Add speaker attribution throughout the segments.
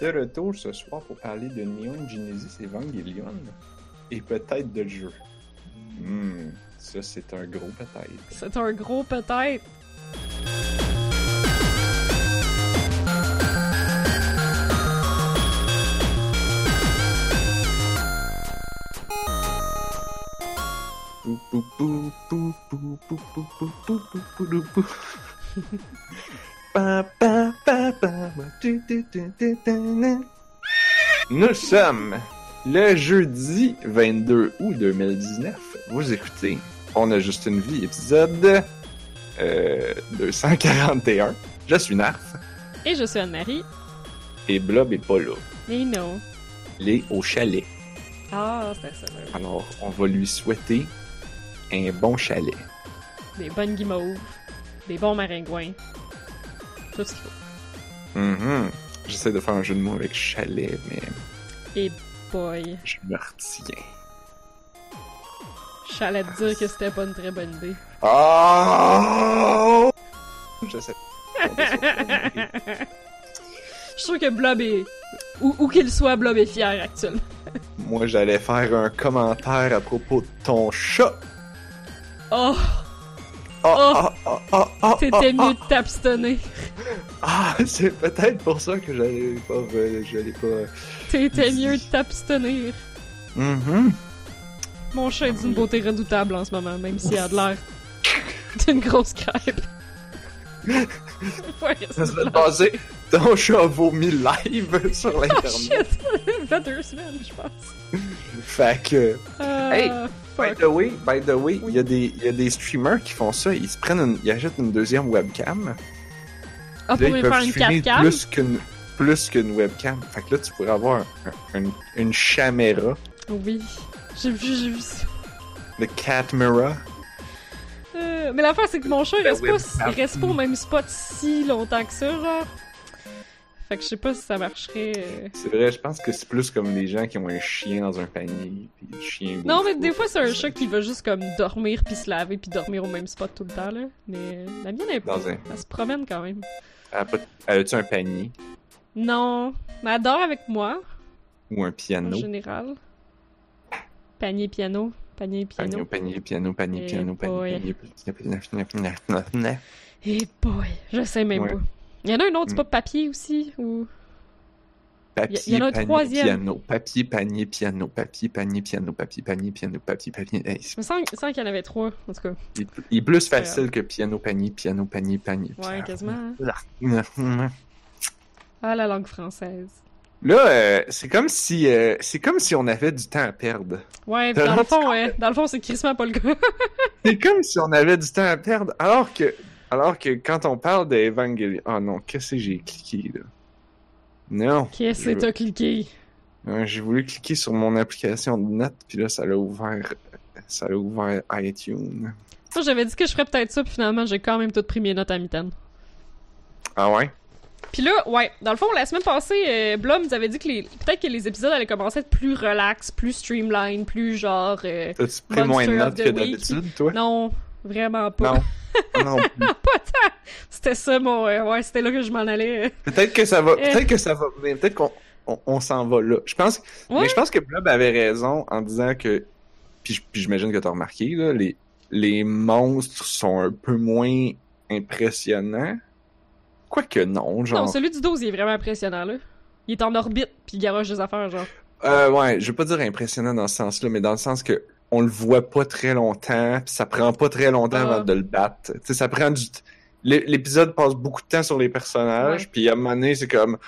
Speaker 1: de retour ce soir pour parler de Neon Genesis Evangelion et peut-être de jeu. Hmm, ça c'est un gros peut-être.
Speaker 2: C'est un gros peut-être.
Speaker 1: Nous sommes le jeudi 22 août 2019. Vous écoutez On a juste une vie, épisode euh, 241. Je suis Narf.
Speaker 2: Et je suis Anne-Marie.
Speaker 1: Et Blob est pas là.
Speaker 2: Mais non.
Speaker 1: Il est au chalet.
Speaker 2: Ah, c'est ça.
Speaker 1: Alors, on va lui souhaiter un bon chalet.
Speaker 2: Des bonnes guimauves, des bons maringouins. Tout ce qu'il faut.
Speaker 1: Mhm. J'essaie de faire un jeu de mots avec chalet, mais
Speaker 2: Et boy.
Speaker 1: je me retiens.
Speaker 2: J'allais te dire que c'était pas une très bonne idée.
Speaker 1: Oh! Je sais.
Speaker 2: Je suis sûr que Blob est. Où, où qu'il soit, Blob est fier actuellement.
Speaker 1: Moi, j'allais faire un commentaire à propos de ton chat.
Speaker 2: Oh,
Speaker 1: Ah,
Speaker 2: Oh!
Speaker 1: ah, ah, ah, ah,
Speaker 2: t'étais
Speaker 1: ah,
Speaker 2: mieux de t'abstenir.
Speaker 1: Ah, c'est peut-être pour ça que j'allais pas, euh, j'allais pas.
Speaker 2: T'étais mieux de t'abstenir.
Speaker 1: Mhm.
Speaker 2: Mon chat est d'une beauté redoutable en ce moment, même s'il a de l'air d'une grosse crêpe. ouais,
Speaker 1: Ça se
Speaker 2: c'est
Speaker 1: fait passer. Ton chat vomi live sur
Speaker 2: Oh
Speaker 1: l'internet.
Speaker 2: shit! Il fait deux semaines, je pense.
Speaker 1: fait que.
Speaker 2: Euh,
Speaker 1: Hey, By the way, by the way, il y, a des- il y a des streamers qui font ça. Ils se prennent une, ils achètent une deuxième webcam.
Speaker 2: Ah,
Speaker 1: Là,
Speaker 2: pour
Speaker 1: ils peuvent
Speaker 2: faire une
Speaker 1: streamer
Speaker 2: 4 cam
Speaker 1: plus qu'une plus qu'une webcam. Fait que là, tu pourrais avoir un- un- une caméra,
Speaker 2: Oui. J'ai vu, j'ai vu ça.
Speaker 1: le catmera.
Speaker 2: Euh, mais l'affaire, c'est que mon chat, il reste, pas, il reste pas au même spot si longtemps que ça, genre. Fait que je sais pas si ça marcherait. euh.
Speaker 1: C'est vrai, je pense que c'est plus comme les gens qui ont un chien dans un panier, puis le chien.
Speaker 2: Non, mais des fois, c'est un chat qui va juste comme dormir puis se laver puis dormir au même spot tout le temps, là. Mais euh, la mienne, elle,
Speaker 1: Dans un-
Speaker 2: elle se promène quand même.
Speaker 1: Elle a-tu un panier?
Speaker 2: Non, mais elle dort avec moi,
Speaker 1: ou un
Speaker 2: en
Speaker 1: piano?
Speaker 2: général. Panier piano, panier piano.
Speaker 1: Panier, panier, piano, panier, piano, panier,
Speaker 2: boy.
Speaker 1: panier, piano, piano, piano, piano, piano.
Speaker 2: Eh boy, je sais même pas. Il y en a un autre, c'est
Speaker 1: Mm.
Speaker 2: pas papier aussi, ou...
Speaker 1: Papier,
Speaker 2: Il y en a un
Speaker 1: panier,
Speaker 2: troisième.
Speaker 1: piano. Papier, panier, piano. Papier, panier, piano. Papier, panier, piano. Papier, panier. Hey,
Speaker 2: Je me sens, qu'il y en avait trois, en tout cas.
Speaker 1: il, il est plus facile que piano, panier, piano, panier, panier.
Speaker 2: Ouais, quasiment. hein.
Speaker 1: Là,
Speaker 2: Ah, la langue française.
Speaker 1: euh, c'est comme si, euh, c'est comme si on avait du temps à perdre.
Speaker 2: Ouais, dans le fond, ouais. Dans le fond, c'est crissement pas le cas.
Speaker 1: C'est comme si on avait du temps à perdre, alors que, alors que quand on parle d'Evangelion, oh non, qu'est-ce que j'ai cliqué là? Non.
Speaker 2: Qu'est-ce que t'as cliqué?
Speaker 1: Euh, J'ai voulu cliquer sur mon application de notes, puis là, ça l'a ouvert, ça l'a ouvert iTunes.
Speaker 2: Moi, j'avais dit que je ferais peut-être ça, puis finalement, j'ai quand même tout pris mes notes à mitaine.
Speaker 1: Ah ouais?
Speaker 2: Puis là, ouais, dans le fond, la semaine passée, euh, Blum nous avait dit que les... peut-être que les épisodes allaient commencer à être plus relax, plus streamline, plus genre... euh,
Speaker 1: T'as-tu pris moins de notes que d'habitude, toi?
Speaker 2: Non, vraiment pas.
Speaker 1: Non. non.
Speaker 2: pas tant! C'était ça, mon... euh, ouais, c'était là que je m'en allais.
Speaker 1: Peut-être que ça va,
Speaker 2: Eh.
Speaker 1: peut-être que ça va, venir, peut-être qu'on on, on s'en va là. Je pense,
Speaker 2: Ouais.
Speaker 1: mais je pense que Blob avait raison en disant que, puis, puis j'imagine que t'as remarqué, là, les, les monstres sont un peu moins impressionnants. Quoique non, genre.
Speaker 2: Non, celui du 12, il est vraiment impressionnant, là. Il est en orbite, puis il garoche des affaires, genre.
Speaker 1: Euh, ouais, je veux pas dire impressionnant dans ce sens-là, mais dans le sens que on le voit pas très longtemps, pis ça prend pas très longtemps
Speaker 2: Ah.
Speaker 1: avant de le battre. Tu sais, ça prend du... l'é- L'épisode passe beaucoup de temps sur les personnages, puis à un moment donné, c'est comme...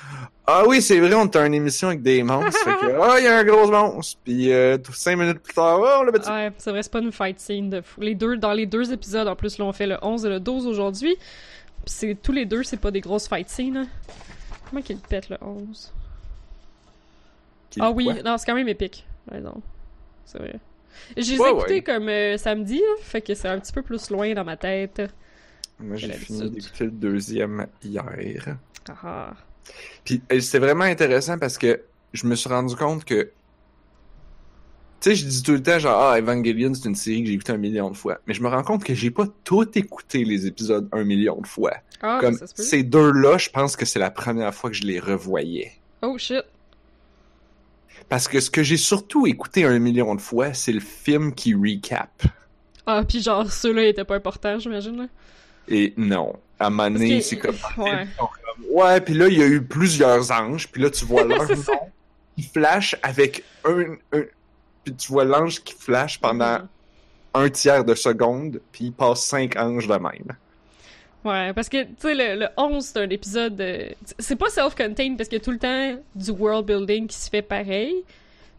Speaker 1: Ah oui, c'est vrai, on a une émission avec des monstres, fait que... Ah, il y a un gros monstre, puis euh, cinq minutes plus tard, oh, le petit...
Speaker 2: Ouais, c'est vrai, c'est pas une fight scene de fou. Les deux, dans les deux épisodes, en plus, là, on fait le 11 et le 12 aujourd'hui. Puis c'est, tous les deux, c'est pas des grosses fight scenes, hein. Comment qu'il pète, le 11?
Speaker 1: Qui-
Speaker 2: Ah oui, non, c'est quand même épique. Ouais, non. C'est vrai. J'ai
Speaker 1: Ouais,
Speaker 2: écouté
Speaker 1: ouais.
Speaker 2: comme euh, samedi, fait que c'est un petit peu plus loin dans ma tête.
Speaker 1: Moi, j'ai fini d'écouter le deuxième hier.
Speaker 2: Ah ah.
Speaker 1: Puis euh, c'est vraiment intéressant parce que je me suis rendu compte que. Tu sais, je dis tout le temps, genre, ah, Evangelion, c'est une série que j'ai écoutée un million de fois. Mais je me rends compte que j'ai pas tout écouté les épisodes un million de fois.
Speaker 2: Ah,
Speaker 1: Comme ces deux-là, je pense que c'est la première fois que je les revoyais.
Speaker 2: Oh shit.
Speaker 1: Parce que ce que j'ai surtout écouté un million de fois, c'est le film qui recap.
Speaker 2: Ah, pis genre, ceux-là étaient pas importants, j'imagine, là.
Speaker 1: Et non. À
Speaker 2: que-
Speaker 1: c'est comme...
Speaker 2: Ouais.
Speaker 1: Ouais, puis là, il y a eu plusieurs anges, puis là, tu vois l'ange qui flash avec un... un... Puis tu vois l'ange qui flash pendant
Speaker 2: Mhm.
Speaker 1: un tiers de seconde, puis il passe cinq anges de même.
Speaker 2: Ouais, parce que, tu sais, le, le 11, c'est un épisode... euh, C'est pas self-contained, parce qu'il y a tout le temps du world building qui se fait pareil.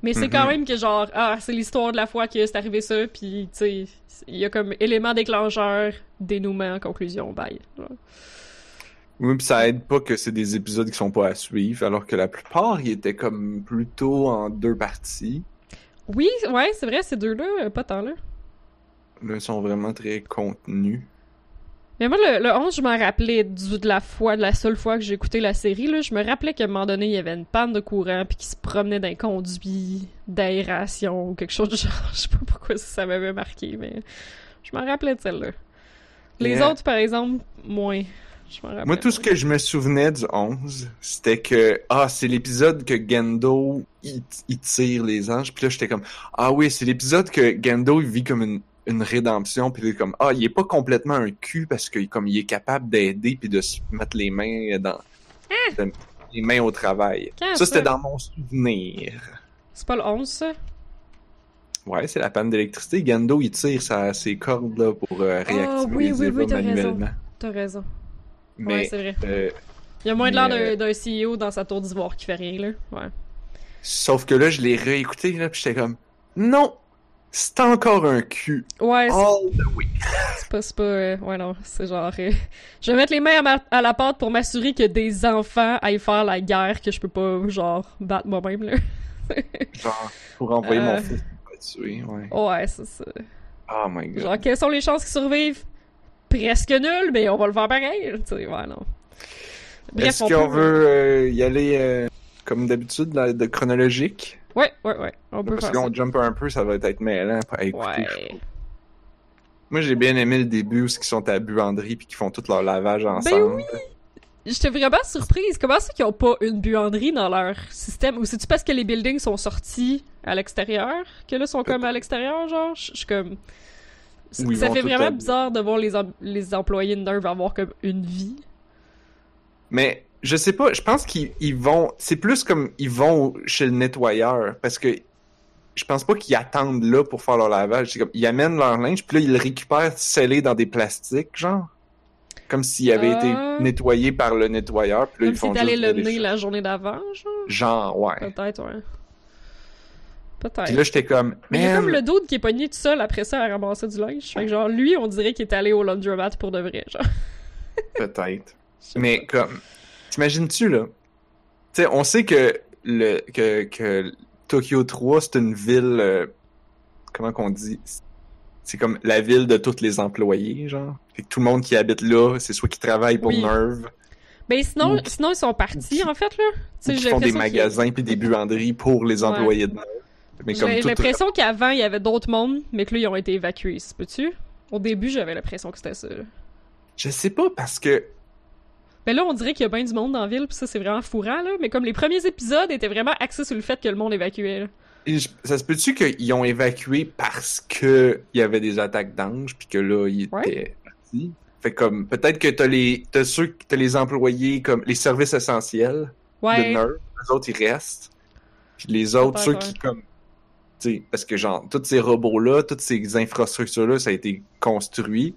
Speaker 2: Mais c'est
Speaker 1: Mhm.
Speaker 2: quand même que, genre, ah, c'est l'histoire de la fois que c'est arrivé ça, puis, tu sais, il y a comme élément déclencheur, dénouement, conclusion, bye.
Speaker 1: Oui, puis ça aide pas que c'est des épisodes qui sont pas à suivre, alors que la plupart, ils étaient comme plutôt en deux parties.
Speaker 2: Oui, ouais, c'est vrai, ces deux-là, euh, pas tant là.
Speaker 1: Là, ils sont vraiment très contenus.
Speaker 2: Mais moi, le, le 11, je m'en rappelais du, de la fois, de la seule fois que j'ai écouté la série, là. Je me rappelais qu'à un moment donné, il y avait une panne de courant, puis qu'il se promenait d'un conduit d'aération ou quelque chose du genre. Je sais pas pourquoi ça m'avait marqué, mais je m'en rappelais de celle-là. Les
Speaker 1: Yeah.
Speaker 2: autres, par exemple, moins. Je m'en rappelais.
Speaker 1: Moi, tout ce que je me souvenais du 11, c'était que, ah, c'est l'épisode que Gendo, il, il tire les anges, puis là, j'étais comme, ah oui, c'est l'épisode que Gendo, il vit comme une, une rédemption, puis comme, ah, il est pas complètement un cul, parce que, comme, il est capable d'aider, puis de se mettre les mains dans, de- les mains au travail.
Speaker 2: Quand
Speaker 1: ça, c'était dans mon souvenir.
Speaker 2: C'est pas le 11, ça?
Speaker 1: Ouais, c'est la panne d'électricité. Gendo, il tire sa, ses cordes, là, pour euh, réactiver
Speaker 2: Ah, oui,
Speaker 1: les
Speaker 2: oui, oui,
Speaker 1: Eva
Speaker 2: t'as raison.
Speaker 1: manuellement.
Speaker 2: T'as raison. Ouais,
Speaker 1: Mais,
Speaker 2: c'est vrai.
Speaker 1: euh,
Speaker 2: Il y a moins de l'air d'un d'un CEO dans sa tour d'ivoire qui fait rien, là. Ouais.
Speaker 1: Sauf que là, je l'ai réécouté, là, pis j'étais comme, non, c'est encore un cul.
Speaker 2: Ouais, c'est
Speaker 1: All the way.
Speaker 2: C'est pas, c'est pas, euh, ouais, non, c'est genre, euh, je vais mettre les mains à, ma- à la pâte pour m'assurer que des enfants aillent faire la guerre que je peux pas, genre, battre moi-même, là.
Speaker 1: Genre, pour envoyer
Speaker 2: Euh.
Speaker 1: mon fils pour tuer, ouais.
Speaker 2: Ouais, c'est ça.
Speaker 1: Oh my god.
Speaker 2: Genre, quelles sont les chances qu'ils survivent? Presque nulles, mais on va le faire pareil, tu sais, ouais, non. Bref,
Speaker 1: Est-ce
Speaker 2: on
Speaker 1: qu'on
Speaker 2: peut...
Speaker 1: veut euh, y aller, euh, comme d'habitude, de chronologique?
Speaker 2: Ouais, ouais, ouais, on peut
Speaker 1: Parce
Speaker 2: faire
Speaker 1: que
Speaker 2: ça.
Speaker 1: on jump un peu, ça va être mêlant à écouter.
Speaker 2: Ouais.
Speaker 1: Moi, j'ai bien aimé le début où ils sont à buanderie puis qu'ils font tout leur lavage ensemble.
Speaker 2: Ben oui! J'étais vraiment surprise. Comment ça qu'ils ont pas une buanderie dans leur système? Ou c'est-tu parce que les buildings sont sortis à l'extérieur? Que là, sont comme à l'extérieur, genre? Je suis comme...
Speaker 1: Ou ils
Speaker 2: ça fait vraiment bizarre de voir les, em- les employés de Nerve avoir comme une vie.
Speaker 1: Mais je sais pas, je pense qu'ils ils vont. C'est plus comme ils vont chez le nettoyeur parce que je pense pas qu'ils attendent là pour faire leur lavage. C'est comme ils amènent leur linge puis là ils le récupèrent scellé dans des plastiques, genre. Comme s'il avait
Speaker 2: Ah.
Speaker 1: été nettoyé par le nettoyeur. Puis là,
Speaker 2: Comme
Speaker 1: ils font
Speaker 2: si
Speaker 1: juste
Speaker 2: le nez la journée d'avant, genre?
Speaker 1: Genre, ouais.
Speaker 2: Peut-être, ouais. Peut-être.
Speaker 1: Puis là, j'étais comme,
Speaker 2: Mais il y a comme le dude qui est pogné tout seul après ça à ramasser du linge. Fait que genre, lui, on dirait qu'il est allé au laundromat pour de vrai, genre.
Speaker 1: peut-être. Mais
Speaker 2: pas.
Speaker 1: comme, t'imagines-tu là? Tu sais, on sait que le que, que Tokyo 3 c'est une ville, euh, comment qu'on dit? C'est comme la ville de tous les employés, genre. Fait que tout le monde qui habite là, c'est soit qui travaille pour
Speaker 2: Oui.
Speaker 1: Nerve,
Speaker 2: Ben sinon,
Speaker 1: Ou-
Speaker 2: sinon ils sont partis, en fait, là.
Speaker 1: Ou
Speaker 2: j'ai
Speaker 1: font des magasins puis des buanderies pour les
Speaker 2: Ouais.
Speaker 1: employés de Nerve.
Speaker 2: J'ai l'impression qu'avant, il y avait d'autres mondes, mais que là, ils ont été évacués. C'est peux-tu? Au début, j'avais l'impression que c'était ça.
Speaker 1: Je sais pas parce que
Speaker 2: Mais là, on dirait qu'il y a bien du monde dans la ville, puis ça, c'est vraiment fourrant, là. Mais comme les premiers épisodes étaient vraiment axés sur le fait que le monde évacuait, là.
Speaker 1: Je- Ça se peut-tu qu'ils ont évacué parce que il y avait des attaques d'anges puis que là ils
Speaker 2: Ouais.
Speaker 1: étaient partis? Fait comme peut-être que t'as les t'as ceux t'as les employés comme les services essentiels de
Speaker 2: Ouais.
Speaker 1: Nerve, les autres ils restent. Puis les autres ceux qui comme tu sais parce que genre tous ces robots là, toutes ces infrastructures là, ça a été construit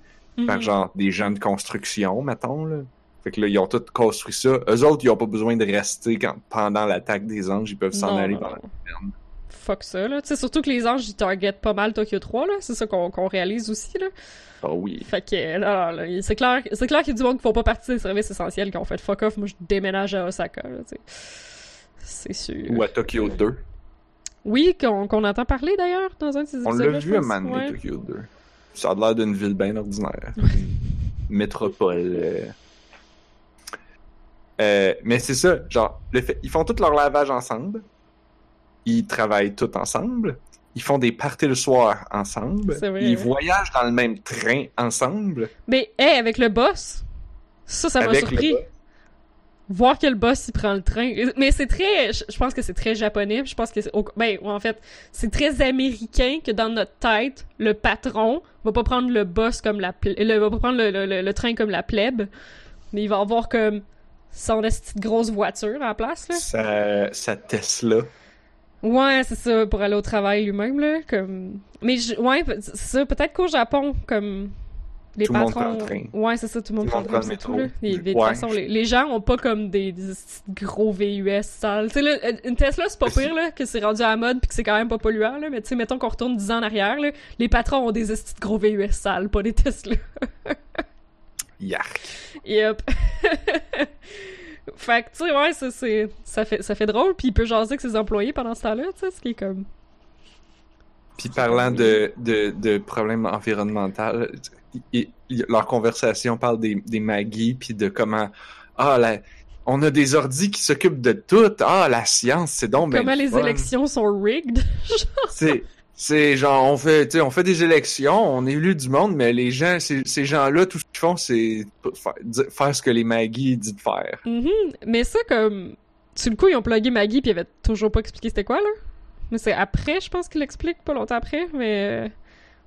Speaker 1: par
Speaker 2: Mhm.
Speaker 1: genre des gens de construction mettons là. Fait que là ils ont tous construit ça. Eux autres ils ont pas besoin de rester quand pendant l'attaque des anges, ils peuvent s'en aller
Speaker 2: non.
Speaker 1: la.
Speaker 2: Fuck ça, là. Tu sais, surtout que les anges, ils targetent pas mal Tokyo 3, là. C'est ça qu'on réalise aussi, là.
Speaker 1: Ah oui.
Speaker 2: Fait que, non, non, là, c'est clair, c'est clair qu'il y a du monde qui font pas partie des services essentiels qui ont fait fuck off. Moi, je déménage à Osaka, là, tu. C'est sûr.
Speaker 1: Ou à Tokyo 2.
Speaker 2: Oui, qu'on entend parler d'ailleurs dans un de ces
Speaker 1: On l'a vu moment donné, Tokyo 2. Ça a l'air d'une ville bien ordinaire. Métropole. euh. Euh, mais c'est ça, genre, le fait, ils font tout leur lavage ensemble. Ils travaillent tous ensemble. Ils font des parties le soir ensemble.
Speaker 2: Vrai,
Speaker 1: Ils
Speaker 2: hein.
Speaker 1: voyagent dans le même train ensemble.
Speaker 2: Mais, hey, avec le boss, ça, ça m'a surpris. voir que le boss il prend le train. Mais c'est très, je pense que c'est très japonais. Je pense que c'est, ben en fait, c'est très américain que dans notre tête, le patron va pas prendre le boss comme la, le, va pas prendre le, le- le- le train comme la plèbe, mais il va avoir comme son esti de grosse voiture à la place là.
Speaker 1: Sa, sa Tesla.
Speaker 2: Ouais, c'est ça pour aller au travail lui-même là, comme. Mais je- ouais, c'est ça. Peut-être qu'au Japon, comme les
Speaker 1: Tout le monde
Speaker 2: patrons.
Speaker 1: train.
Speaker 2: Ouais, c'est ça. Tout le monde
Speaker 1: Tout
Speaker 2: prend le train,
Speaker 1: le
Speaker 2: tout là. Les-
Speaker 1: Ouais.
Speaker 2: façon, les, les gens ont pas comme des, des gros VUS sales. Tu sais là, une Tesla c'est pas pire là, que c'est rendu à la mode puis que c'est quand même pas polluant là. Mais tu sais, mettons qu'on retourne 10 ans en arrière là, les patrons ont des gros VUS sales, pas des Tesla.
Speaker 1: Yark.
Speaker 2: Yep. fait que, tu sais, ouais, ça, c'est, ça, fait, ça fait drôle, puis il peut jaser avec ses employés pendant ce temps-là, tu sais, ce qui est comme...
Speaker 1: Puis parlant de, de, de problèmes environnementaux, leur conversation parle des, des Maggie, puis de comment, ah, la, on a des ordis qui s'occupent de tout, ah, la science, c'est donc ben
Speaker 2: Comment les
Speaker 1: fun.
Speaker 2: élections sont rigged.
Speaker 1: C'est, c'est genre, on fait, tu sais, on fait des élections, on élu du monde, mais les gens, ces, gens-là, tout ce qu'ils font, c'est faire, ce que les Maggie disent de faire.
Speaker 2: Mhm. Mais ça, comme... Sur le coup, ils ont plugué Maggie, puis ils avaient toujours pas expliqué c'était quoi, là. Mais c'est après, je pense qu'ils l'expliquent, pas longtemps après, mais... euh,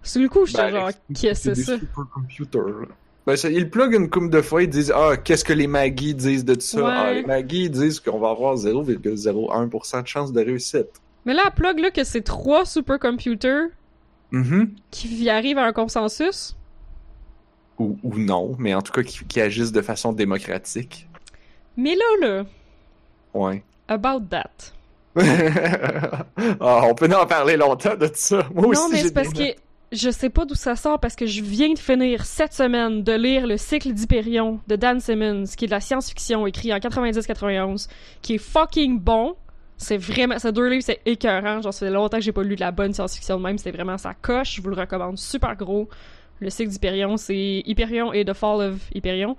Speaker 2: Sur le coup, j'étais
Speaker 1: Ben,
Speaker 2: genre, qu'est-ce que c'est ça?
Speaker 1: supercomputers, là. Ben, ça, ils plug une couple de fois, ils disent, ah, qu'est-ce que les Maggie disent de tout ça?
Speaker 2: Ouais.
Speaker 1: Ah, les Maggie disent qu'on va avoir 0,01% de chance de réussite.
Speaker 2: Mais là, plug, là, que c'est trois supercomputers
Speaker 1: Mhm.
Speaker 2: qui y arrivent à un consensus.
Speaker 1: Ou, ou non, mais en tout cas, qui, qui agissent de façon démocratique.
Speaker 2: Mais là, là,
Speaker 1: Ouais.
Speaker 2: about that.
Speaker 1: ah, on peut en parler longtemps de ça. Moi aussi,
Speaker 2: non, mais c'est parce que je sais pas d'où ça sort parce que je viens de finir cette semaine de lire le cycle d'Hyperion de Dan Simmons, qui est de la science-fiction écrit en 90-91, qui est fucking bon. C'est vraiment, ces deux livres, c'est écœurant. Genre, ça fait longtemps que j'ai pas lu de la bonne science-fiction de même. C'était vraiment sa coche. Je vous le recommande super gros. Le cycle d'Hyperion, c'est Hyperion et The Fall of Hyperion.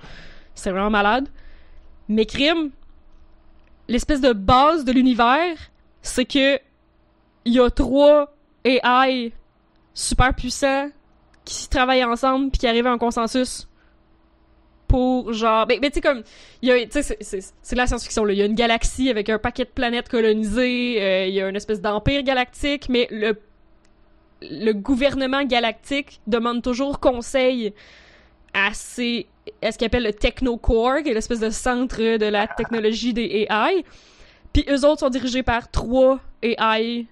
Speaker 2: C'est vraiment malade. Mais crime, l'espèce de base de l'univers, c'est que il y a trois AI super puissants qui travaillent ensemble puis qui arrivent à un consensus genre ben, ben tu sais comme il y a tu sais c'est de la science-fiction là il y a une galaxie avec un paquet de planètes colonisées euh, il y a une espèce d'empire galactique mais le le gouvernement galactique demande toujours conseil à ces à ce qu'il appelle le Technocore, qui est l'espèce de centre de la technologie des AI. Puis eux autres sont dirigés par trois AI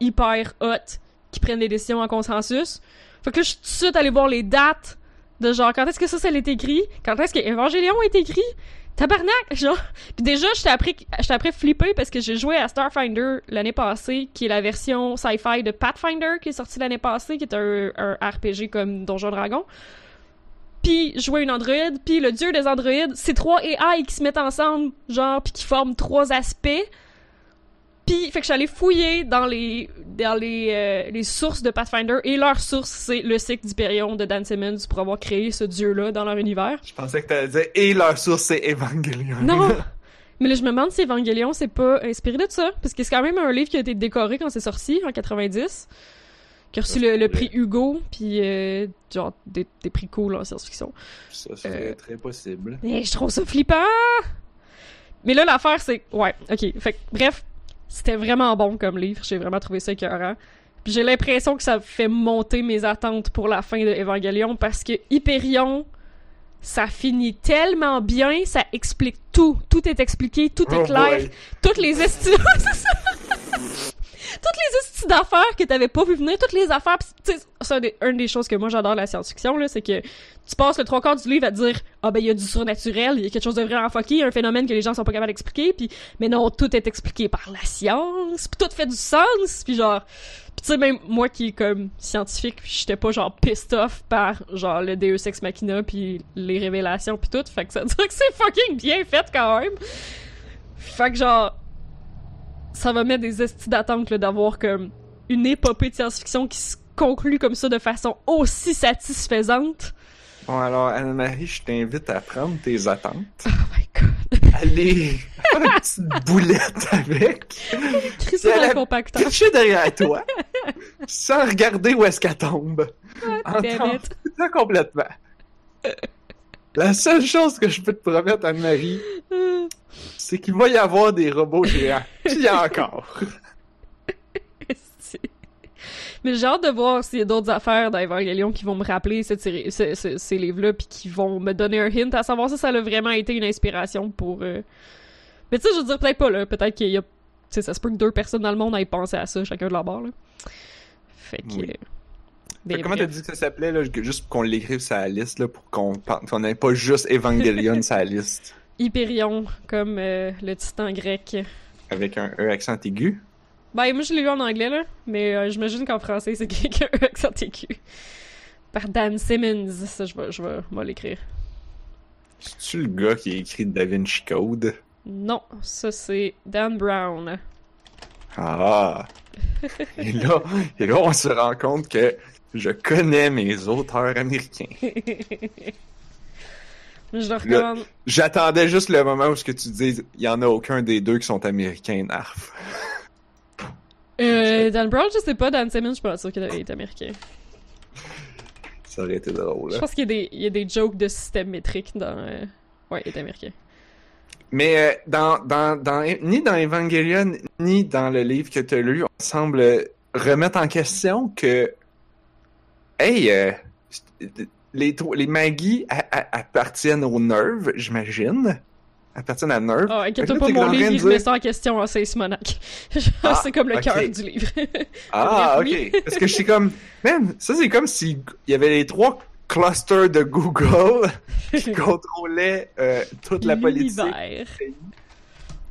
Speaker 2: hyper hot qui prennent des décisions en consensus. Fait que là, je suis tout de suite allée voir les dates de genre quand est-ce que ça, ça été écrit, quand est-ce que Evangelion été écrit? Tabarnak, genre. Puis déjà, j'étais après, j'étais après flippé parce que j'ai joué à Starfinder l'année passée, qui est la version sci-fi de Pathfinder qui est sortie l'année passée, qui est un, un RPG comme Donjon Dragon. Puis jouer une androïde, puis le dieu des androïdes, c'est trois AI qui se mettent ensemble, genre, puis qui forment trois aspects. Puis, fait que je suis allée fouiller dans les, dans les, euh, les sources de Pathfinder, et leur source, c'est le cycle d'Hyperion de Dan Simmons pour avoir créé ce dieu-là dans leur univers.
Speaker 1: Je pensais que t'allais dire, et leur source, c'est Evangelion.
Speaker 2: Non! Mais là, je me demande si Evangelion, c'est pas inspiré de ça, parce que c'est quand même un livre qui a été décoré quand c'est sorti, en 90, qui a reçu le, prix Hugo, puis genre, genre, des, des prix cool en science-fiction.
Speaker 1: Ça serait
Speaker 2: Euh,
Speaker 1: très possible.
Speaker 2: Mais je trouve ça flippant! Mais là, l'affaire, c'est... Ouais, ok. Fait que, bref, c'était vraiment bon comme livre. J'ai vraiment trouvé ça écœurant. Puis j'ai l'impression que ça fait monter mes attentes pour la fin de Evangelion parce que Hyperion, ça finit tellement bien, ça explique tout. Tout est expliqué, tout est
Speaker 1: Oh
Speaker 2: clair. Toutes les esti... toutes les d'affaires que t'avais pas vu venir, toutes les affaires, tu c'est une des choses que moi j'adore la science-fiction, là, c'est que tu passes le trois quarts du livre à te dire, ah ben il y a du surnaturel, il y a quelque chose de vraiment fucké, un phénomène que les gens sont pas capables d'expliquer, puis mais non, tout est expliqué par la science, puis tout fait du sens, puis genre, pis tu sais, même moi qui est comme scientifique, j'étais pas genre pissed off par genre le Deus Ex Machina puis les révélations puis tout, fait que ça veut dire que c'est fucking bien fait quand même. Fait que genre, ça va mettre des estis d'attente d'avoir comme une épopée de science-fiction qui se conclut comme ça de façon aussi satisfaisante.
Speaker 1: Bon, alors, Anne-Marie, je t'invite à prendre tes attentes.
Speaker 2: Oh my god.
Speaker 1: Aller faire une petite boulette avec. Elle
Speaker 2: le compacteur.
Speaker 1: derrière toi. sans regarder où est-ce qu'elle tombe. en
Speaker 2: it.
Speaker 1: foutant complètement. La seule chose que je peux te promettre, Anne-Marie, c'est qu'il va y avoir des robots géants. Puis encore?
Speaker 2: Mais j'ai hâte de voir s'il y a d'autres affaires d'Evangelion qui vont me rappeler cette série, ce- ce- ces livres-là, puis qui vont me donner un hint à savoir si ça a vraiment été une inspiration pour. euh, Mais tu sais, je veux dire, peut-être pas, là. Peut-être qu'il y a. Tu sais, ça se peut que deux personnes dans le monde aient pensé à ça, chacun de leur bord, là. Fait que.
Speaker 1: Oui.
Speaker 2: euh, Ben,
Speaker 1: comment t'as dit que ça s'appelait, là, juste pour qu'on l'écrive sur la liste, là, pour qu'on qu'on n'ait pas juste Evangelion sur la liste,
Speaker 2: Hyperion, comme euh, le titan grec.
Speaker 1: avec un E accent aigu?
Speaker 2: Ben, moi, je l'ai lu en anglais, là, mais euh, j'imagine qu'en français, c'est quelqu'un avec accent aigu. Par Dan Simmons. Ça, je vais, je vais, je vais l'écrire.
Speaker 1: C'est-tu le gars qui a écrit Da Vinci Code?
Speaker 2: Non, ça, c'est Dan Brown.
Speaker 1: Ah! Et là, et là, on se rend compte que je connais mes auteurs américains.
Speaker 2: je le recommande.
Speaker 1: J'attendais juste le moment où ce que tu dises, il y en a aucun des deux qui sont américains, Narf.
Speaker 2: Euh, Dan Brown, je sais pas. Dan Simmons, je suis pas sûr qu'il est américain.
Speaker 1: Ça aurait été drôle.
Speaker 2: Je
Speaker 1: hein.
Speaker 2: pense qu'il y, a des- il y a des jokes de système métrique dans... euh, Ouais, il est américain.
Speaker 1: Mais euh, dans, dans, dans, ni dans Evangelion, ni dans le livre que tu as lu, on semble remettre en question que, hey, euh, les, les Maggie appartiennent aux Nerves, j'imagine. Appartiennent à Nerve.
Speaker 2: Ah, inquiète-toi
Speaker 1: que
Speaker 2: pas, mon livre, il
Speaker 1: dire-
Speaker 2: ça en question en Seismonac.
Speaker 1: Ah,
Speaker 2: c'est comme le
Speaker 1: ok.
Speaker 2: cœur du livre.
Speaker 1: Ah, ok. Parce que je suis comme, man, ça c'est comme si il y avait les trois clusters de Google qui contrôlaient euh, toute la politique.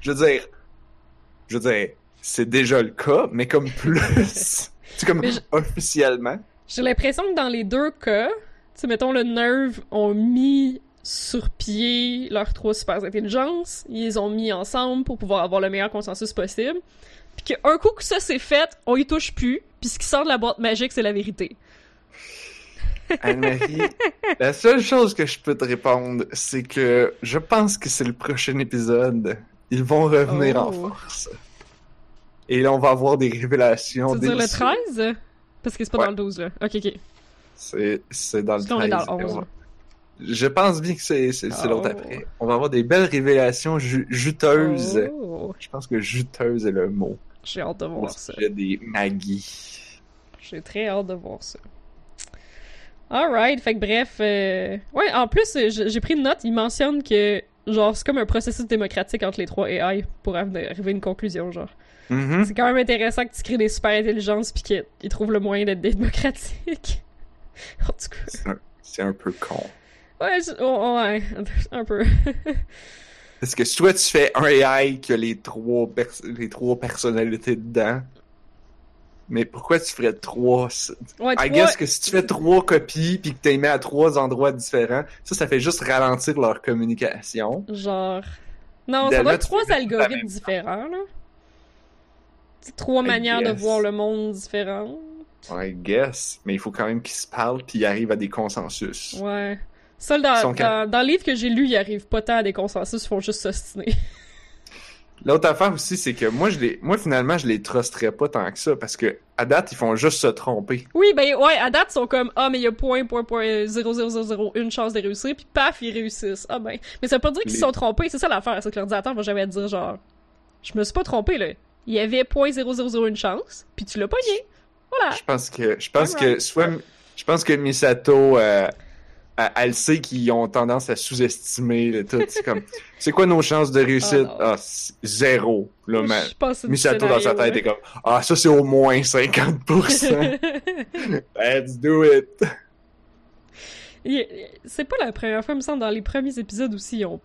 Speaker 1: Je veux dire, je veux dire, c'est déjà le cas, mais comme plus. c'est comme
Speaker 2: je-
Speaker 1: officiellement.
Speaker 2: J'ai l'impression que dans les deux cas, tu mettons, le Nerve ont mis sur pied leurs trois super intelligences, ils les ont mis ensemble pour pouvoir avoir le meilleur consensus possible, puis qu'un coup que ça c'est fait, on y touche plus, puis ce qui sort de la boîte magique, c'est la vérité.
Speaker 1: Anne-Marie, la seule chose que je peux te répondre, c'est que je pense que c'est le prochain épisode. Ils vont revenir en
Speaker 2: Oh.
Speaker 1: force. Et là, on va avoir des révélations.
Speaker 2: Tu veux dire le
Speaker 1: délicieuses.
Speaker 2: 13? Parce que c'est pas
Speaker 1: Ouais.
Speaker 2: dans le 12, là. Ok, ok.
Speaker 1: C'est, c'est dans le
Speaker 2: Parce qu'on est
Speaker 1: 13.
Speaker 2: dans le 11.
Speaker 1: On va- Je pense bien que c'est, c'est, l'autre
Speaker 2: Oh.
Speaker 1: après. On va avoir des belles révélations ju- juteuses.
Speaker 2: Oh,
Speaker 1: Je pense que juteuse est le mot.
Speaker 2: J'ai hâte de
Speaker 1: Au
Speaker 2: voir ça.
Speaker 1: sujet des Maggie.
Speaker 2: J'ai très hâte de voir ça. Alright, fait que bref. euh, Ouais, en plus, euh, j'ai pris une note, il mentionne que, genre, c'est comme un processus démocratique entre les trois AI pour arriver arriver à une conclusion, genre.
Speaker 1: Mhm.
Speaker 2: C'est quand même intéressant que tu crées des super intelligences pis qu'ils trouvent le moyen d'être démocratiques. en tout cas.
Speaker 1: C'est un, peu con.
Speaker 2: Ouais, je- oh, ouais, un peu.
Speaker 1: Parce que soit tu fais un AI qui a les trois, les trois personnalités dedans, mais pourquoi tu ferais trois...
Speaker 2: Ouais,
Speaker 1: I
Speaker 2: trois-
Speaker 1: guess que si tu fais trois copies puis que tu les mets à trois endroits différents, ça, ça fait juste ralentir leur communication.
Speaker 2: Genre. Non,
Speaker 1: De
Speaker 2: ça doit
Speaker 1: là,
Speaker 2: être trois algorithmes différents, là. Trois
Speaker 1: I
Speaker 2: manières de
Speaker 1: guess.
Speaker 2: voir le monde différentes.
Speaker 1: I guess. Mais il faut quand même qu'ils se parlent puis ils arrivent à des consensus.
Speaker 2: Ouais. Dans,
Speaker 1: sont
Speaker 2: dans, dans le livre que j'ai lu, ils arrivent pas tant à des consensus, ils font juste s'ostiner.
Speaker 1: L'autre affaire aussi, c'est que moi, je les, moi, finalement, je les trusterais pas tant que ça parce que, à date, ils font juste se tromper.
Speaker 2: Oui, ben ouais, à date, ils sont comme Ah, mais il y a point, point, point, 0,000, une chance de réussir, puis paf, ils réussissent. Ah ben. Mais ça veut pas dire qu'ils
Speaker 1: Les-
Speaker 2: sont trompés, c'est ça l'affaire, c'est que l'ordinateur va jamais dire genre Je me suis pas trompé, là. Il y avait point 0,001 chance, puis tu l'as pogné. Voilà.
Speaker 1: Je pense que, je pense que, soit, je pense que Misato, euh, elle, elle sait qu'ils ont tendance à sous-estimer le tout. C'est comme, c'est quoi nos chances de réussite?
Speaker 2: Ah.
Speaker 1: Ah, zéro. Là, man. Misato dans sa tête est comme, ah, ça c'est au moins 50%.
Speaker 2: là.
Speaker 1: Let's do it.
Speaker 2: C'est pas la première fois, il me semble, dans les premiers épisodes aussi, ils ont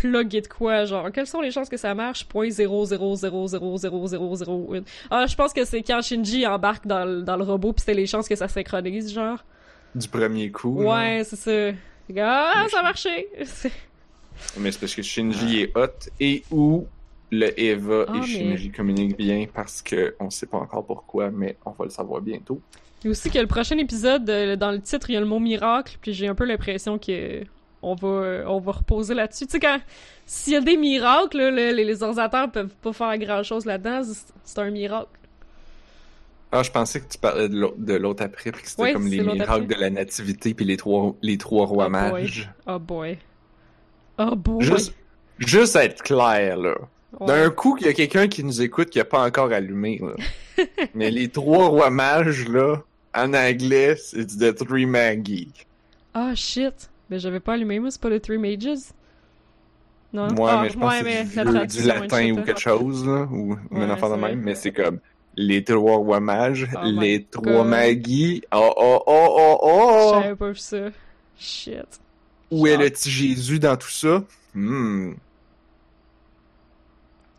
Speaker 2: plugué de quoi, genre, quelles sont les chances que ça marche? Point 0,0000001. Ah, je pense que c'est quand Shinji embarque dans le, dans le robot, pis c'était les chances que ça synchronise, genre.
Speaker 1: Du premier coup.
Speaker 2: Ouais, c'est ça. Ah, ça a marché! C'est-
Speaker 1: Mais c'est parce que Shinji est hot et où le Eva
Speaker 2: Ah,
Speaker 1: et
Speaker 2: mais-
Speaker 1: Shinji communiquent bien parce que on sait pas encore pourquoi, mais on va le savoir bientôt.
Speaker 2: Il y a aussi que le prochain épisode, euh, dans le titre, il y a le mot miracle, puis j'ai un peu l'impression que on va, on va reposer là-dessus. Tu sais, quand, s'il y a des miracles, là, le- les, les ordinateurs peuvent pas faire grand-chose là-dedans, c'est- un miracle.
Speaker 1: Ah, je pensais que tu parlais de l'au- de l'autre après, puis que c'était
Speaker 2: Ouais,
Speaker 1: comme les miracles
Speaker 2: après.
Speaker 1: de la nativité, puis les trois, les trois rois
Speaker 2: Oh boy.
Speaker 1: mages.
Speaker 2: Oh boy. Oh boy.
Speaker 1: Juste, juste être clair, là.
Speaker 2: Ouais.
Speaker 1: D'un coup, il y a quelqu'un qui nous écoute qui a pas encore allumé, là. Mais les trois rois mages, là, en anglais, c'est The Three Maggie.
Speaker 2: Ah shit. Mais j'avais pas allumé, moi, c'est pas le Three Mages? Non?
Speaker 1: Moi,
Speaker 2: Ah,
Speaker 1: mais je pense
Speaker 2: ouais,
Speaker 1: que c'est du, du
Speaker 2: est
Speaker 1: latin ou quelque chose, là, ou
Speaker 2: Ouais,
Speaker 1: un enfant de même, mais c'est comme les trois rois mages,
Speaker 2: Oh my
Speaker 1: les trois. Maggie. Oh, oh, oh, oh, oh!
Speaker 2: J'avais pas vu ça. Shit.
Speaker 1: Où est
Speaker 2: Genre.
Speaker 1: le petit Jésus dans tout ça? Hmm.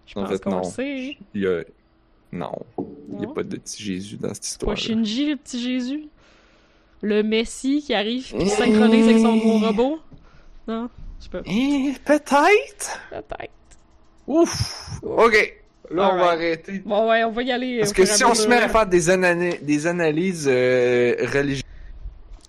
Speaker 2: Je
Speaker 1: En
Speaker 2: pense
Speaker 1: fait, non.
Speaker 2: le.
Speaker 1: Il y a... Non. Il n'y a pas de petit Jésus dans cette histoire.
Speaker 2: Pas Shinji, le petit Jésus? Le Messie qui arrive qui synchronise avec son gros robot? Non? Je pas.
Speaker 1: Eh, peut-être?
Speaker 2: Peut-être.
Speaker 1: Ouf! Ok. Là, on va arrêter.
Speaker 2: Bon, ouais, on va y aller.
Speaker 1: Parce que si on se met à faire des, ana- des analyses euh, religieuses...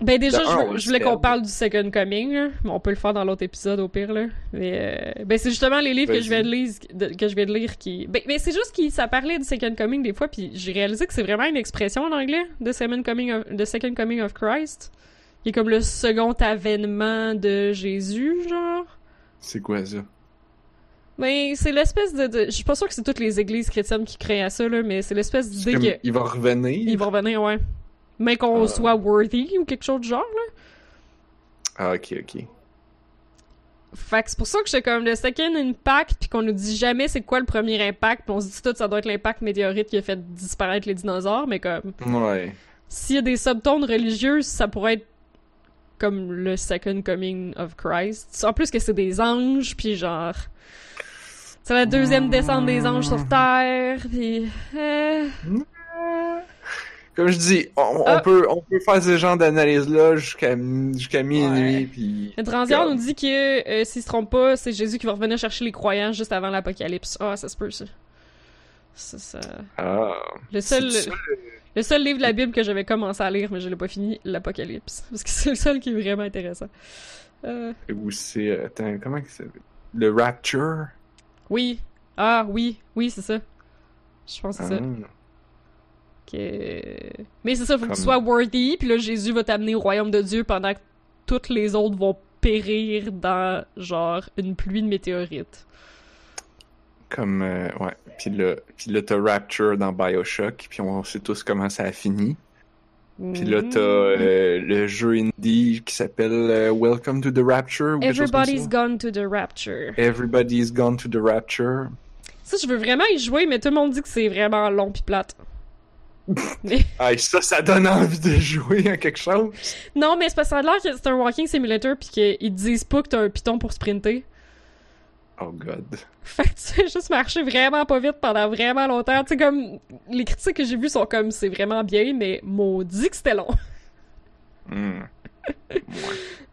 Speaker 2: Ben déjà,
Speaker 1: De
Speaker 2: je,
Speaker 1: un,
Speaker 2: veux- voulais qu'on parle du Second Coming, là. mais on peut le faire dans l'autre épisode au pire là. Mais euh, ben c'est justement les livres que je viens de lire, de- que je viens de lire qui. Ben, ben, c'est juste que ça parlait du Second Coming des fois, puis j'ai réalisé que c'est vraiment une expression en anglais, the Second Coming of, the Second Coming of Christ, qui est comme le second avènement de Jésus, genre.
Speaker 1: C'est quoi ça?
Speaker 2: Mais c'est l'espèce de, de- je suis pas sûre que c'est toutes les églises chrétiennes qui créent à ça là, mais c'est l'espèce d'idée que
Speaker 1: il va revenir?
Speaker 2: il va revenir, ouais. Mais qu'on
Speaker 1: Ah.
Speaker 2: soit worthy ou quelque chose du genre là.
Speaker 1: Ah, ok, ok.
Speaker 2: Fait que c'est pour ça que j'étais comme le second impact, puis qu'on nous dit jamais c'est quoi le premier impact, puis on se dit tout ça doit être l'impact météorite qui a fait disparaître les dinosaures, mais comme
Speaker 1: Ouais.
Speaker 2: s'il y a des subtones religieux, ça pourrait être comme le second coming of Christ. En plus que c'est des anges, puis genre c'est la deuxième descente des anges sur Terre, puis euh,
Speaker 1: Comme je dis, on, on
Speaker 2: Ah.
Speaker 1: peut, on peut faire ce genre d'analyse-là jusqu'à jusqu'à minuit,
Speaker 2: Ouais.
Speaker 1: puis...
Speaker 2: Le nous dit que euh, s'il se trompe pas, c'est Jésus qui va revenir chercher les croyants juste avant l'apocalypse. Ah, ça se peut ça. Ça, ça...
Speaker 1: Ah.
Speaker 2: Le seul,
Speaker 1: C'est ça,
Speaker 2: le seul livre de la Bible que j'avais commencé à lire, mais je l'ai pas fini, l'Apocalypse. Parce que c'est le seul qui est vraiment intéressant. Euh,
Speaker 1: Ou c'est... euh, Attends, comment que c'est? Le Rapture?
Speaker 2: oui. Ah, oui. Oui, c'est ça. Je pense que c'est
Speaker 1: Ah.
Speaker 2: ça. Que- Mais c'est ça, faut que tu sois worthy, puis là, Jésus va t'amener au royaume de Dieu pendant que toutes les autres vont périr dans, genre, une pluie de météorites.
Speaker 1: Comme, euh, ouais. Puis là, puis là t'as Rapture dans Bioshock, puis on sait tous comment ça a fini. Puis là, t'as
Speaker 2: Mm.
Speaker 1: euh, le jeu indie qui s'appelle euh, Welcome to the Rapture, ou
Speaker 2: Everybody's gone to the rapture.
Speaker 1: Everybody's gone to the Rapture.
Speaker 2: Ça, je veux vraiment y jouer, mais tout le monde dit que c'est vraiment long pis plate.
Speaker 1: Ah, ça, ça donne envie de jouer à quelque chose.
Speaker 2: Non, mais c'est parce que ça a l'air que c'est un walking simulator pis qu'ils disent pas que t'as un piton pour sprinter.
Speaker 1: Oh god.
Speaker 2: Fait que tu sais juste marcher vraiment pas vite pendant vraiment longtemps. Tu sais, comme, les critiques que j'ai vues sont comme, c'est vraiment bien, mais maudit que c'était long.
Speaker 1: Hmm.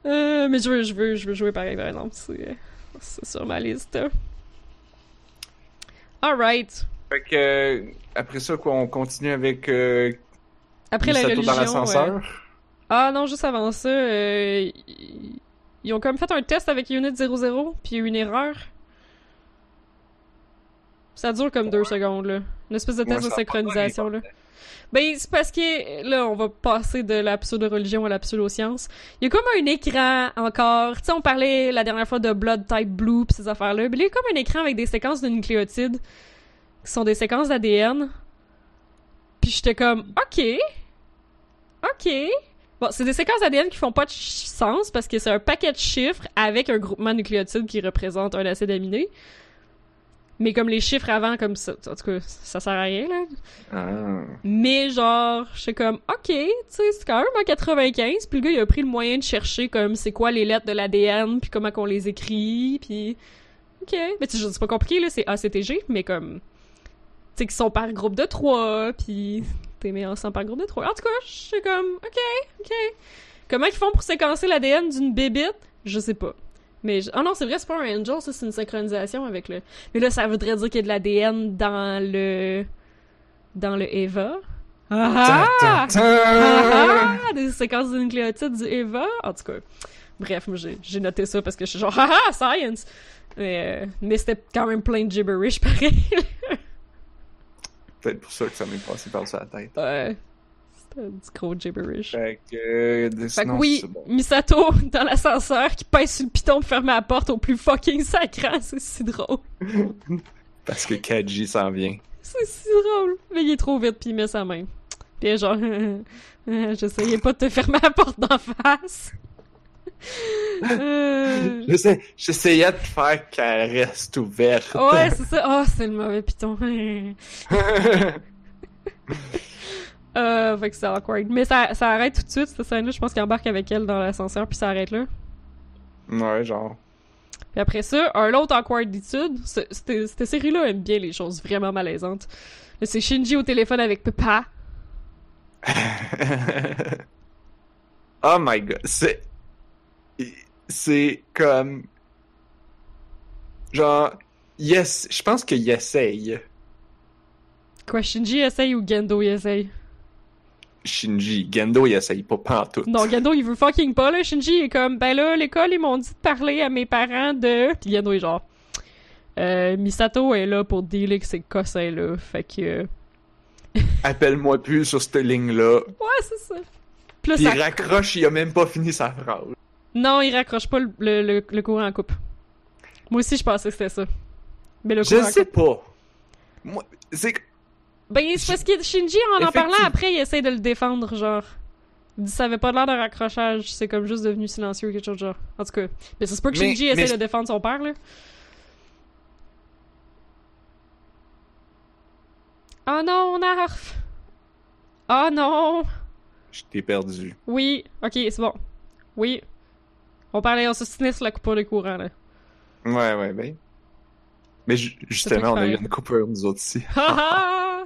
Speaker 2: Euh, mais je veux, je veux, je veux jouer pareil, par exemple. C'est, sur ma liste. Alright.
Speaker 1: Fait que, après ça, quoi, on continue avec euh,
Speaker 2: Après la religion...
Speaker 1: dans
Speaker 2: euh,
Speaker 1: l'ascenseur.
Speaker 2: Ah non, juste avant ça, euh, ils- ont comme fait un test avec Unit 00, puis il y a eu une erreur. Ça dure comme deux secondes, là. Une espèce de
Speaker 1: Ouais,
Speaker 2: test de synchronisation, là. Ben, c'est parce que, là, on va passer de la pseudo-religion à la pseudo-science. Il y a comme un écran encore. Tu sais, on parlait la dernière fois de Blood Type Blue pis ces affaires-là. Mais il y a comme un écran avec des séquences de nucléotides qui sont des séquences d'ADN. Puis j'étais comme, OK. OK. Bon, c'est des séquences d'ADN qui font pas de sens parce que c'est un paquet de chiffres avec un groupement nucléotide qui représente un acide aminé. Mais comme les chiffres avant, comme ça, en tout cas, ça sert à rien, là.
Speaker 1: Ah.
Speaker 2: Mais genre, j'étais comme, ok, tu sais, c'est quand même en 95, puis le gars, il a pris le moyen de chercher comme c'est quoi les lettres de l'ADN, puis comment qu'on les écrit, puis ok. Mais tu sais, c'est pas compliqué, là, c'est ACTG, mais comme, sais, qu'ils sont par groupe de trois, puis t'es mis ensemble par groupe de trois. En tout cas, j'étais comme, ok, ok. Comment ils font pour séquencer l'ADN d'une bébite? Je sais pas. Mais, je- oh non, c'est vrai, c'est pas un angel, ça, c'est une synchronisation avec le... Mais là, ça voudrait dire qu'il y a de l'ADN dans le... dans le Eva. Ah! Ah! ah! Des séquences de nucléotides du Eva. En tout cas, bref, moi, j'ai j'ai noté ça parce que je suis genre, ah ah, science! Mais, euh, mais c'était quand même plein de gibberish, pareil.
Speaker 1: Peut-être pour ça que ça m'est passé par la tête.
Speaker 2: Ouais. C'était du gros gibberish.
Speaker 1: Fait que, euh,
Speaker 2: Fait que oui,
Speaker 1: bon.
Speaker 2: Misato dans l'ascenseur qui pèse sur le piton pour fermer la porte au plus fucking sacrant, c'est si drôle.
Speaker 1: Parce que Kaji s'en vient.
Speaker 2: C'est si drôle. Mais il est trop vite puis il met sa main. Puis genre, j'essayais pas de te fermer la porte d'en face. Euh,
Speaker 1: Je sais, j'essayais de faire qu'elle reste ouverte.
Speaker 2: Ouais, c'est ça. Oh, c'est le mauvais piton. euh, fait que c'est awkward. Mais ça, ça arrête tout de suite, cette scène-là. Je pense qu'il embarque avec elle dans l'ascenseur, puis ça arrête là.
Speaker 1: ouais, genre.
Speaker 2: Puis après ça, un autre awkwarditude. ce- Cette, série-là aime bien les choses vraiment malaisantes. C'est Shinji au téléphone avec Papa.
Speaker 1: oh my god, c'est. C'est comme. Genre. Yes, je pense qu'il essaye.
Speaker 2: Quoi, Shinji essaye ou Gendo il essaye?
Speaker 1: Shinji. Gendo, il essaye pas pantoute.
Speaker 2: Non, Gendo, il veut fucking pas, là. Shinji est comme, ben là, l'école, ils m'ont dit de parler à mes parents de... Puis Gendo est genre... Euh, Misato est là pour dealer avec ces cossins-là, fait que... euh,
Speaker 1: Appelle-moi plus sur cette ligne-là.
Speaker 2: Ouais, c'est ça. Puis
Speaker 1: il raccroche, il a même pas fini sa phrase.
Speaker 2: Non, il raccroche pas le, le, le- le courant en coupe. Moi aussi, je pensais que c'était ça. Mais le
Speaker 1: Je
Speaker 2: courant en
Speaker 1: sais
Speaker 2: coupe...
Speaker 1: pas. Moi, c'est que.
Speaker 2: Ben, c'est parce que Shinji, en en parlant après, il essaie de le défendre, genre... Il dit ça avait pas l'air d'un raccrochage, c'est comme juste devenu silencieux ou quelque chose de genre. En tout cas. Mais c'est pas que
Speaker 1: Mais-
Speaker 2: Shinji
Speaker 1: mais-
Speaker 2: essaie de défendre son père, là. Oh non, Narf! Oh non!
Speaker 1: Je t'ai perdu.
Speaker 2: Oui, ok, c'est bon. Oui. On parlait, on se sur la coupure de courant, là.
Speaker 1: Ouais, ouais, ben. Mais ju- justement, on a eu une coupure, nous autres ici.
Speaker 2: Ha ha!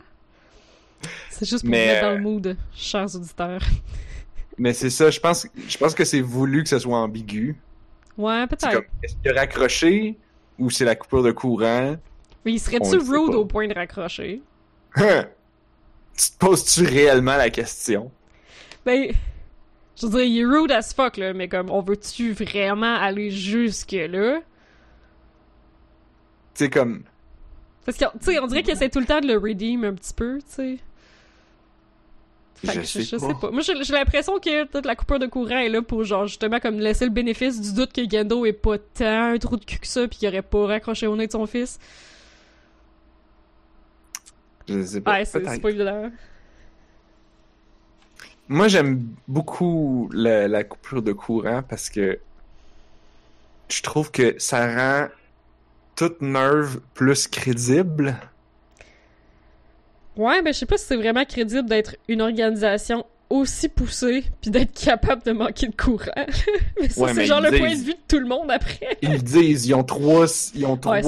Speaker 2: C'est juste pour
Speaker 1: Mais,
Speaker 2: vous mettre dans
Speaker 1: euh,
Speaker 2: le mood, chers auditeurs.
Speaker 1: Mais c'est ça, je pense, je pense que c'est voulu que ce soit ambigu.
Speaker 2: Ouais, peut-être.
Speaker 1: est-ce qu'il a raccroché ou c'est la coupure de courant?
Speaker 2: Mais il serait-tu rude au point de raccrocher?
Speaker 1: Hein? tu te poses-tu réellement la question?
Speaker 2: Ben, je veux dire, il est rude as fuck, là, mais comme, on veut-tu vraiment aller jusque-là?
Speaker 1: Tu sais, comme,
Speaker 2: Parce que, tu sais, on dirait qu'il essaie tout le temps de le redeem un petit peu, tu sais. Fait
Speaker 1: je, sais,
Speaker 2: je
Speaker 1: pas.
Speaker 2: sais pas. Moi, j'ai l'impression que toute la coupure de courant est là pour, genre, justement, comme laisser le bénéfice du doute que Gendo est pas tant un trou de cul que ça, pis qu'il aurait pas raccroché au nez de son fils.
Speaker 1: Je sais pas.
Speaker 2: Ouais,
Speaker 1: peut-être.
Speaker 2: c'est pas évident.
Speaker 1: Moi, j'aime beaucoup la, la coupure de courant parce que je trouve que ça rend toute nerve plus crédible.
Speaker 2: Ouais, ben je sais pas si c'est vraiment crédible d'être une organisation aussi poussée puis d'être capable de manquer de courant. mais ça,
Speaker 1: Ouais,
Speaker 2: c'est genre le point de vue de tout le monde après.
Speaker 1: Ils disent, ils ont trois, ils ont
Speaker 2: Ouais,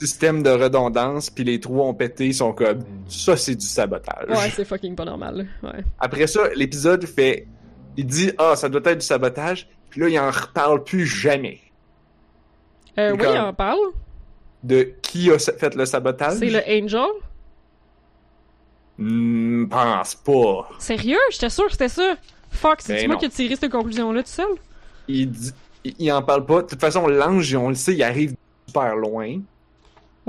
Speaker 1: trois systèmes de redondance, puis les trois ont pété, ils sont comme, ça c'est du sabotage.
Speaker 2: Ouais, c'est fucking pas normal. Ouais.
Speaker 1: Après ça, l'épisode fait, il dit, ah, ça doit être du sabotage, puis là, il en reparle plus jamais
Speaker 2: Euh, oui,
Speaker 1: comme-
Speaker 2: on parle.
Speaker 1: de qui a fait le sabotage?
Speaker 2: C'est le Angel?
Speaker 1: Hmm, pense pas.
Speaker 2: Sérieux? J'étais sûr que c'était ça. Fuck, c'est
Speaker 1: Ben
Speaker 2: moi qui ai tiré cette conclusion-là tout seul?
Speaker 1: Il, dit- il, il en parle pas. De toute façon, l'ange, on le sait, il arrive super loin.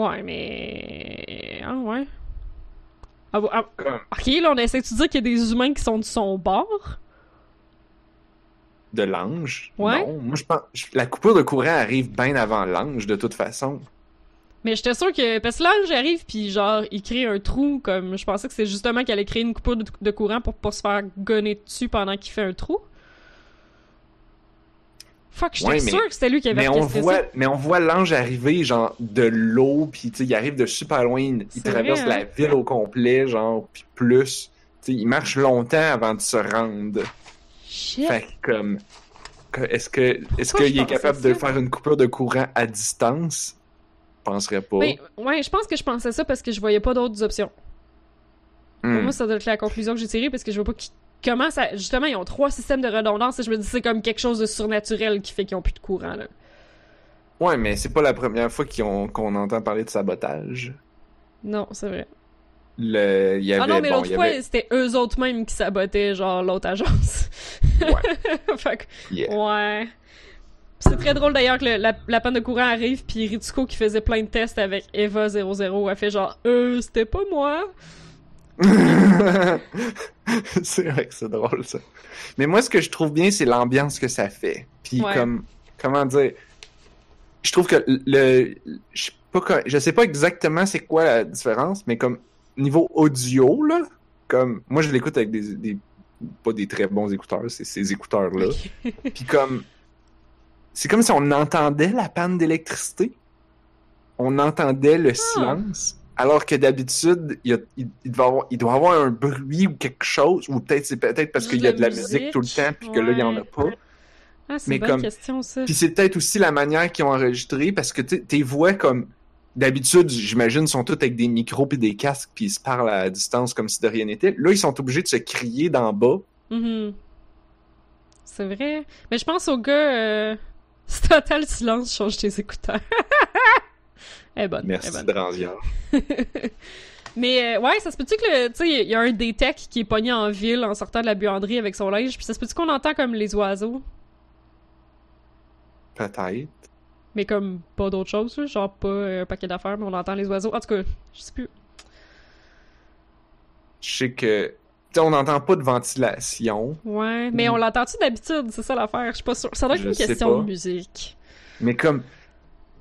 Speaker 2: Ouais, mais... Ah ouais. Ah, ah, ok, là, on essaie de dire qu'il y a des humains qui sont de son bord?
Speaker 1: de l'ange?
Speaker 2: Ouais.
Speaker 1: Non, moi je pense. La coupure de courant arrive bien avant l'ange, de toute façon.
Speaker 2: Mais j'étais sûr que... Parce que là, j'arrive, puis genre, il crée un trou, comme... Je pensais que c'est justement qu'elle allait créer une coupure de, de courant pour pas se faire gonner dessus pendant qu'il fait un trou. Fuck, j'étais
Speaker 1: Ouais,
Speaker 2: sûr que c'était lui qui avait
Speaker 1: Mais on
Speaker 2: orchestré
Speaker 1: voit,
Speaker 2: ça.
Speaker 1: mais on voit l'ange arriver genre de l'eau, puis tu sais, il arrive de super loin, il traverse
Speaker 2: vrai,
Speaker 1: la
Speaker 2: hein?
Speaker 1: ville au complet, genre puis plus. Tu sais, il marche longtemps avant de se rendre.
Speaker 2: Shit.
Speaker 1: Fait comme, est-ce que, est-ce qu'il est capable de faire une coupure de courant à distance? Je penserais pas.
Speaker 2: Ben, ouais, je pense que je pensais ça parce que je voyais pas d'autres options.
Speaker 1: Hmm.
Speaker 2: Pour moi, ça doit être la conclusion que j'ai tirée parce que je vois pas qui... comment ça. Justement, ils ont trois systèmes de redondance et je me dis c'est comme quelque chose de surnaturel qui fait qu'ils ont plus de courant, là.
Speaker 1: Ouais, mais c'est pas la première fois qu'on entend parler de sabotage.
Speaker 2: Non, c'est vrai.
Speaker 1: Le, y avait,
Speaker 2: ah non, mais l'autre fois,
Speaker 1: avait-
Speaker 2: c'était eux autres mêmes qui sabotaient, genre, l'autre agence.
Speaker 1: Ouais.
Speaker 2: fait que,
Speaker 1: Yeah.
Speaker 2: ouais. C'est très drôle d'ailleurs que le- la, la panne de courant arrive, puis Ritsuko qui faisait plein de tests avec Eva 00 a fait genre Euh, c'était pas moi.
Speaker 1: c'est vrai que c'est drôle ça. Mais moi, ce que je trouve bien, c'est l'ambiance que ça fait. Puis
Speaker 2: Ouais.
Speaker 1: comme, comment dire, je trouve que le, je sais pas, je sais pas exactement c'est quoi la différence, mais comme niveau audio là, comme moi je l'écoute avec des, des pas des très bons écouteurs, c'est ces écouteurs là. Puis comme, c'est comme si on entendait la panne d'électricité, on entendait le silence. Alors que d'habitude, il, il, il doit avoir, il doit avoir un bruit ou quelque chose, ou peut-être c'est peut-être parce qu'il y a
Speaker 2: de
Speaker 1: la musique
Speaker 2: musique,
Speaker 1: tout le temps, puis que là, il y en a pas.
Speaker 2: Ah, c'est une bonne
Speaker 1: comme-
Speaker 2: question, ça.
Speaker 1: Puis c'est peut-être aussi la manière qu'ils ont enregistré, parce que tes voix, comme d'habitude, j'imagine, sont toutes avec des micros puis des casques, puis ils se parlent à distance comme si de rien n'était. Là, ils sont obligés de se crier d'en bas.
Speaker 2: Mhm. C'est vrai. Mais je pense au gars. Euh... C'est total silence, change tes écouteurs. Elle est bonne. elle est
Speaker 1: Merci,
Speaker 2: bonne. Mais euh, ouais, ça se peut-tu que tu sais, il y a un des techs qui est pogné en ville en sortant de la buanderie avec son linge, puis ça se peut-tu qu'on entend comme les oiseaux,
Speaker 1: Peut-être.
Speaker 2: mais comme pas d'autre chose, genre pas euh, un paquet d'affaires, mais on entend les oiseaux. En tout cas, je sais plus.
Speaker 1: Je sais que. Tu sais, on n'entend pas de ventilation,
Speaker 2: Ouais, mais on l'entend-tu d'habitude, c'est ça l'affaire. Je suis pas sûre. Ça doit être
Speaker 1: Je
Speaker 2: une question
Speaker 1: pas.
Speaker 2: de musique.
Speaker 1: mais comme.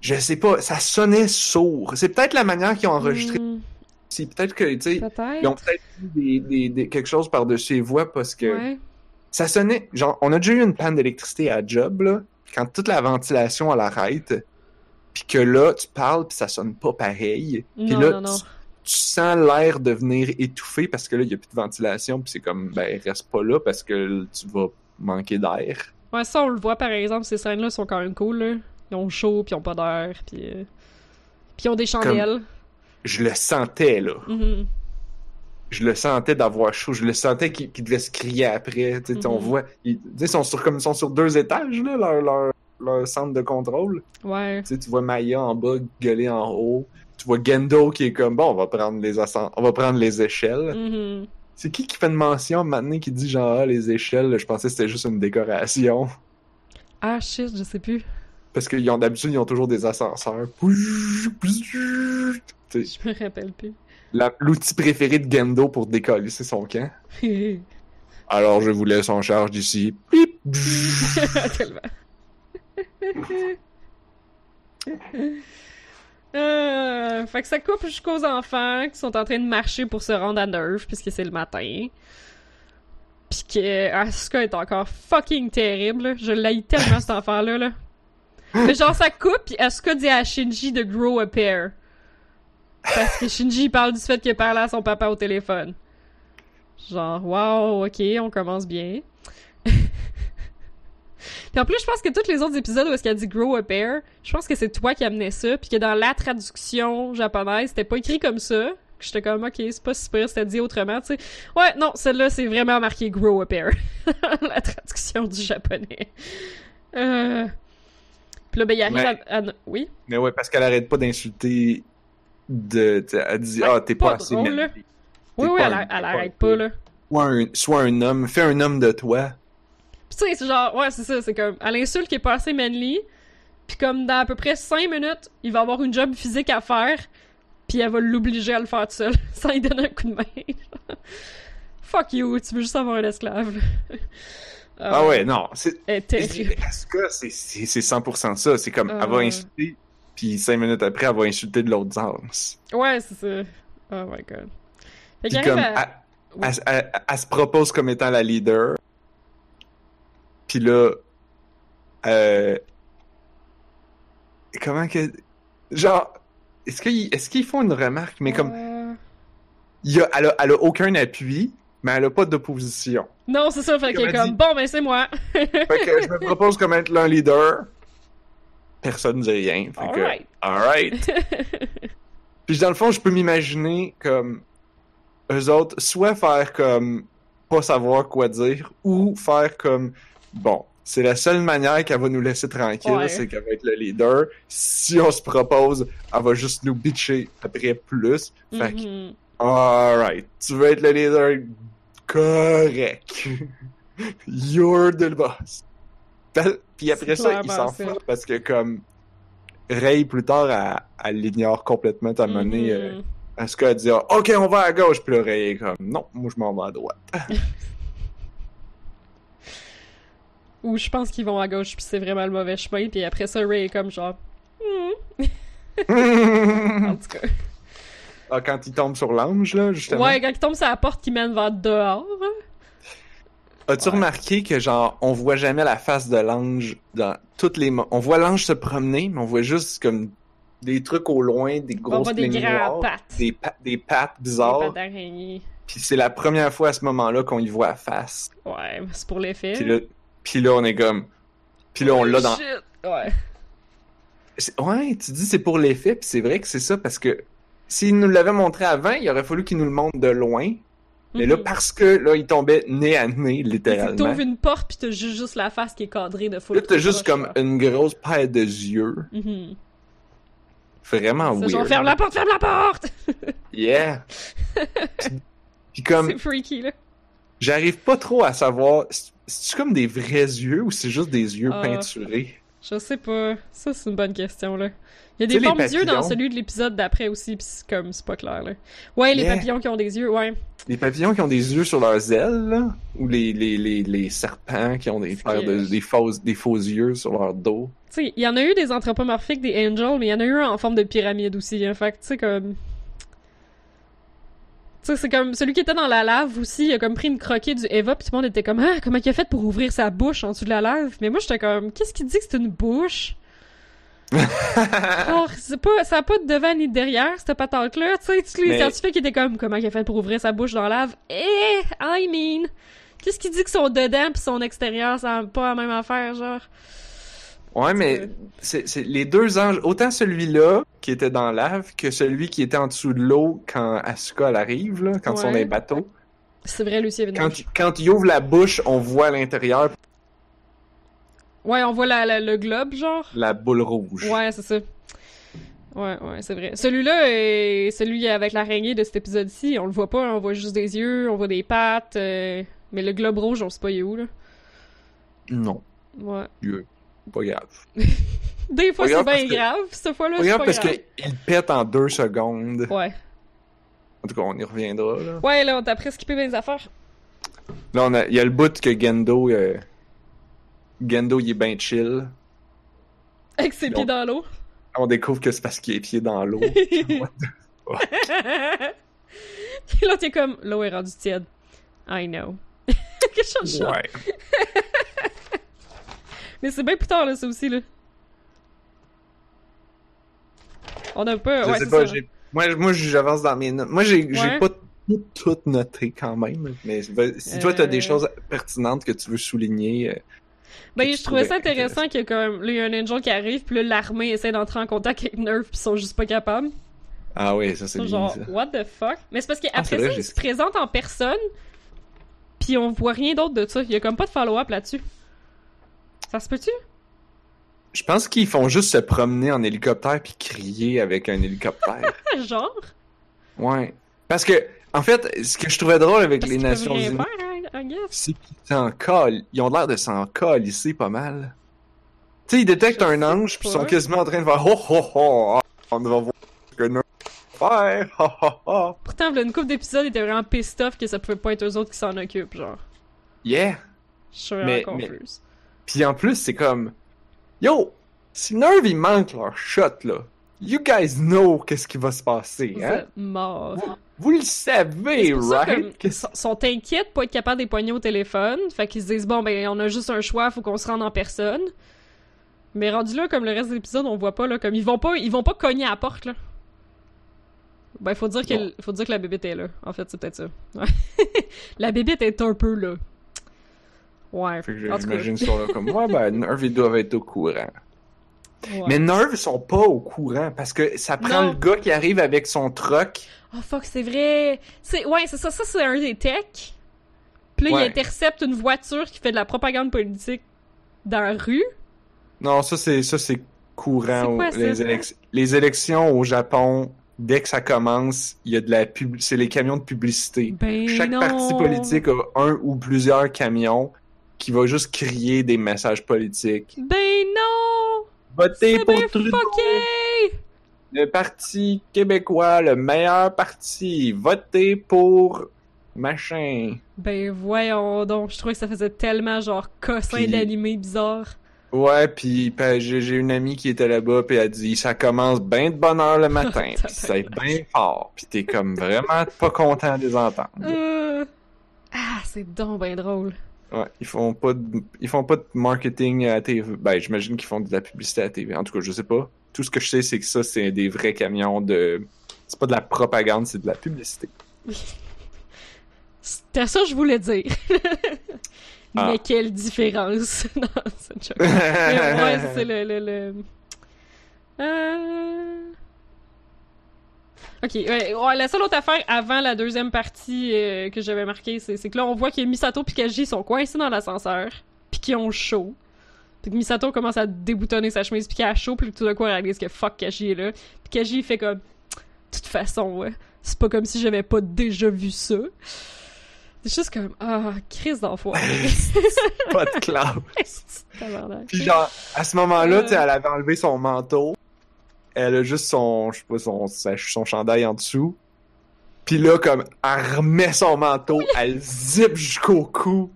Speaker 1: Je sais pas, ça sonnait sourd. C'est peut-être la manière qu'ils ont enregistré.
Speaker 2: Hmm,
Speaker 1: C'est peut-être que, tu sais, ils ont peut-être des, des, des- quelque chose par-dessus les voix parce que
Speaker 2: Ouais.
Speaker 1: ça sonnait. Genre, on a déjà eu une panne d'électricité à job, là, quand toute la ventilation, elle arrête, puis que là, tu parles, puis ça sonne pas pareil. Puis là,
Speaker 2: non, non.
Speaker 1: Tu, tu sens l'air devenir étouffé parce que là, il y a plus de ventilation, puis c'est comme, ben, reste pas là parce que tu vas manquer d'air.
Speaker 2: Ouais, ça, on le voit par exemple, ces scènes-là sont quand même cool, là. Ils ont chaud, puis ils ont pas d'air, puis. euh, Puis ils ont des chandelles.
Speaker 1: Je le sentais, là.
Speaker 2: Mhm.
Speaker 1: je le sentais d'avoir chaud, je le sentais qu'ils devaient se crier après. Tu sais, on
Speaker 2: Mhm.
Speaker 1: voit, ils, sont sur comme ils sont sur deux étages là, leur, leur, leur centre de contrôle.
Speaker 2: Ouais.
Speaker 1: Tu sais, tu vois Maya en bas gueuler en haut. Tu vois Gendo qui est comme bon, on va prendre les on va prendre les échelles.
Speaker 2: Mhm.
Speaker 1: C'est qui qui fait une mention maintenant qui dit genre ah, les échelles, je pensais que c'était juste une décoration
Speaker 2: Ah shit, je sais plus.
Speaker 1: Parce qu'ils ont d'habitude ils ont toujours des ascenseurs.
Speaker 2: Je me rappelle plus.
Speaker 1: L'outil préféré de Gendo pour décoller c'est son camp. Alors je vous laisse en charge d'ici. Pip.
Speaker 2: Tellement. Euh, fait que ça coupe jusqu'aux enfants qui sont en train de marcher pour se rendre à Nerve puisque c'est le matin. Pis que Asuka est encore fucking terrible. Je l'haïs tellement cet enfant-là. Là. Mais genre ça coupe pis Asuka dit à Shinji de grow a pair. Parce que Shinji parle du fait qu'il a parlé à son papa au téléphone. Genre wow, ok, on commence bien. Puis en plus, je pense que tous les autres épisodes où est-ce qu'elle dit grow a pair, je pense que c'est toi qui amenais ça, puis que dans la traduction japonaise, c'était pas écrit comme ça. Que j'étais comme, ok, c'est pas super, c'était dit autrement, tu sais. Ouais, non, celle-là, c'est vraiment marqué grow a pair. la traduction du japonais. Euh... Puis là, ben, il arrive
Speaker 1: Ouais.
Speaker 2: à, à- Oui?
Speaker 1: Mais ouais, parce qu'elle arrête pas d'insulter de. Elle dit
Speaker 2: Ouais,
Speaker 1: Ah, t'es
Speaker 2: pas
Speaker 1: pas, assez
Speaker 2: là. Oui, oui, elle,
Speaker 1: un-
Speaker 2: elle
Speaker 1: t'es pas
Speaker 2: arrête pas, là.
Speaker 1: Sois un, homme, fais un homme de toi.
Speaker 2: Pis tu sais, c'est genre, ouais, c'est ça, c'est comme, elle insulte qui est pas assez manly, pis comme dans à peu près 5 minutes, il va avoir une job physique à faire, pis elle va l'obliger à le faire tout seul, sans lui donner un coup de main. Fuck you, tu veux juste avoir un esclave.
Speaker 1: Ah ouais, non. C'est.
Speaker 2: Elle est terrible.
Speaker 1: Asuka, c'est- c'est c'est 100% ça. C'est comme, elle va
Speaker 2: Euh.
Speaker 1: insulter, puis cinq minutes après, elle va insulter de l'autre sens.
Speaker 2: Ouais, c'est ça. Oh my god.
Speaker 1: Puis comme,
Speaker 2: à...
Speaker 1: elle,
Speaker 2: Oui.
Speaker 1: elle- elle- elle se propose comme étant la leader. Puis là, euh, comment que, genre, est-ce qu'ils est-ce qu'ils font une remarque, mais comme,
Speaker 2: Euh,
Speaker 1: il y a, elle, a, elle a aucun appui, mais elle a pas d'opposition.
Speaker 2: Non, c'est ça, fait qu'elle est
Speaker 1: Comme dit-
Speaker 2: bon, ben c'est moi.
Speaker 1: Fait que je me propose comme être un leader. Personne ne dit rien. Fait que,
Speaker 2: Alright.
Speaker 1: alright. Puis dans le fond, je peux m'imaginer comme eux autres, soit faire comme pas savoir quoi dire, ou faire comme bon, c'est la seule manière qu'elle va nous laisser tranquille,
Speaker 2: Ouais.
Speaker 1: c'est qu'elle va être le leader. Si on se propose, elle va juste nous bitcher après plus. Fait que,
Speaker 2: Mhm.
Speaker 1: alright, tu veux être le leader, correct. You're the boss. Puis après ça, il s'en fout parce que comme Ray plus tard, elle, elle l'ignore complètement à un moment donné. euh. Asuka a dit Ok, on va à gauche. Puis Ray est comme Non, moi je m'en vais à droite.
Speaker 2: Ou je pense qu'ils vont à gauche, puis c'est vraiment le mauvais chemin, puis après ça, Ray est comme genre. Hmm. En tout cas.
Speaker 1: Ah, quand il tombe sur l'ange, là, justement.
Speaker 2: Ouais, quand il tombe sur la porte qui mène vers dehors. hein.
Speaker 1: As-tu
Speaker 2: Ouais.
Speaker 1: remarqué que, genre, on voit jamais la face de l'ange dans toutes les... On voit l'ange se promener, mais on voit juste comme des trucs au loin, des
Speaker 2: On
Speaker 1: grosses
Speaker 2: voit des
Speaker 1: noires,
Speaker 2: pattes.
Speaker 1: des, pa- des pattes
Speaker 2: Des
Speaker 1: bizarres.
Speaker 2: pattes d'araignée.
Speaker 1: Puis c'est la première fois à ce moment-là qu'on y voit la face.
Speaker 2: Ouais, c'est pour l'effet.
Speaker 1: Puis là, puis là, on est comme... Puis là, on l'a dans...
Speaker 2: Shit. Ouais.
Speaker 1: Ouais, tu dis c'est pour l'effet, puis c'est vrai que c'est ça, parce que s'il nous l'avait montré avant, il aurait fallu qu'il nous le montre de loin. Mais là,
Speaker 2: Mhm.
Speaker 1: parce que là, il tombait nez à nez,
Speaker 2: Tu
Speaker 1: littéralement.
Speaker 2: t'ouvres une porte, puis t'as juste, juste la face qui est cadrée de full.
Speaker 1: Là, t'as juste comme
Speaker 2: là.
Speaker 1: une grosse paire de yeux.
Speaker 2: Mhm.
Speaker 1: Vraiment weird.
Speaker 2: genre, ferme la porte, ferme la porte!
Speaker 1: Yeah! puis, puis comme,
Speaker 2: C'est freaky, là.
Speaker 1: j'arrive pas trop à savoir, c'est- c'est-tu comme des vrais yeux ou c'est juste des yeux
Speaker 2: Ah.
Speaker 1: peinturés?
Speaker 2: Je sais pas. Ça, c'est une bonne question, là. Il y a des formes d'yeux dans celui de l'épisode d'après aussi, pis c'est comme, c'est pas clair, là. Ouais, les
Speaker 1: Yeah.
Speaker 2: papillons qui ont des yeux, ouais.
Speaker 1: Les papillons qui ont des yeux sur leurs ailes, là? Ou les, les, les, les serpents qui ont des, paires de, des, fausses, des faux yeux sur leur dos?
Speaker 2: Tu sais, il y en a eu des anthropomorphiques, des angels, mais il y en a eu un en forme de pyramide aussi, hein. Fait tu sais, comme... Tu sais, c'est comme... Celui qui était dans la lave aussi, il a comme pris une croquée du Eva, pis tout le monde était comme « Ah, comment il a fait pour ouvrir sa bouche en dessous de la lave? » Mais moi, j'étais comme « Qu'est-ce qu'il dit que c'est une bouche? » c'est pas, ça a pas de devant ni de derrière, cette patente-là. Tu sais, tous les
Speaker 1: Mais-
Speaker 2: scientifiques étaient comme, comment il a fait pour ouvrir sa bouche dans la lave? Eh, I mean, qu'est-ce qu'il dit que son dedans pis son extérieur, ça a pas la même affaire, genre?
Speaker 1: Ouais, mais c'est c'est les deux anges, autant celui-là qui était dans la lave que celui qui était en dessous de l'eau quand Asuka elle arrive, là, quand ils sont dans
Speaker 2: Ouais.
Speaker 1: les bateaux.
Speaker 2: C'est vrai, Lucie avait une
Speaker 1: Quand, quand il ouvre la bouche, on voit l'intérieur,
Speaker 2: Ouais, on voit la, la- le globe, genre.
Speaker 1: la boule rouge.
Speaker 2: Ouais, c'est ça. Ouais, ouais, c'est vrai. Celui-là est celui avec l'araignée de cet épisode-ci. On le voit pas, on voit juste des yeux, on voit des pattes. euh, Mais le globe rouge, on sait pas il est où, là.
Speaker 1: Non,
Speaker 2: Ouais.
Speaker 1: Pas grave.
Speaker 2: Des fois, c'est bien
Speaker 1: parce que-
Speaker 2: grave. Cette fois-là,
Speaker 1: Pas
Speaker 2: c'est
Speaker 1: grave
Speaker 2: pas
Speaker 1: parce
Speaker 2: grave.
Speaker 1: qu'il pète en deux secondes.
Speaker 2: Ouais.
Speaker 1: En tout cas, on y reviendra, là.
Speaker 2: Ouais, là, on t'a presque skippé mes affaires.
Speaker 1: Là, on a, il y a le bout que Gendo, euh, Gendo, il est bien chill.
Speaker 2: Avec ses pieds dans l'eau.
Speaker 1: On découvre que c'est parce qu'il est pieds dans l'eau.
Speaker 2: Puis l'autre est comme, l'eau est rendue tiède. I know. Quelque chose de
Speaker 1: ouais.
Speaker 2: Mais c'est bien plus tard, là, ça aussi, là. On a pas.
Speaker 1: Je
Speaker 2: ouais,
Speaker 1: sais pas,
Speaker 2: ça.
Speaker 1: Moi, moi j'avance dans mes notes. Moi, j'ai,
Speaker 2: Ouais.
Speaker 1: pas tout, tout noté quand même. Mais si toi, t'as
Speaker 2: Euh.
Speaker 1: des choses pertinentes que tu veux souligner... euh,
Speaker 2: Ben, je trouvais ça intéressant qu'il y a comme, là, il y a un angel qui arrive, puis là, l'armée essaie d'entrer en contact avec Nerf, puis ils sont juste pas capables.
Speaker 1: Ah oui, ça, c'est bien,
Speaker 2: Genre,
Speaker 1: ça.
Speaker 2: what the fuck? Mais c'est parce
Speaker 1: Ah,
Speaker 2: qu'après
Speaker 1: vrai,
Speaker 2: ça,
Speaker 1: j'ai-
Speaker 2: il se présente en personne, puis on voit rien d'autre de ça. Il y a comme pas de follow-up là-dessus. Ça se peut-tu?
Speaker 1: Je pense qu'ils font juste se promener en hélicoptère puis crier avec un hélicoptère.
Speaker 2: Genre?
Speaker 1: ouais. Parce que, en fait, ce que je trouvais drôle avec
Speaker 2: Parce
Speaker 1: les Nations Unies,
Speaker 2: guess.
Speaker 1: c'est qu'ils s'en collent. Ils ont l'air de s'en colisser pas mal. Tu sais, ils détectent
Speaker 2: Je
Speaker 1: un ange puis ils sont quasiment en train de faire « Oh, oh, oh! On va voir ce que nous faire! Oh, oh, oh!
Speaker 2: Pourtant, une couple d'épisodes était vraiment pissed off que ça pouvait pas être eux autres qui s'en occupent, genre. »
Speaker 1: Yeah!
Speaker 2: Je suis vraiment
Speaker 1: mais-
Speaker 2: confuse.
Speaker 1: Puis en plus, c'est comme... Yo! Si Nerve, il manque leur shot, là, you guys know qu'est-ce qui va se passer, hein?
Speaker 2: morts.
Speaker 1: Vous le savez,
Speaker 2: pour
Speaker 1: right? Qu'est-ce-
Speaker 2: sont- inquiets de pas être capables d'époigner au téléphone. Fait qu'ils se disent, bon, ben, on a juste un choix, faut qu'on se rende en personne. Mais rendu là, comme le reste de l'épisode, on voit pas, là, comme ils vont pas, ils vont pas cogner à la porte, là. Ben, faut dire, qu'elle, faut dire que la bébête est là. En fait, c'est peut-être ça. Ouais. la bébête est un peu là. Ouais.
Speaker 1: Fait que j'imagine ça là comme ouais ben Nerve ils doivent être au courant.
Speaker 2: Ouais.
Speaker 1: Mais Nerve ils sont pas au courant parce que ça prend
Speaker 2: Non.
Speaker 1: le gars qui arrive avec son truck.
Speaker 2: Oh fuck, c'est vrai. C'est ouais, c'est ça. Ça c'est un des techs. Puis là,
Speaker 1: Ouais.
Speaker 2: il intercepte une voiture qui fait de la propagande politique dans la rue.
Speaker 1: Non, ça c'est ça c'est courant
Speaker 2: quoi,
Speaker 1: les, élec- les élections au Japon. Dès que ça commence, il y a de la pub c'est les camions de publicité.
Speaker 2: Ben
Speaker 1: Chaque
Speaker 2: non.
Speaker 1: parti politique a un ou plusieurs camions qui va juste crier des messages politiques.
Speaker 2: Ben non!
Speaker 1: Votez pour
Speaker 2: bien
Speaker 1: Trudeau!
Speaker 2: fucké!
Speaker 1: Le Parti québécois, le meilleur parti. Votez pour machin.
Speaker 2: Ben voyons donc, je trouvais que ça faisait tellement genre cossin d'animé bizarre.
Speaker 1: Ouais, puis ben, j'ai une amie qui était là-bas, puis elle a dit ça commence bien de bonne heure le matin, puis c'est bien fort, puis t'es comme vraiment pas content de les entendre.
Speaker 2: Euh... Ah, c'est donc ben drôle.
Speaker 1: Ouais, ils font pas de, ils font pas de marketing à TV. Ben, j'imagine qu'ils font de la publicité à TV. En tout cas, je sais pas. Tout ce que je sais, c'est que ça, c'est des vrais camions de. C'est pas de la propagande, c'est de la publicité.
Speaker 2: C'était ça que je voulais dire.
Speaker 1: Ah.
Speaker 2: Mais quelle différence dans cette. Mais ouais, c'est le... le, le... Euh... Ok, ouais, ouais, la seule autre affaire avant la deuxième partie euh, que j'avais marquée, c'est que là, on voit que Misato et Kaji sont coincés dans l'ascenseur, puis qu'ils ont chaud. Puis que Misato commence à déboutonner sa chemise, puis qu'elle a chaud, puis tout d'un coup, elle réalise que fuck, Kaji est là. Puis Kaji, fait comme... De toute façon, ouais, c'est pas comme si j'avais pas déjà vu ça. C'est juste comme... Ah, crise d'enfoiré.
Speaker 1: pas de classe. Puis genre, à ce moment-là,
Speaker 2: Euh.
Speaker 1: tu sais, elle avait enlevé son manteau. Elle a juste son, je sais pas, son, son chandail en dessous. Puis là, comme, elle remet son manteau, elle zip jusqu'au cou.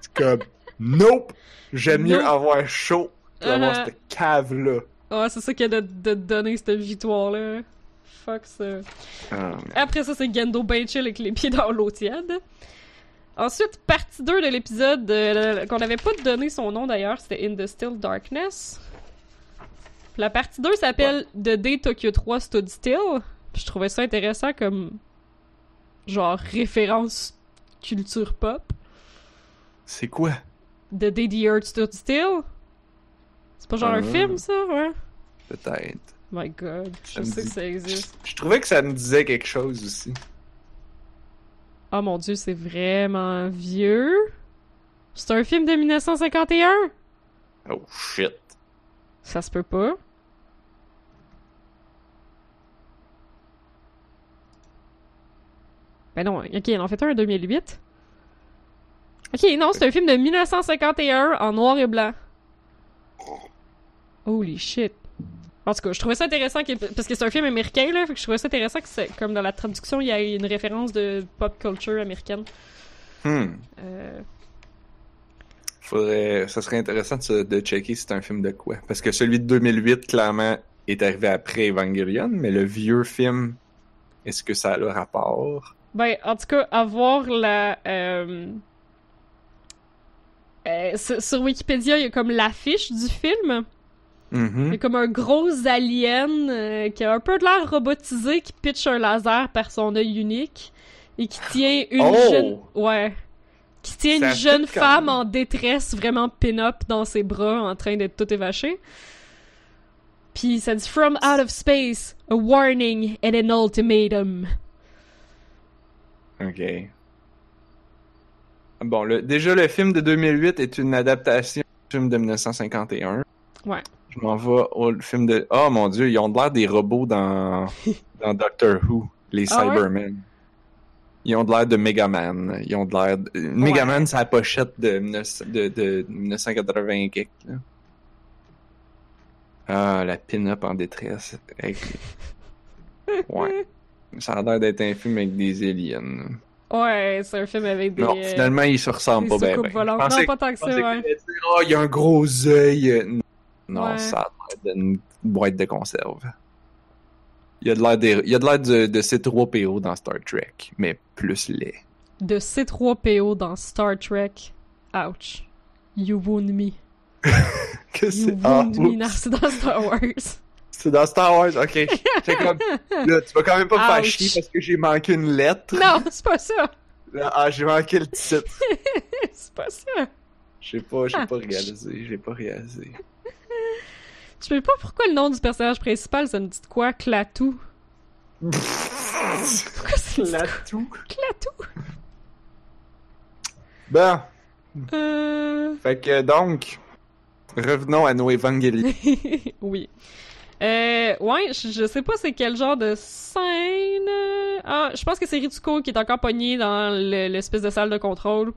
Speaker 1: C'est comme, nope! J'aime mieux avoir chaud qu'avoir
Speaker 2: Uh-huh.
Speaker 1: cette cave-là.
Speaker 2: Ah, c'est ça qui a de, de donner cette victoire-là. Fuck ça.
Speaker 1: Ah,
Speaker 2: Après ça, c'est Gendo ben chill avec les pieds dans l'eau tiède. Ensuite, partie 2 de l'épisode euh, qu'on n'avait pas donné son nom d'ailleurs, c'était In the Still Darkness. La partie 2 s'appelle The Day Tokyo 3 Stood Still. Puis je trouvais ça intéressant comme genre référence culture pop.
Speaker 1: C'est quoi?
Speaker 2: The Day the Earth Stood Still? C'est pas genre un
Speaker 1: Ah.
Speaker 2: film ça, ouais?
Speaker 1: Peut-être.
Speaker 2: My god, je
Speaker 1: Ça
Speaker 2: sais
Speaker 1: dit-
Speaker 2: que ça existe.
Speaker 1: Je trouvais que ça me disait quelque chose aussi.
Speaker 2: Oh mon dieu, c'est vraiment vieux. C'est un film de 1951?
Speaker 1: Oh shit.
Speaker 2: Ça se peut pas. Ben non, ok, il en fait un en 2008. Ok, non, c'est un film de 1951 en noir et blanc. Holy shit. En tout cas, je trouvais ça intéressant parce que c'est un film américain là, fait que je trouvais ça intéressant que comme dans la traduction il y a une référence de pop culture américaine.
Speaker 1: Hmm.
Speaker 2: Euh,
Speaker 1: Faudrait, ça serait intéressant de, de checker si c'est un film de quoi. Parce que celui de 2008, clairement, est arrivé après Evangelion, mais le vieux film, est-ce que ça a le rapport?
Speaker 2: Ben, en tout cas, avoir la. euh, euh, sur Wikipédia, il y a comme l'affiche du film. Il y a comme un gros alien euh, qui a un peu de l'air robotisé qui pitch un laser par son œil unique et qui tient une
Speaker 1: Oh!
Speaker 2: jeune. Ouais. Qui tient une jeune femme en détresse, vraiment pin-up dans ses bras, en train d'être tout évaché. Puis ça dit From out of space, a warning and an ultimatum.
Speaker 1: Ok. Bon, le, déjà, le film de 2008 est une adaptation du film de 1951.
Speaker 2: Ouais.
Speaker 1: Je m'en vais au film de... Oh mon dieu, ils ont l'air des robots dans, dans Doctor Who, les
Speaker 2: Ah ouais?
Speaker 1: Cybermen. Ils ont de l'air de Megaman. Ils ont de l'air... De... Megaman, c'est la pochette de, 19 de, de 1980 et quelques, là. Ah, la pin-up en détresse. Ouais. Ça a l'air d'être un film avec des aliens.
Speaker 2: Ouais, c'est un film avec des.
Speaker 1: Non,
Speaker 2: euh,
Speaker 1: finalement, ils se ressemblent pas bien.
Speaker 2: volantes. Non, pas tant que ça, ouais.
Speaker 1: Oh, il y a un gros œil. Non,
Speaker 2: Ouais.
Speaker 1: ça a l'air d'une boîte de conserve. Il y a de l'air des- il y a de l'air de, de C3PO dans Star Trek, mais plus laid.
Speaker 2: De C3PO dans Star Trek. Ouch. You wound me.
Speaker 1: Que
Speaker 2: You
Speaker 1: c'est ah,
Speaker 2: wound me. Non, c'est dans Star Wars.
Speaker 1: C'est dans Star Wars, ok. C'est comme là, tu vas quand même pas me faire
Speaker 2: Ouch.
Speaker 1: chier parce que j'ai manqué une lettre.
Speaker 2: non, c'est pas ça.
Speaker 1: Ah, j'ai manqué le titre.
Speaker 2: c'est pas ça.
Speaker 1: J'ai pas, j'ai pas réalisé, j'ai pas réalisé.
Speaker 2: Je sais pas pourquoi le nom du personnage principal, ça me dit de quoi? Clatou. Pourquoi quoi?
Speaker 1: tout.
Speaker 2: Clatou?
Speaker 1: Bon,
Speaker 2: Euh...
Speaker 1: fait que donc, revenons à nos évangéliques.
Speaker 2: oui. Euh, ouais, je, je sais pas c'est quel genre de scène. Ah, je pense que c'est Ritsuko qui est encore pogné dans le- l'espèce de salle de contrôle.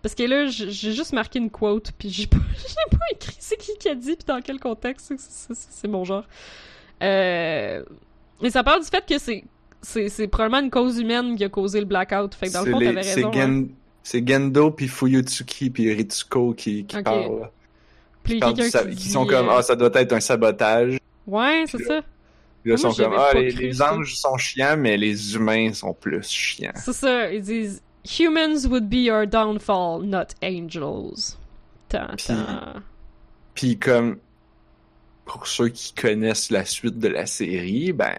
Speaker 2: Parce que là, j'ai juste marqué une quote, puis j'ai pas, pas écrit c'est qui qui a dit, puis dans quel contexte, c'est- mon genre. Euh... Mais ça parle du fait que c'est probablement une cause humaine qui a causé le blackout. Fait que dans le fond, t'avais raison. hein.
Speaker 1: Gen- C'est Gendo, puis Fuyutsuki, puis Ritsuko qui, parlent. Qui, sa-
Speaker 2: qui,
Speaker 1: sont comme,
Speaker 2: euh,
Speaker 1: ah, ça doit être un sabotage.
Speaker 2: Ouais, c'est ça.
Speaker 1: Puis là,
Speaker 2: Moi,
Speaker 1: sont comme, ah, les, anges sont chiants, mais les humains sont plus chiants.
Speaker 2: C'est ça. Ils disent Humans would be your downfall, not angels. Tant,
Speaker 1: Puis-. Puis comme, pour ceux qui connaissent la suite de la série, ben,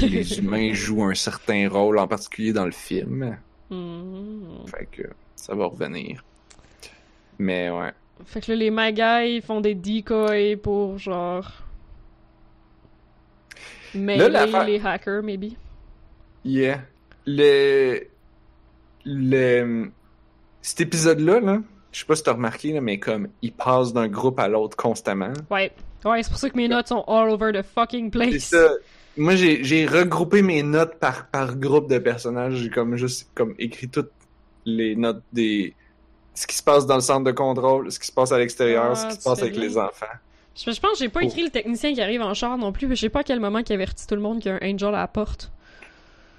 Speaker 1: les humains jouent un certain rôle, en particulier dans le film.
Speaker 2: Hmm.
Speaker 1: Fait que ça va revenir. Mais ouais.
Speaker 2: Fait que là, les Magai font des decoys pour genre.
Speaker 1: L'affaire-
Speaker 2: les hackers, maybe.
Speaker 1: Yeah. Le. Le. Cet épisode-là, là, je sais pas si t'as remarqué, là, mais comme, il passe d'un groupe à l'autre constamment.
Speaker 2: Ouais. Ouais, c'est pour ça que mes notes sont all over the fucking
Speaker 1: C'est
Speaker 2: place.
Speaker 1: ça. Moi, j'ai j'ai regroupé mes notes par, par groupe de personnages. J'ai comme juste comme écrit toutes les notes des. Ce qui se passe dans le centre de contrôle, ce qui se passe à l'extérieur,
Speaker 2: Ah,
Speaker 1: ce qui se passe avec
Speaker 2: bien.
Speaker 1: les enfants.
Speaker 2: Je, je pense que j'ai pas
Speaker 1: Oh.
Speaker 2: écrit le technicien qui arrive en char non plus, mais je sais pas à quel moment qui avertit tout le monde qu'il y a un angel à la porte.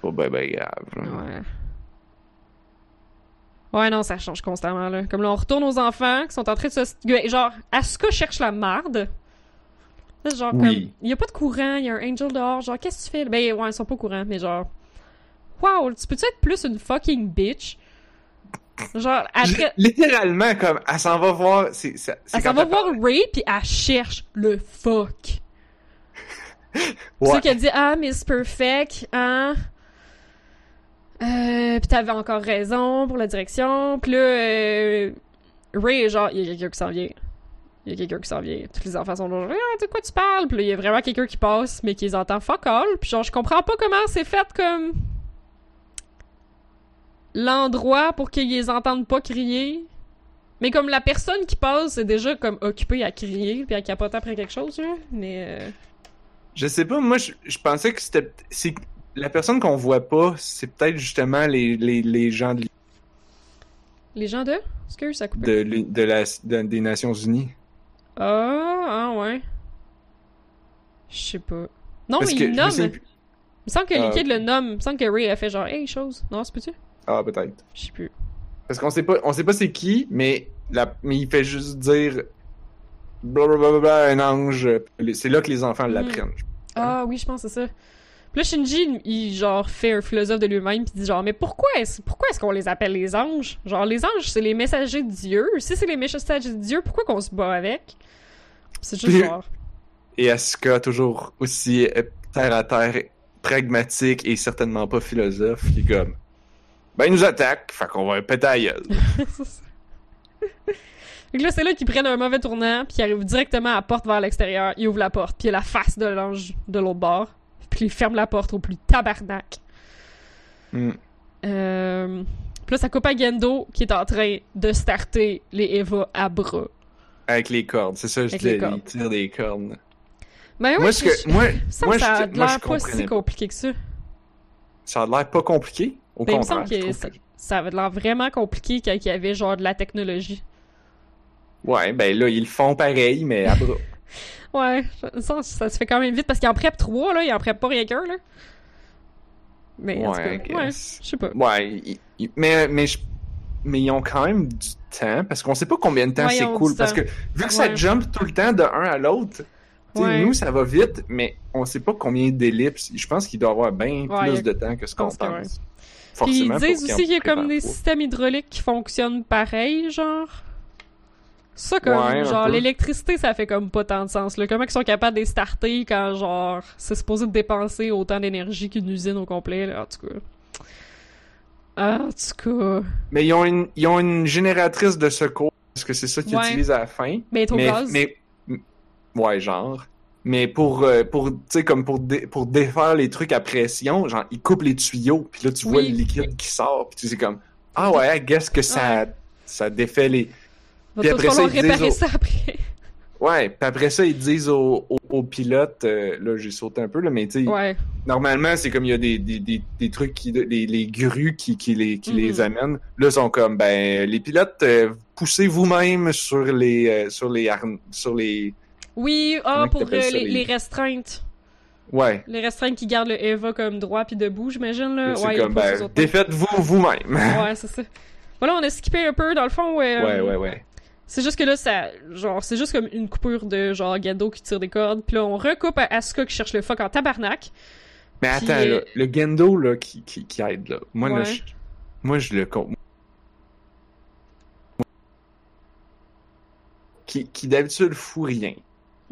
Speaker 1: Pas ben ben grave.
Speaker 2: Ouais. Ouais, non, ça change constamment, là. Comme là, on retourne aux enfants qui sont en train de se... Genre, Asuka cherche la marde. Là, genre,
Speaker 1: Oui.
Speaker 2: comme... Il y a pas de courant, il y a un angel dehors. Genre, qu'est-ce que tu fais? Ben, ouais, ils sont pas au courant, mais genre... Wow, tu peux-tu être plus une fucking bitch? Genre, après...
Speaker 1: Littéralement, comme, elle s'en va voir. C'est c'est- c'est
Speaker 2: Elle s'en va voir Ray, puis elle cherche le fuck. C'est
Speaker 1: Ouais.
Speaker 2: ça qu'elle dit Ah, Miss Perfect, hein? Euh, pis t'avais encore raison pour la direction. Pis là, euh, Ray est genre, il y a quelqu'un qui s'en vient. Il y a quelqu'un qui s'en vient. Tous les enfants sont genre, ah, de quoi tu parles? Pis là, il y a vraiment quelqu'un qui passe, mais qui les entend fuck all. Pis genre, je comprends pas comment c'est fait comme. L'endroit pour qu'ils les entendent pas crier. Mais comme la personne qui passe est déjà comme occupée à crier puis à capoter après quelque chose, là. Mais. euh,
Speaker 1: Je sais pas, moi, je, je pensais que c'était. La personne qu'on voit pas, c'est peut-être justement les, les, les gens de,
Speaker 2: Les gens de? Excuse, ça a coupé.
Speaker 1: de, de la, de- des Nations Unies.
Speaker 2: Ah, ah ouais. Je sais pas. Non,
Speaker 1: Parce
Speaker 2: mais il nomme. Il me semble que
Speaker 1: Ah,
Speaker 2: Liquid le nomme. Il me semble que Ray a fait genre, hey, chose. Non, c'est peux-tu?
Speaker 1: Ah, peut-être.
Speaker 2: Je sais plus.
Speaker 1: Parce qu'on sait pas, on sait pas c'est qui, mais, la, mais il fait juste dire blablabla, un ange. C'est là que les enfants
Speaker 2: Mhm.
Speaker 1: l'apprennent.
Speaker 2: Ah oui, je pense que c'est ça. Puis là, Shinji, il genre fait un philosophe de lui-même puis dit genre, mais pourquoi est-ce pourquoi est-ce qu'on les appelle les anges? Genre, les anges, c'est les messagers de Dieu. Si c'est les messagers de Dieu, pourquoi qu'on se bat avec? C'est juste
Speaker 1: Puis-
Speaker 2: genre.
Speaker 1: Et Asuka, toujours aussi euh, terre à terre, pragmatique et certainement pas philosophe, qui comme. Ben, ils nous attaquent, fait qu'on va péter à gueule.
Speaker 2: Fait que là, c'est là qu'ils prennent un mauvais tournant, puis ils arrivent directement à la porte vers l'extérieur. Ils ouvrent la porte, puis il y a la face de l'ange de l'autre bord. Puis ils ferment la porte au plus tabarnak. Euh... Puis là, ça coupe à Gendo, qui est en train de starter les Eva à bras.
Speaker 1: Avec les cordes, c'est ça, je
Speaker 2: cordes.
Speaker 1: ils tirent des cordes.
Speaker 2: Ben ouais,
Speaker 1: moi, ce
Speaker 2: je-
Speaker 1: que, moi,
Speaker 2: ça,
Speaker 1: moi,
Speaker 2: ça a l'air pas si compliqué que ça.
Speaker 1: Ça a l'air pas compliqué. Au
Speaker 2: Ben, il me
Speaker 1: contraire,
Speaker 2: semble
Speaker 1: je
Speaker 2: que ça,
Speaker 1: que-
Speaker 2: ça avait l'air vraiment compliqué quand il y avait genre de la technologie.
Speaker 1: Ouais, ben là, ils le font pareil, mais à bras.
Speaker 2: Ouais, ça, ça se fait quand même vite parce qu'il en prep trois, là, il en prep pas rien qu'un, là. Mais en tout
Speaker 1: Ouais,
Speaker 2: cas, ouais, je sais pas.
Speaker 1: Ouais, mais, mais, je- mais ils ont quand même du temps, parce qu'on sait pas combien de temps
Speaker 2: Ouais,
Speaker 1: c'est cool. Parce que vu que ça jump tout le temps de un à l'autre,
Speaker 2: Ouais.
Speaker 1: nous, ça va vite, mais on sait pas combien d'ellipses. Je pense qu'il doit y avoir bien
Speaker 2: Ouais,
Speaker 1: plus
Speaker 2: a-
Speaker 1: de temps que ce qu'on
Speaker 2: pense que ouais. Puis ils disent aussi qu'il y a comme des systèmes hydrauliques qui fonctionnent pareil, genre. Ça, comme,
Speaker 1: Ouais,
Speaker 2: genre, l'électricité, ça fait comme pas tant de sens, là. Comment ils sont capables de starter quand, genre, c'est supposé de dépenser autant d'énergie qu'une usine au complet, là, en tout cas. En tout cas.
Speaker 1: Mais ils ont une, ils ont une génératrice de secours, parce que c'est ça qu'ils
Speaker 2: Ouais.
Speaker 1: utilisent à la fin.
Speaker 2: Mais
Speaker 1: mais, mais, ouais, genre. Mais pour, euh, pour, tu sais, comme pour, dé- pour défaire les trucs à pression, genre, ils coupent les tuyaux, puis là, tu vois le liquide qui sort, puis tu sais, comme, ah ouais, guess que ça, ça défait les... Puis après ça, ils disent
Speaker 2: ça après.
Speaker 1: Ouais, puis après ça, ils disent aux, aux, aux pilotes, euh, là j'ai sauté un peu, là, mais tu sais,
Speaker 2: Ouais.
Speaker 1: normalement c'est comme il y a des, des, des, des trucs, qui, les, les grues qui, qui, les, qui les amènent. Là, ils sont comme, ben, les pilotes, euh, poussez vous-même sur les, sur les, sur les,
Speaker 2: Oui, ah, pour euh, les, restreintes.
Speaker 1: ouais.
Speaker 2: Les restreintes qui gardent le Eva comme droit puis debout, j'imagine, là.
Speaker 1: c'est
Speaker 2: ouais,
Speaker 1: comme, ben, défaites-vous vous-même.
Speaker 2: Ouais, c'est ça. Voilà, on a skippé un peu, dans le fond, euh,
Speaker 1: ouais, ouais, ouais.
Speaker 2: C'est juste que là, ça, genre, c'est juste comme une coupure de, genre, Gado qui tire des cordes, puis là, on recoupe à Asuka qui cherche le fuck en tabarnak.
Speaker 1: Mais attends,
Speaker 2: euh,
Speaker 1: là, le Gendo, là, qui, qui, qui aide, là, moi, là,
Speaker 2: Ouais.
Speaker 1: je, moi, je le compte. Qui, qui d'habitude fout rien.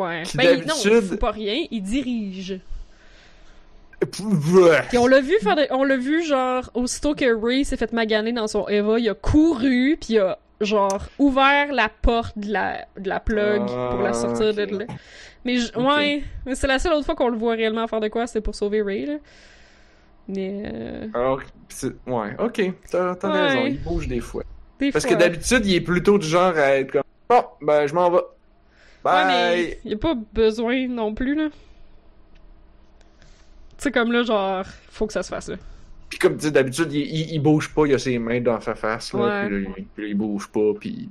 Speaker 2: Ouais.
Speaker 1: Qui
Speaker 2: Ben, il- non, il fout pas rien, il dirige. Puis on l'a vu faire on l'a vu genre aussitôt que Ray s'est fait maganer dans son Eva, il a couru puis il a genre ouvert la porte de la de la plug pour la sortir
Speaker 1: Ah,
Speaker 2: de là. Mais j- ouais, mais c'est la seule autre fois qu'on le voit réellement faire de quoi, c'est pour sauver Ray là. Mais euh,
Speaker 1: Alors, ouais, ok, t'as t'as
Speaker 2: Ouais.
Speaker 1: raison, il bouge des fois.
Speaker 2: des
Speaker 1: Parce
Speaker 2: fois.
Speaker 1: que d'habitude, il est plutôt du genre à être comme, bon, ben, je m'en vais.
Speaker 2: Ouais,
Speaker 1: Bye!
Speaker 2: mais il y a pas besoin non plus là. Tu sais comme là genre faut que ça se fasse là.
Speaker 1: Puis comme tu sais, d'habitude, il, il, il bouge pas, il a ses mains dans sa face, là,
Speaker 2: Ouais.
Speaker 1: puis là, il, il bouge pas, puis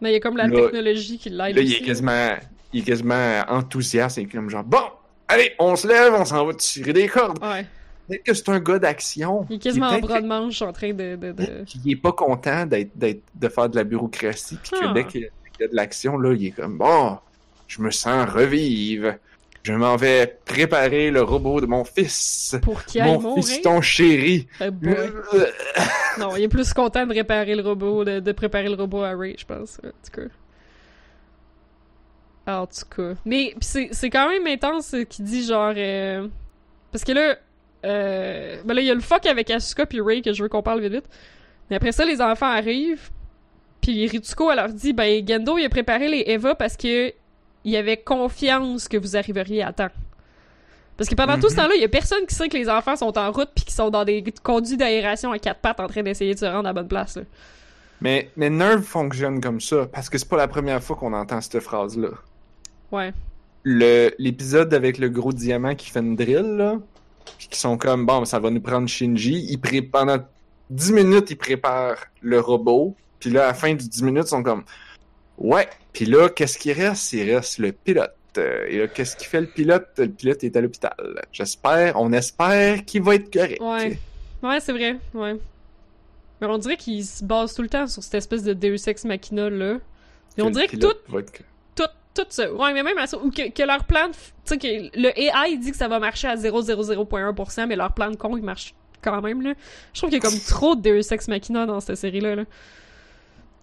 Speaker 2: Mais il y a comme la
Speaker 1: Là-
Speaker 2: technologie qui l'aide
Speaker 1: là, il est quasiment, il est quasiment enthousiaste, il est comme genre, bon, allez, on se lève, on s'en va tirer des cordes.
Speaker 2: Ouais.
Speaker 1: Peut-être que c'est un gars d'action.
Speaker 2: Il est quasiment en bras de manche en train de, de, de...
Speaker 1: qu'il est pas content d'être, d'être, de faire de la bureaucratie, puis que
Speaker 2: Ah.
Speaker 1: dès qu'il qu'il y a de l'action, là, il est comme, bon, je me sens revivre. Je m'en vais préparer le robot de mon fils.
Speaker 2: pour aille
Speaker 1: Mon
Speaker 2: mourir?
Speaker 1: fiston chéri.
Speaker 2: Eh. Non, il est plus content de réparer le robot, de, de préparer le robot à Ray, je pense. En tout cas. En tout cas. Mais c'est quand même intense euh, qu'il dit genre. euh, Parce que là. Euh... Ben là, il y a le fuck avec Asuka puis Ray que je veux qu'on parle vite vite. Mais après ça, les enfants arrivent. Puis Ritsuko, elle leur dit Ben, Gendo, il a préparé les Eva parce que. Il avait confiance que vous arriveriez à temps. Parce que pendant tout ce
Speaker 1: Mhm.
Speaker 2: temps-là, il y a personne qui sait que les enfants sont en route puis qui sont dans des conduits d'aération à quatre pattes en train d'essayer de se rendre à la bonne place. là.
Speaker 1: Mais, mais Nerve fonctionne comme ça, parce que c'est pas la première fois qu'on entend cette phrase-là.
Speaker 2: Ouais.
Speaker 1: Le, l'épisode avec le gros diamant qui fait une drill, là, puis qui sont comme, bon, ça va nous prendre Shinji, il pré- pendant 10 minutes, ils préparent le robot, puis là, à la fin du 10 minutes, ils sont comme, ouais, puis là, qu'est-ce qui reste? Il reste le pilote. Euh, Et là, qu'est-ce qui fait le pilote? Le pilote est à l'hôpital. J'espère, on espère qu'il va être correct.
Speaker 2: Ouais. Ouais, c'est vrai. Ouais. Mais on dirait qu'ils se basent tout le temps sur cette espèce de Deus Ex Machina là. Et on dirait que tout,
Speaker 1: être-
Speaker 2: tout, tout ça. Ouais, mais même à ça. Ou que, que leur plan. Tu sais, que le AI dit que ça va marcher à 0,00.1%, mais leur plan de con, il marche quand même, là. Je trouve qu'il y a comme trop de Deus Ex Machina dans cette série-là, là.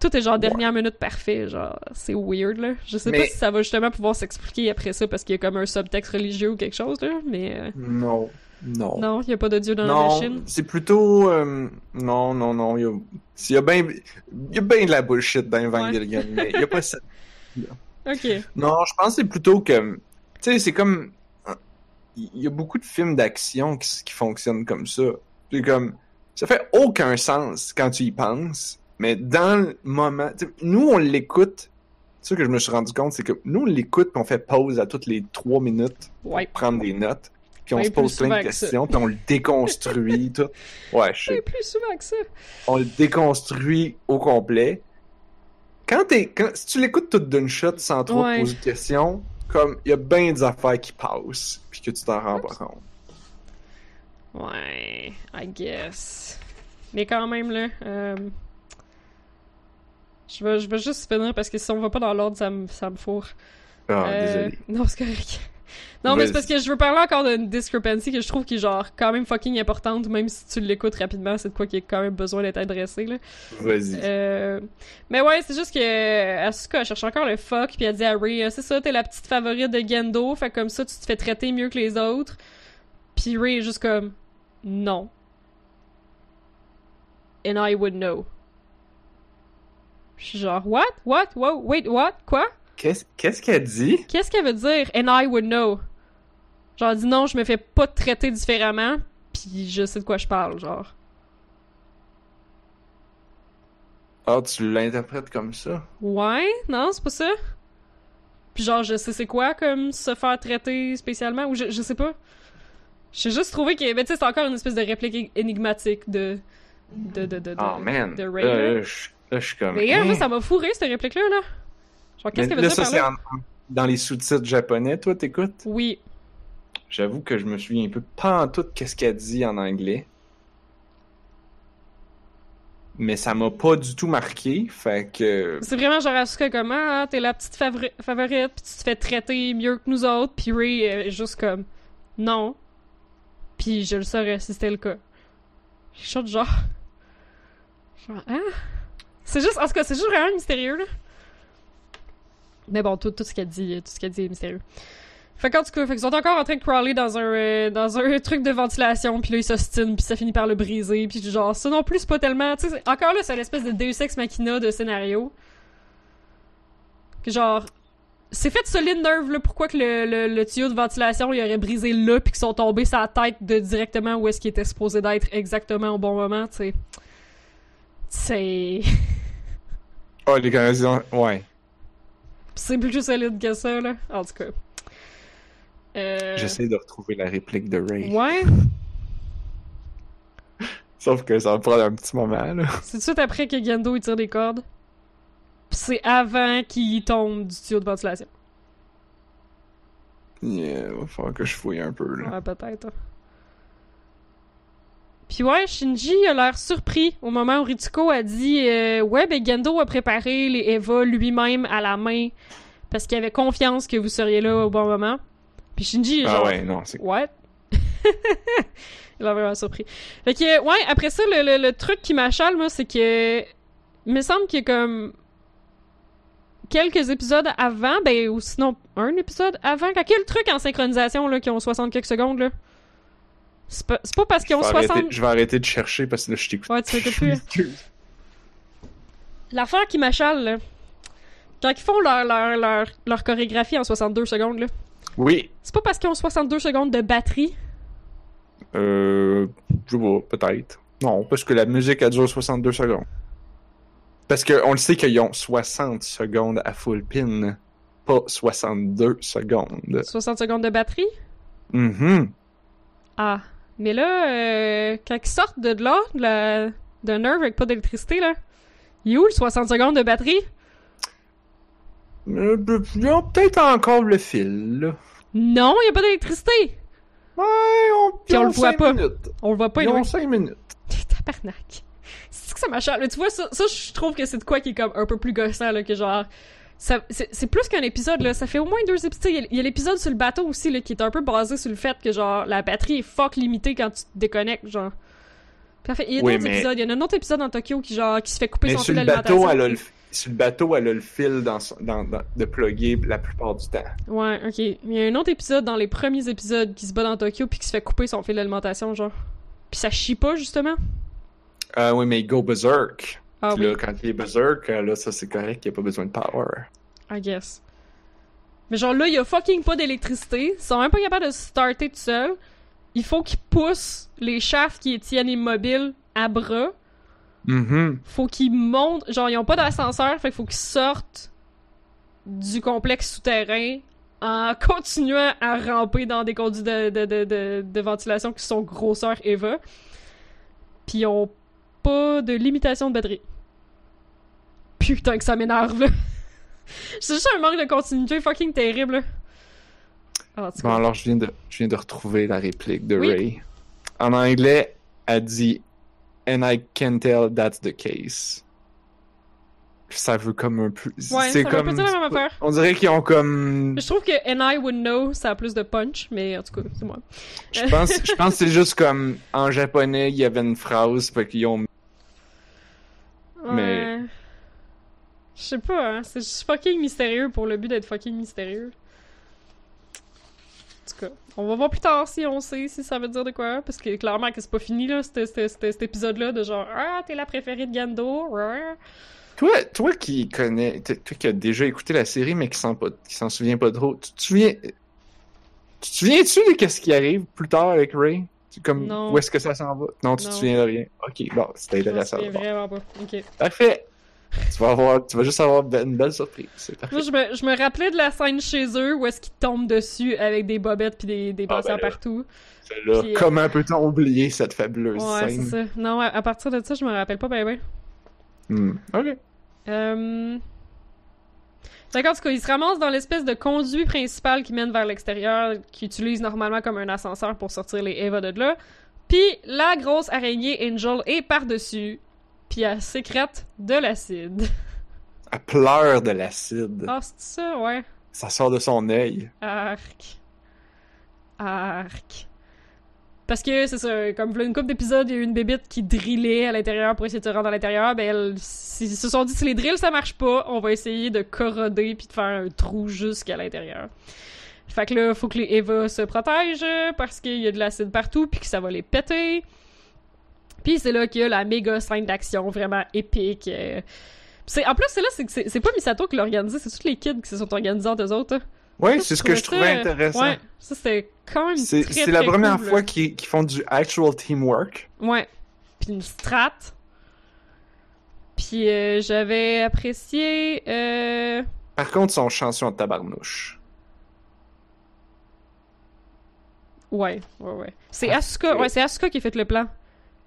Speaker 2: Tout est genre dernière minute parfait, genre, c'est weird, là. Je sais pas si ça va justement pouvoir s'expliquer après ça parce qu'il y a comme un subtexte religieux ou quelque chose, là, mais euh,
Speaker 1: Non. Non.
Speaker 2: non, il y a pas de dieu dans la machine.
Speaker 1: c'est plutôt... euh, non, non, non. Il y a, il y a bien il y a ben de la bullshit dans Evangelion, mais il y a pas ça.
Speaker 2: Ok.
Speaker 1: Non, je pense que c'est plutôt que... Tu sais, c'est comme... Il y a beaucoup de films d'action qui, qui fonctionnent comme ça. C'est comme... Ça fait aucun sens quand tu y penses, mais dans le moment... Nous, on l'écoute... Ça que je me suis rendu compte, c'est que nous, on l'écoute puis on fait pause à toutes les trois minutes pour
Speaker 2: Ouais.
Speaker 1: prendre des notes. Puis on
Speaker 2: Ouais,
Speaker 1: se pose plein de questions, puis on le déconstruit, tout. Ouais, je sais.
Speaker 2: Plus souvent que ça.
Speaker 1: On le déconstruit au complet. Quand t'es, quand, si tu l'écoutes tout d'une shot sans trop te poser de questions, comme, il y a bien des affaires qui passent, puis que tu t'en rends pas compte.
Speaker 2: Ouais, I guess. Mais quand même, là. euh, Je vais, je vais juste finir parce que si on va pas dans l'ordre, ça me, ça me fourre.
Speaker 1: Ah,
Speaker 2: Euh,
Speaker 1: désolé.
Speaker 2: Non, c'est correct. Non, mais c'est parce que je veux parler encore d'une discrepancy que je trouve qui est genre quand même fucking importante, même si tu l'écoutes rapidement, c'est de quoi qui a quand même besoin d'être adressé, là.
Speaker 1: Vas-y.
Speaker 2: Euh, Mais ouais, c'est juste que Asuka elle cherche encore le fuck, puis elle dit à Ray, c'est ça, t'es la petite favorite de Gendo, fait comme ça tu te fais traiter mieux que les autres. Puis Ray est juste comme, non. And I would know. Je suis genre, what? What? What? Wait, what? Quoi?
Speaker 1: Qu'est-ce, qu'elle dit?
Speaker 2: Qu'est-ce qu'elle veut dire? And I would know. Genre, dit non, je me fais pas traiter différemment, puis je sais de quoi je parle, genre.
Speaker 1: Ah, tu l'interprètes comme ça?
Speaker 2: Ouais? Non, c'est pas ça? Puis genre, je sais c'est quoi, comme se faire traiter spécialement, ou je, je sais pas. J'ai juste trouvé que, ben, tu sais, c'est encore une espèce de réplique énigmatique de. de. de. de. de,
Speaker 1: Oh man.
Speaker 2: de Ray,
Speaker 1: je là, je suis comme.
Speaker 2: Mais
Speaker 1: hein?
Speaker 2: ça m'a fourré, cette réplique-là, là. Genre, qu'est-ce qu'elle veut
Speaker 1: là,
Speaker 2: dire
Speaker 1: ça,
Speaker 2: par
Speaker 1: c'est
Speaker 2: là?
Speaker 1: en- dans les sous-titres japonais, toi, t'écoutes?
Speaker 2: Oui.
Speaker 1: J'avoue que je me souviens un peu pas en tout qu'est-ce qu'elle dit en anglais. Mais ça m'a pas du tout marqué, fait que...
Speaker 2: C'est vraiment genre Asuka comme ah t'es la petite favori- favorite puis tu te fais traiter mieux que nous autres puis Ray est juste comme non puis je le saurais si c'était le cas. Je suis genre genre hein? C'est juste en tout cas c'est juste vraiment mystérieux là. Mais bon tout, tout ce qu'elle dit tout ce qu'elle dit est mystérieux. Fait qu'en tout cas, fait qu'ils sont encore en train de crawler dans un euh, dans un truc de ventilation, puis là ils s'ostinent, puis ça finit par le briser, puis genre ça non plus c'est pas tellement, tu sais, encore là c'est l'espèce de Deus Ex Machina de scénario. Que genre c'est fait de solide nerve là, pourquoi que le, le, tuyau de ventilation il aurait brisé là puis qu'ils sont tombés la tête de directement où est-ce qu'il était supposé d'être exactement au bon moment, tu sais. C'est
Speaker 1: Oh, les Canadiens, ouais.
Speaker 2: c'est plus solide que ça là, en tout cas. Euh...
Speaker 1: J'essaie de retrouver la réplique de Ray.
Speaker 2: Ouais,
Speaker 1: Sauf que ça va prendre un petit moment, là.
Speaker 2: C'est tout de suite après que Gendo il tire des cordes. Pis c'est avant qu'il tombe du tuyau de ventilation.
Speaker 1: Yeah, va falloir que je fouille un peu, là.
Speaker 2: Ouais, peut-être. hein. Puis ouais, Shinji a l'air surpris au moment où Ritsuko a dit euh, Ouais, ben Gendo a préparé les Eva lui-même à la main parce qu'il avait confiance que vous seriez là au bon moment. Puis Shinji est
Speaker 1: Ah
Speaker 2: genre
Speaker 1: ouais, non, c'est...
Speaker 2: What? Il a vraiment surpris. Fait que, ouais, après ça, le, le, le truc qui m'achale, moi, c'est que. Il me semble qu'il y a comme. Quelques épisodes avant, ben, ou sinon, un épisode avant. Quand le truc en synchronisation, là, qui ont 60 quelques secondes, là. C'est pas, parce qu'ils ont
Speaker 1: vais,
Speaker 2: 60.
Speaker 1: arrêter, je vais arrêter de chercher parce que là, je t'écoute.
Speaker 2: Ouais, tu t'écoutes plus. L'affaire qui m'achale, là. Quand ils font leur, leur, leur, leur chorégraphie en 62 secondes, là.
Speaker 1: Oui,
Speaker 2: C'est pas parce qu'ils ont 62 secondes de batterie
Speaker 1: euh... Je pas, peut-être. Non, parce que la musique, elle dure 62 secondes. Parce qu'on le sait qu'ils ont 60 secondes à full pin, pas 62 secondes.
Speaker 2: 60 secondes de batterie?
Speaker 1: Mhm.
Speaker 2: Ah. Mais là, euh, quand ils sortent de là, de la- d'un nerf avec pas d'électricité, là, il est où le 60 secondes de batterie?
Speaker 1: Euh, Ils ont peut-être encore le fil, là.
Speaker 2: Non, il y a pas d'électricité!
Speaker 1: Ouais, on,
Speaker 2: Puis on le voit pas.
Speaker 1: minutes.
Speaker 2: On le voit pas,
Speaker 1: Ils
Speaker 2: il
Speaker 1: ont 5 minutes.
Speaker 2: Tabarnak. C'est que ça. Mais Tu vois, ça, ça, je trouve que c'est de quoi qui est comme un peu plus gossant, là, que genre... C'est plus qu'un épisode, là. Ça fait au moins deux épisodes. Il y a- l'épisode sur le bateau aussi, là, qui est un peu basé sur le fait que, genre, la batterie est fuck limitée quand tu te déconnectes, genre. Puis en fait, il y a
Speaker 1: Oui,
Speaker 2: d'autres
Speaker 1: mais-
Speaker 2: épisodes. Il y en a un autre épisode en Tokyo qui, genre, qui se fait couper
Speaker 1: Mais
Speaker 2: son
Speaker 1: sur
Speaker 2: fil
Speaker 1: le bateau,
Speaker 2: d'alimentation.
Speaker 1: elle a le, sur le bateau, elle a le fil dans, dans, dans- de plugger la plupart du temps.
Speaker 2: Ouais, ok. Il y a un autre épisode dans les premiers épisodes qui se bat dans Tokyo puis qui se fait couper son fil d'alimentation, genre. Puis ça chie pas, justement?
Speaker 1: Euh, oui, mais il go berserk.
Speaker 2: Ah
Speaker 1: Puis
Speaker 2: oui,
Speaker 1: là, quand il est berserk, euh, là, ça c'est correct, il n'y a pas besoin de power.
Speaker 2: I guess. Mais genre là, il y a fucking pas d'électricité. Ils sont même pas capables de se starter tout seul. Il faut qu'ils poussent les shafts qui les tiennent immobiles à bras.
Speaker 1: Mhm.
Speaker 2: Faut qu'ils montent. Genre, ils ont pas d'ascenseur, fait qu'il faut qu'ils sortent du complexe souterrain en continuant à ramper dans des conduits de, de, de, de, de ventilation qui sont grosseur Eva. Puis ils ont pas de limitation de batterie. Putain que ça m'énerve, là. C'est juste un manque de continuité fucking terrible, là. Ah,
Speaker 1: Bon, alors je viens, de, je viens de retrouver la réplique de
Speaker 2: Oui.
Speaker 1: Ray. En anglais, elle dit And I can tell that's the case. Ça veut comme un peu.
Speaker 2: Ouais,
Speaker 1: c'est
Speaker 2: veut
Speaker 1: comme.
Speaker 2: la même.
Speaker 1: On dirait qu'ils ont comme.
Speaker 2: Je trouve que And I Would Know, ça a plus de punch, mais en tout cas, c'est moi.
Speaker 1: Je pense, je pense que c'est juste comme en japonais, il y avait une phrase, fait qu'ils ont. Mais-.
Speaker 2: Je sais pas, hein. C'est juste fucking mystérieux pour le but d'être fucking mystérieux. En tout cas, on va voir plus tard si on sait si ça veut dire de quoi. Parce que clairement que c'est pas fini, là, cet, épisode-là, de genre Ah, t'es la préférée de Gando.
Speaker 1: Toi, toi qui connais, toi qui as déjà écouté la série mais qui s'en pas, qui s'en souvient pas trop, tu te souviens, tu te souviens-tu de qu'est-ce qui arrive plus tard avec Ray? Comme,
Speaker 2: Non.
Speaker 1: où est-ce que ça s'en va? Non, tu
Speaker 2: Non.
Speaker 1: te souviens de rien. Ok, bon, c'était
Speaker 2: Je m'en
Speaker 1: intéressant.
Speaker 2: souviens vraiment pas. Ok.
Speaker 1: Parfait. Tu vas avoir, tu vas juste avoir une belle surprise.
Speaker 2: Moi, je me, je me rappelais de la scène chez eux où est-ce qu'ils tombent dessus avec des bobettes puis des, des
Speaker 1: Ah,
Speaker 2: patients
Speaker 1: ben là.
Speaker 2: partout.
Speaker 1: Là,
Speaker 2: Puis, euh,
Speaker 1: comment peut-on oublier cette fabuleuse
Speaker 2: Ouais,
Speaker 1: scène?
Speaker 2: ça. Non, à, à partir de ça, je me rappelle pas ben ben.
Speaker 1: Hmm, Ok.
Speaker 2: Euh... D'accord, en tout cas, il se ramasse dans l'espèce de conduit principal qui mène vers l'extérieur, qui utilise normalement comme un ascenseur pour sortir les Eva de là. Puis la grosse araignée Angel est par-dessus, puis elle sécrète de l'acide.
Speaker 1: Elle pleure de l'acide.
Speaker 2: Ah, c'est ça, ouais.
Speaker 1: Ça sort de son œil.
Speaker 2: Arc. Arc. Parce que c'est ça, comme une couple d'épisodes, il y a eu une bébite qui drillait à l'intérieur pour essayer de se rendre à l'intérieur. Ben, elle, si- ils se sont dit si les drills ça marche pas, on va essayer de corroder puis de faire un trou jusqu'à l'intérieur. Fait que là, faut que les Eva se protègent parce qu'il y a de l'acide partout puis que ça va les péter. Puis c'est là qu'il y a la méga scène d'action vraiment épique. euh. C'est, en plus, c'est là, c'est que c'est pas Misato qui l'a organisé, c'est tous les kids qui se sont organisés entre eux autres. hein.
Speaker 1: Oui, c'est ce que je
Speaker 2: trouvais ça-
Speaker 1: intéressant.
Speaker 2: Ouais, ça c'était quand même
Speaker 1: C'est la première
Speaker 2: cool,
Speaker 1: fois qu'ils font du actual teamwork.
Speaker 2: Ouais. Puis une strat. Puis euh, j'avais apprécié euh...
Speaker 1: Par contre, son chanson de tabarnouche.
Speaker 2: Ouais, ouais, ouais. C'est
Speaker 1: Ah,
Speaker 2: Asuka, ouais, c'est Asuka qui a fait le plan.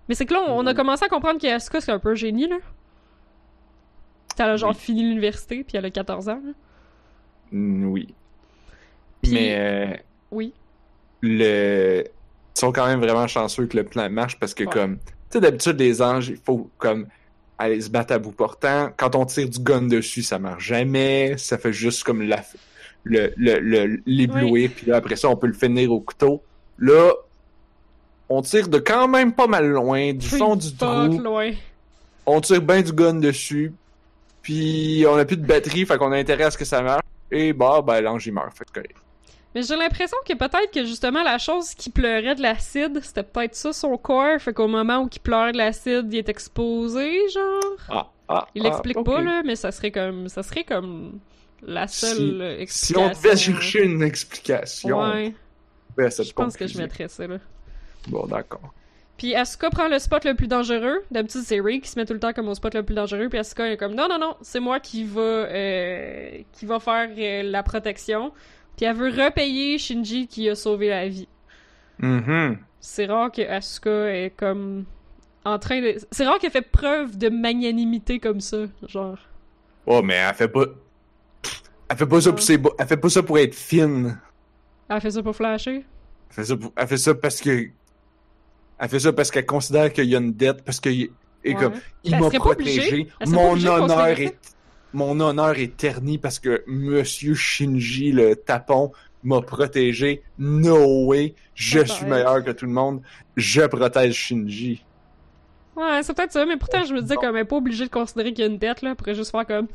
Speaker 2: Mais c'est que là, on, on a commencé à comprendre qu'Asuka, c'est un peu génie, là. Elle a genre
Speaker 1: Oui.
Speaker 2: fini l'université, puis elle a 14 ans, là.
Speaker 1: Mm, Oui.
Speaker 2: Puis-
Speaker 1: Mais euh,
Speaker 2: Oui.
Speaker 1: le... ils sont quand même vraiment chanceux que le plan marche parce que,
Speaker 2: Ouais.
Speaker 1: comme, tu sais, d'habitude, les anges, il faut, comme, aller se battre à bout portant. Quand on tire du gun dessus, ça marche jamais. Ça fait juste comme la, le, le, le- l'éblouir, puis là, après ça, on peut le finir au couteau. Là, on tire de quand même pas mal loin, du fond du trou.
Speaker 2: loin.
Speaker 1: On tire bien du gun dessus, puis on a plus de batterie, fait qu'on a intérêt à ce que ça marche. Et bah, ben, l'ange, il meurt. Fait que.
Speaker 2: Mais j'ai l'impression que peut-être que justement la chose qui pleurait de l'acide, c'était peut-être ça son corps, fait qu'au moment où il pleure de l'acide, il est exposé, genre.
Speaker 1: Ah, ah,
Speaker 2: Il
Speaker 1: ah,
Speaker 2: l'explique pas là, mais ça serait comme ça serait comme la seule
Speaker 1: Si-
Speaker 2: euh,
Speaker 1: Si
Speaker 2: explication.
Speaker 1: on devait chercher une explication,
Speaker 2: Ouais, je pense que je mettrais ça là.
Speaker 1: Bon, d'accord.
Speaker 2: Puis Asuka prend le spot le plus dangereux. D'habitude c'est Ray qui se met tout le temps comme au spot le plus dangereux, puis Asuka est comme non non non, c'est moi qui va euh, qui va faire euh, la protection. Puis elle veut repayer Shinji qui a sauvé la vie.
Speaker 1: Mhm.
Speaker 2: C'est rare que Asuka est comme en train de c'est rare qu'elle fait preuve de magnanimité comme ça, genre.
Speaker 1: Oh, mais elle fait pas. Elle fait pas ça pour ses bo- Elle fait pas ça pour être fine.
Speaker 2: Elle fait ça pour flasher.
Speaker 1: Elle fait ça, pour- elle fait ça parce que. Elle fait ça parce qu'elle considère qu'il y a une dette, parce que. Et
Speaker 2: Ouais.
Speaker 1: comme, il m'a protégé. Mon honneur est. Mon honneur est terni parce que Monsieur Shinji, le tapon, m'a protégé. No way. Je
Speaker 2: Peut-être.
Speaker 1: suis meilleur que tout le monde. Je protège Shinji.
Speaker 2: Ouais, c'est peut-être ça, mais pourtant je me disais comme elle pas obligée de considérer qu'il y a une dette là, pour juste faire comme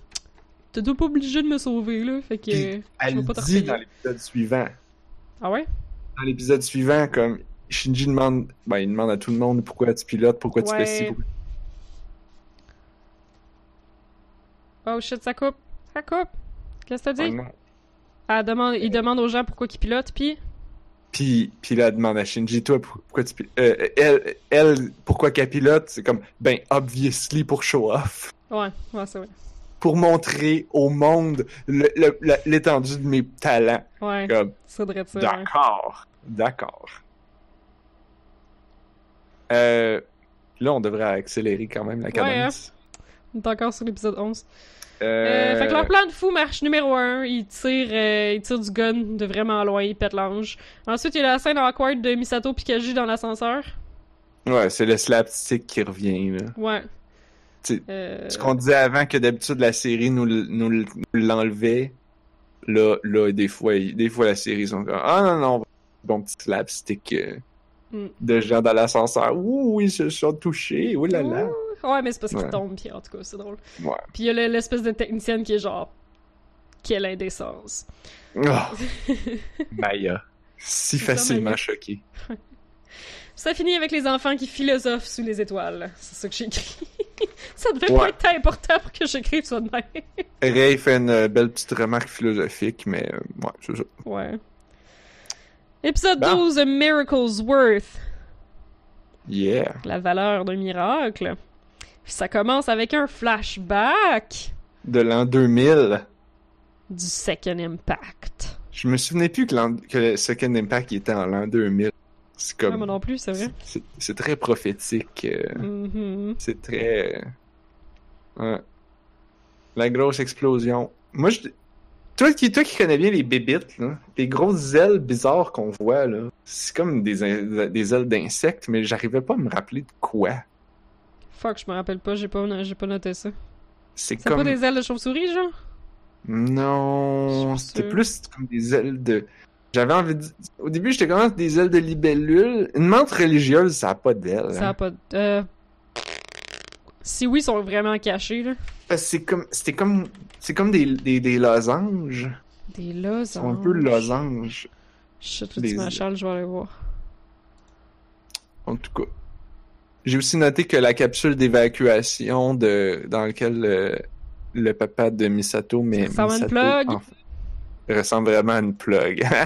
Speaker 2: t'es pas obligé de me sauver là, fait que
Speaker 1: Puis, Elle
Speaker 2: pas
Speaker 1: dit dans l'épisode suivant.
Speaker 2: Ah ouais?
Speaker 1: Dans l'épisode suivant, comme Shinji demande, ben, il demande à tout le monde pourquoi tu pilotes, pourquoi tu
Speaker 2: Ouais.
Speaker 1: fais ci, pourquoi...
Speaker 2: Oh shit, ça coupe. Ça coupe. Qu'est-ce que t'as dit? Elle demande, il demande aux gens pourquoi ils pilotent, puis?
Speaker 1: Puis, puis là, elle demande à Shinji, toi, pour- pourquoi tu pilotes? Euh, elle, elle, pourquoi qu'elle pilote? C'est comme, ben, obviously pour show off.
Speaker 2: ouais, ouais, c'est vrai.
Speaker 1: Pour montrer au monde l'étendue de mes talents.
Speaker 2: Ouais,
Speaker 1: Comme,
Speaker 2: ça devrait être ça. ouais.
Speaker 1: d'accord, d'accord. Euh, là, on devrait accélérer quand même la cadence.
Speaker 2: On est encore sur l'épisode 11.
Speaker 1: Euh,
Speaker 2: Euh, fait que leur plan de fou marche numéro 1. Ils tirent, ils tirent du gun de vraiment loin, ils pètent l'ange. Ensuite, il y a la scène awkward de Misato Pikachu dans l'ascenseur.
Speaker 1: Ouais, c'est le slapstick qui revient, là.
Speaker 2: Ouais. Euh,
Speaker 1: Ce qu'on disait avant que d'habitude la série nous, l'enlevait, là, là, des fois, des fois la série ils sont comme Ah non, non, bon petit slapstick
Speaker 2: Mm.
Speaker 1: de gens dans l'ascenseur. Ouh, ils se sont touchés, oh là là.
Speaker 2: Ouais, mais c'est parce qu'il
Speaker 1: Ouais.
Speaker 2: tombe, puis en tout cas, c'est drôle.
Speaker 1: Ouais.
Speaker 2: Puis il y a le- l'espèce de technicienne qui est genre. Quelle indécence.
Speaker 1: Oh, Maya. Si
Speaker 2: ça,
Speaker 1: facilement
Speaker 2: Maya.
Speaker 1: choqué.
Speaker 2: Ça finit avec les enfants qui philosophent sous les étoiles. C'est ça que j'ai écrit. ça devait
Speaker 1: Ouais.
Speaker 2: pas être important pour que j'écrive ça de même.
Speaker 1: Ray fait une euh, belle petite remarque philosophique, mais euh, ouais, c'est ça.
Speaker 2: ouais. Épisode
Speaker 1: Bon.
Speaker 2: 12, A Miracle's Worth.
Speaker 1: Yeah.
Speaker 2: La valeur d'un miracle. Puis ça commence avec un flashback
Speaker 1: De l'an 2000.
Speaker 2: du Second Impact.
Speaker 1: Je me souvenais plus que, le Second Impact était en l'an 2000. C'est
Speaker 2: Ouais,
Speaker 1: comme.
Speaker 2: moi non plus, c'est vrai.
Speaker 1: c'est- très prophétique. euh,
Speaker 2: Mhm.
Speaker 1: C'est très. ouais. La grosse explosion. Moi, je. Toi qui, toi qui connais bien les bébites, là, les grosses ailes bizarres qu'on voit, là, c'est comme des, des ailes d'insectes, mais j'arrivais pas à me rappeler de quoi.
Speaker 2: Fuck, je me rappelle pas, j'ai pas, j'ai pas noté ça.
Speaker 1: C'est comme.
Speaker 2: pas des ailes de chauve-souris, genre?
Speaker 1: Non, c'était plus comme des ailes de. J'avais envie de. Au début, j'étais comme des ailes de libellule. Une menthe religieuse, ça a pas d'ailes.
Speaker 2: Ça a
Speaker 1: hein.
Speaker 2: pas. Euh... Si oui, ils sont vraiment cachés, là.
Speaker 1: C'est comme. C'était comme. C'est comme des, des, des losanges.
Speaker 2: Des losanges.
Speaker 1: Ils sont un peu losanges.
Speaker 2: Shit, faut
Speaker 1: Des-
Speaker 2: que tu m'achales, je vais aller voir.
Speaker 1: En tout cas. J'ai aussi noté que la capsule d'évacuation de dans laquelle euh, le papa de Misato mais
Speaker 2: ressemble à une
Speaker 1: Misato,
Speaker 2: plug?
Speaker 1: ressemble vraiment à une plug.
Speaker 2: C'est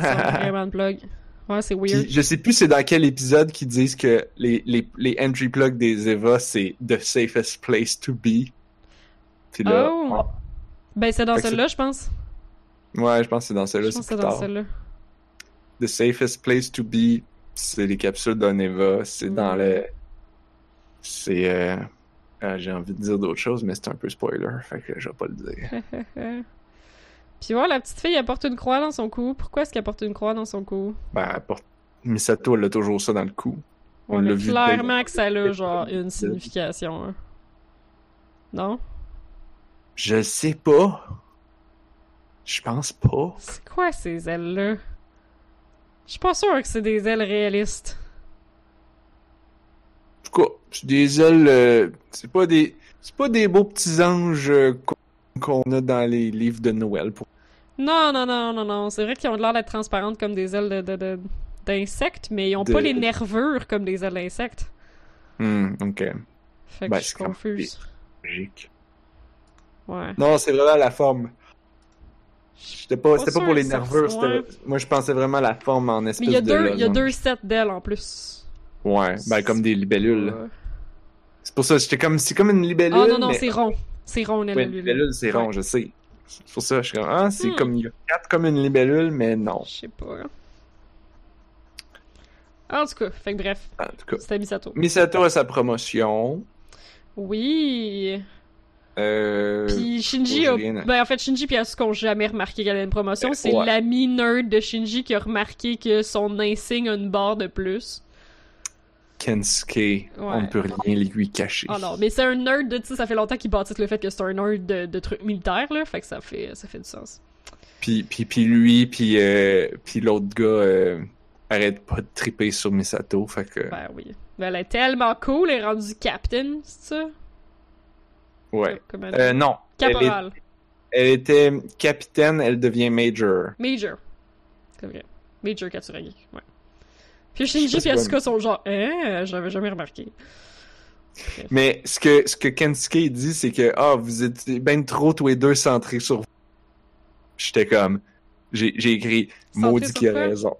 Speaker 2: vraiment une plug. Ouais, c'est weird.
Speaker 1: Puis, je sais plus c'est dans quel épisode qu'ils disent que les, les, les entry plugs des Eva c'est the safest place to be. Puis là,
Speaker 2: Oh! Ben, c'est dans celle-là, je pense.
Speaker 1: ouais, je pense que c'est dans
Speaker 2: Je
Speaker 1: celle-là,
Speaker 2: pense que
Speaker 1: c'est
Speaker 2: dans celle-là.
Speaker 1: The safest place to be, c'est les capsules d'un Eva, c'est dans
Speaker 2: Mm.
Speaker 1: le... C'est... Euh... ah, J'ai envie de dire d'autres choses, mais c'est un peu spoiler, fait que je vais pas le dire.
Speaker 2: Puis ouais, la petite fille, elle porte une croix dans son cou. Pourquoi est-ce qu'elle porte une croix dans son cou?
Speaker 1: Ben, pour... Misato, elle a toujours ça dans le cou. On l'a vu
Speaker 2: clairement que ça a genre une signification. hein. Non?
Speaker 1: Je sais pas. Je pense pas.
Speaker 2: C'est quoi ces ailes-là? Je suis pas sûr que c'est des ailes réalistes.
Speaker 1: En tout cas, c'est des ailes. euh, c'est pas des. C'est pas des beaux petits anges euh, qu'on a dans les livres de Noël. Pour...
Speaker 2: Non, non, non, non, non. C'est vrai qu'ils ont l'air d'être transparentes comme des ailes de, de- de- d'insectes, mais ils ont pas les nervures comme des ailes d'insectes.
Speaker 1: Hmm, ok.
Speaker 2: Fait que
Speaker 1: Ben,
Speaker 2: je suis confuse.
Speaker 1: Logique.
Speaker 2: Ouais.
Speaker 1: Non, c'est vraiment la forme. C'était pas,
Speaker 2: Pas
Speaker 1: pas pour les c'était- Moi, je pensais vraiment à la forme en espèce
Speaker 2: Mais il y a
Speaker 1: de.
Speaker 2: deux, il y a deux sets d'ailes en plus.
Speaker 1: Ouais, ben comme des libellules.
Speaker 2: Ouais.
Speaker 1: C'est pour ça, j'étais comme. C'est comme une libellule.
Speaker 2: Ah non, non,
Speaker 1: mais-
Speaker 2: c'est rond. C'est rond, une
Speaker 1: Ouais, une libellule, c'est rond, je sais. C'est pour ça, je suis comme. Ah, c'est
Speaker 2: Hmm.
Speaker 1: comme. Il y a quatre comme une libellule, mais non.
Speaker 2: Je sais pas. En tout cas, fait que bref,
Speaker 1: En tout cas.
Speaker 2: c'était Misato.
Speaker 1: Misato a sa promotion.
Speaker 2: Oui.
Speaker 1: Euh...
Speaker 2: Puis Shinji a... Ben en fait, Shinji puis Asuka ont jamais remarqué qu'elle avait une promotion.
Speaker 1: Euh,
Speaker 2: C'est
Speaker 1: ouais.
Speaker 2: l'ami nerd de Shinji qui a remarqué que son insigne a une barre de plus.
Speaker 1: Kensuke, on
Speaker 2: Ouais.
Speaker 1: ne peut rien lui cacher.
Speaker 2: Oh non, mais c'est un nerd de... Tu sais, ça fait longtemps qu'il bâtisse le fait que c'est un nerd de, de trucs militaires, là. Fait que ça fait, ça fait du sens.
Speaker 1: Puis, puis, puis lui, puis, euh, puis l'autre gars euh, arrête pas de triper sur Misato, fait que...
Speaker 2: Ben oui. Ben elle est tellement cool, elle est rendue captain, c'est ça?
Speaker 1: ouais. Euh, non. Elle, est-
Speaker 2: Caporal.
Speaker 1: elle était capitaine, elle devient major.
Speaker 2: Major. C'est vrai. Major Katsuragi, ouais. Puis Shinji et Asuka sont genre, hein, j'avais jamais remarqué.
Speaker 1: Mais ce que, ce que Kensuke dit, c'est que, ah, vous êtes ben trop tous les deux centrés sur vous. J'étais comme, j'ai écrit, maudit
Speaker 2: sur
Speaker 1: qui a
Speaker 2: quoi?
Speaker 1: raison.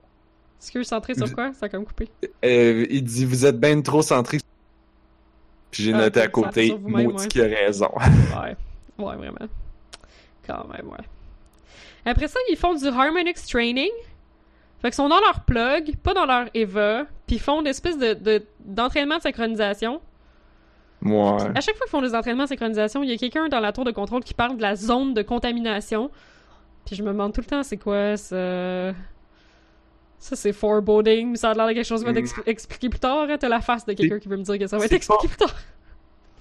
Speaker 2: Est-ce que centré sur quoi? Ça a comme coupé.
Speaker 1: Euh, il dit, vous êtes ben trop centrés sur Puis j'ai
Speaker 2: Ah,
Speaker 1: noté à côté, maudit
Speaker 2: ouais.
Speaker 1: qui a raison.
Speaker 2: Ouais. Ouais, vraiment. Quand même, ouais. Après ça, ils font du Harmonix Training. Fait qu'ils sont dans leur plug, pas dans leur EVA, puis font une espèce de, de- d'entraînement de synchronisation.
Speaker 1: Moi,
Speaker 2: À chaque fois qu'ils font des entraînements de synchronisation, il y a quelqu'un dans la tour de contrôle qui parle de la zone de contamination. Puis je me demande tout le temps, c'est quoi ça? Ça, c'est foreboding, mais ça a l'air de quelque chose qui va être expli- expliqué plus tard. hein. T'as la face de quelqu'un qui veut me dire que ça va être expliqué plus tard.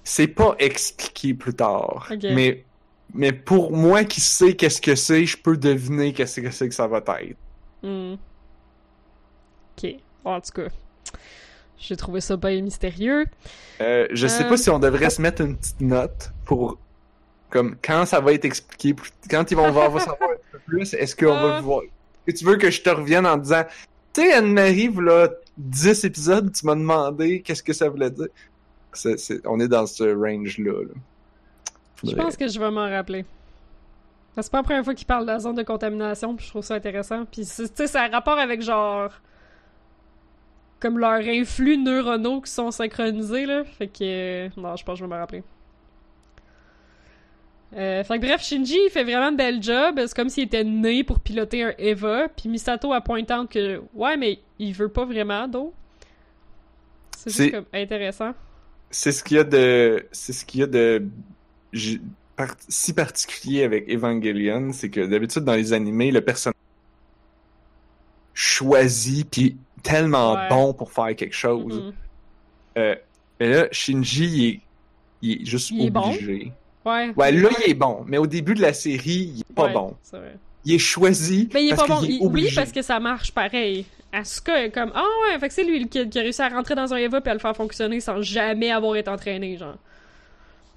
Speaker 1: c'est pas expliqué plus tard.
Speaker 2: Ok.
Speaker 1: Mais, mais pour moi qui sais qu'est-ce que c'est, je peux deviner qu'est-ce que c'est que ça va être.
Speaker 2: Hmm. Ok. En tout cas, j'ai trouvé ça bien mystérieux.
Speaker 1: Euh, je sais pas si on devrait se mettre une petite note pour comme quand ça va être expliqué, quand ils vont voir savoir un peu plus, est-ce qu'on va
Speaker 2: Ah.
Speaker 1: voir. Que tu veux que je te revienne en disant Tu sais, Anne-Marie, voilà 10 épisodes, tu m'as demandé qu'est-ce que ça voulait dire. On est dans ce range-là. là.
Speaker 2: Je pense que je vais m'en rappeler. C'est pas la première fois qu'il parle de la zone de contamination, puis je trouve ça intéressant. Puis, c'est- tu sais, ça a rapport avec genre. comme leurs influx neuronaux qui sont synchronisés, là. Fait que. euh, non, je pense que je vais me rappeler. Euh, fait que bref, Shinji il fait vraiment de bel job. C'est comme s'il était né pour piloter un Eva. Puis Misato a pointant que ouais, mais il veut pas vraiment d'eau. C'est
Speaker 1: C'est-
Speaker 2: juste comme intéressant.
Speaker 1: C'est ce qu'il y a de, c'est ce qu'il y a de par- si particulier avec Evangelion, c'est que d'habitude dans les animés, le personnage choisit puis tellement
Speaker 2: Ouais.
Speaker 1: bon pour faire quelque chose.
Speaker 2: Mhm.
Speaker 1: Euh, mais là, Shinji, il est, il est juste
Speaker 2: Il est bon?
Speaker 1: obligé.
Speaker 2: Ouais.
Speaker 1: Ouais, là, il est bon, mais au début de la série, il est pas
Speaker 2: Ouais,
Speaker 1: bon.
Speaker 2: c'est vrai.
Speaker 1: Il est choisi
Speaker 2: Mais il est
Speaker 1: parce
Speaker 2: pas bon.
Speaker 1: est
Speaker 2: Il- oui, parce que ça marche pareil. Asuka est comme Ah ouais, fait que c'est lui le kid qui a réussi à rentrer dans un Eva puis à le faire fonctionner sans jamais avoir été entraîné, genre.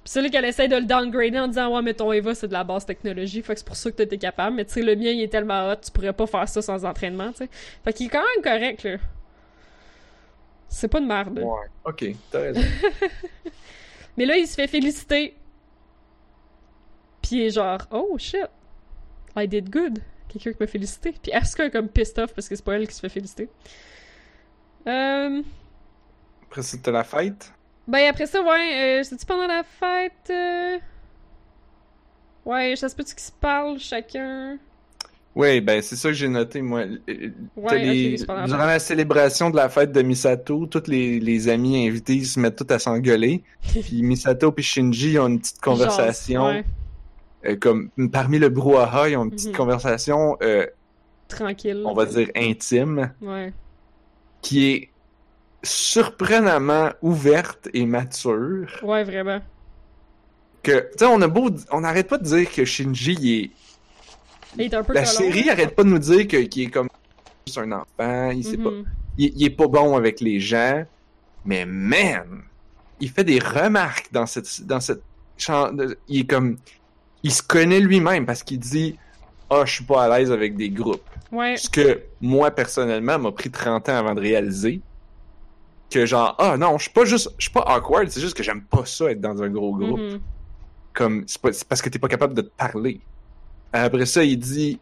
Speaker 2: C'est là qu'elle essaie de le downgrader en disant Ouais, mais ton Eva c'est de la basse technologie, fait que c'est pour ça que t'étais capable. Mais tu sais, le mien il est tellement hot, tu pourrais pas faire ça sans entraînement, tu sais. Fait qu'il est quand même correct, là. C'est pas de merde.
Speaker 1: Ouais, ok, t'as raison.
Speaker 2: Mais là, il se fait féliciter. Puis il est genre, oh shit, I did good. Quelqu'un qui m'a félicité. Puis Asuka est comme pissed off parce que c'est pas elle qui se fait féliciter. Euh...
Speaker 1: Après t'as la fête.
Speaker 2: Ben après ça, ouais, euh, c'est-tu pendant la fête? euh? Ouais, ça se peut-tu qu'ils se parlent chacun?
Speaker 1: Oui, ben c'est ça que j'ai noté, moi. Euh,
Speaker 2: Ouais,
Speaker 1: t'as
Speaker 2: ok,
Speaker 1: les-
Speaker 2: pendant la
Speaker 1: Durant la célébration de la fête de Misato, tous les, les amis invités ils se mettent tous à s'engueuler. Puis Misato et Shinji ont une petite conversation.
Speaker 2: Genre, ouais,
Speaker 1: euh, comme parmi le brouhaha, ils ont une petite
Speaker 2: Mhm.
Speaker 1: conversation, euh,
Speaker 2: tranquille.
Speaker 1: on va dire intime,
Speaker 2: Ouais.
Speaker 1: qui est surprenamment ouverte et mature.
Speaker 2: Ouais, vraiment.
Speaker 1: Que, tu sais, on a beau, on n'arrête pas de dire que Shinji il est
Speaker 2: Il est un peu
Speaker 1: La série arrête pas de nous dire que- qu'il est comme juste un enfant, il, sait pas,
Speaker 2: Mhm.
Speaker 1: il, il est pas bon avec les gens, mais man, il fait des remarques dans cette dans cette il est comme il se connaît lui-même parce qu'il dit ah je suis pas à l'aise avec des groupes.
Speaker 2: Ouais.
Speaker 1: Ce que moi personnellement m'a pris 30 ans avant de réaliser que genre ah non je suis pas juste je suis pas awkward c'est juste que j'aime pas ça être dans un gros groupe
Speaker 2: Mhm.
Speaker 1: comme c'est parce que t'es pas capable de te parler. Après ça, il dit,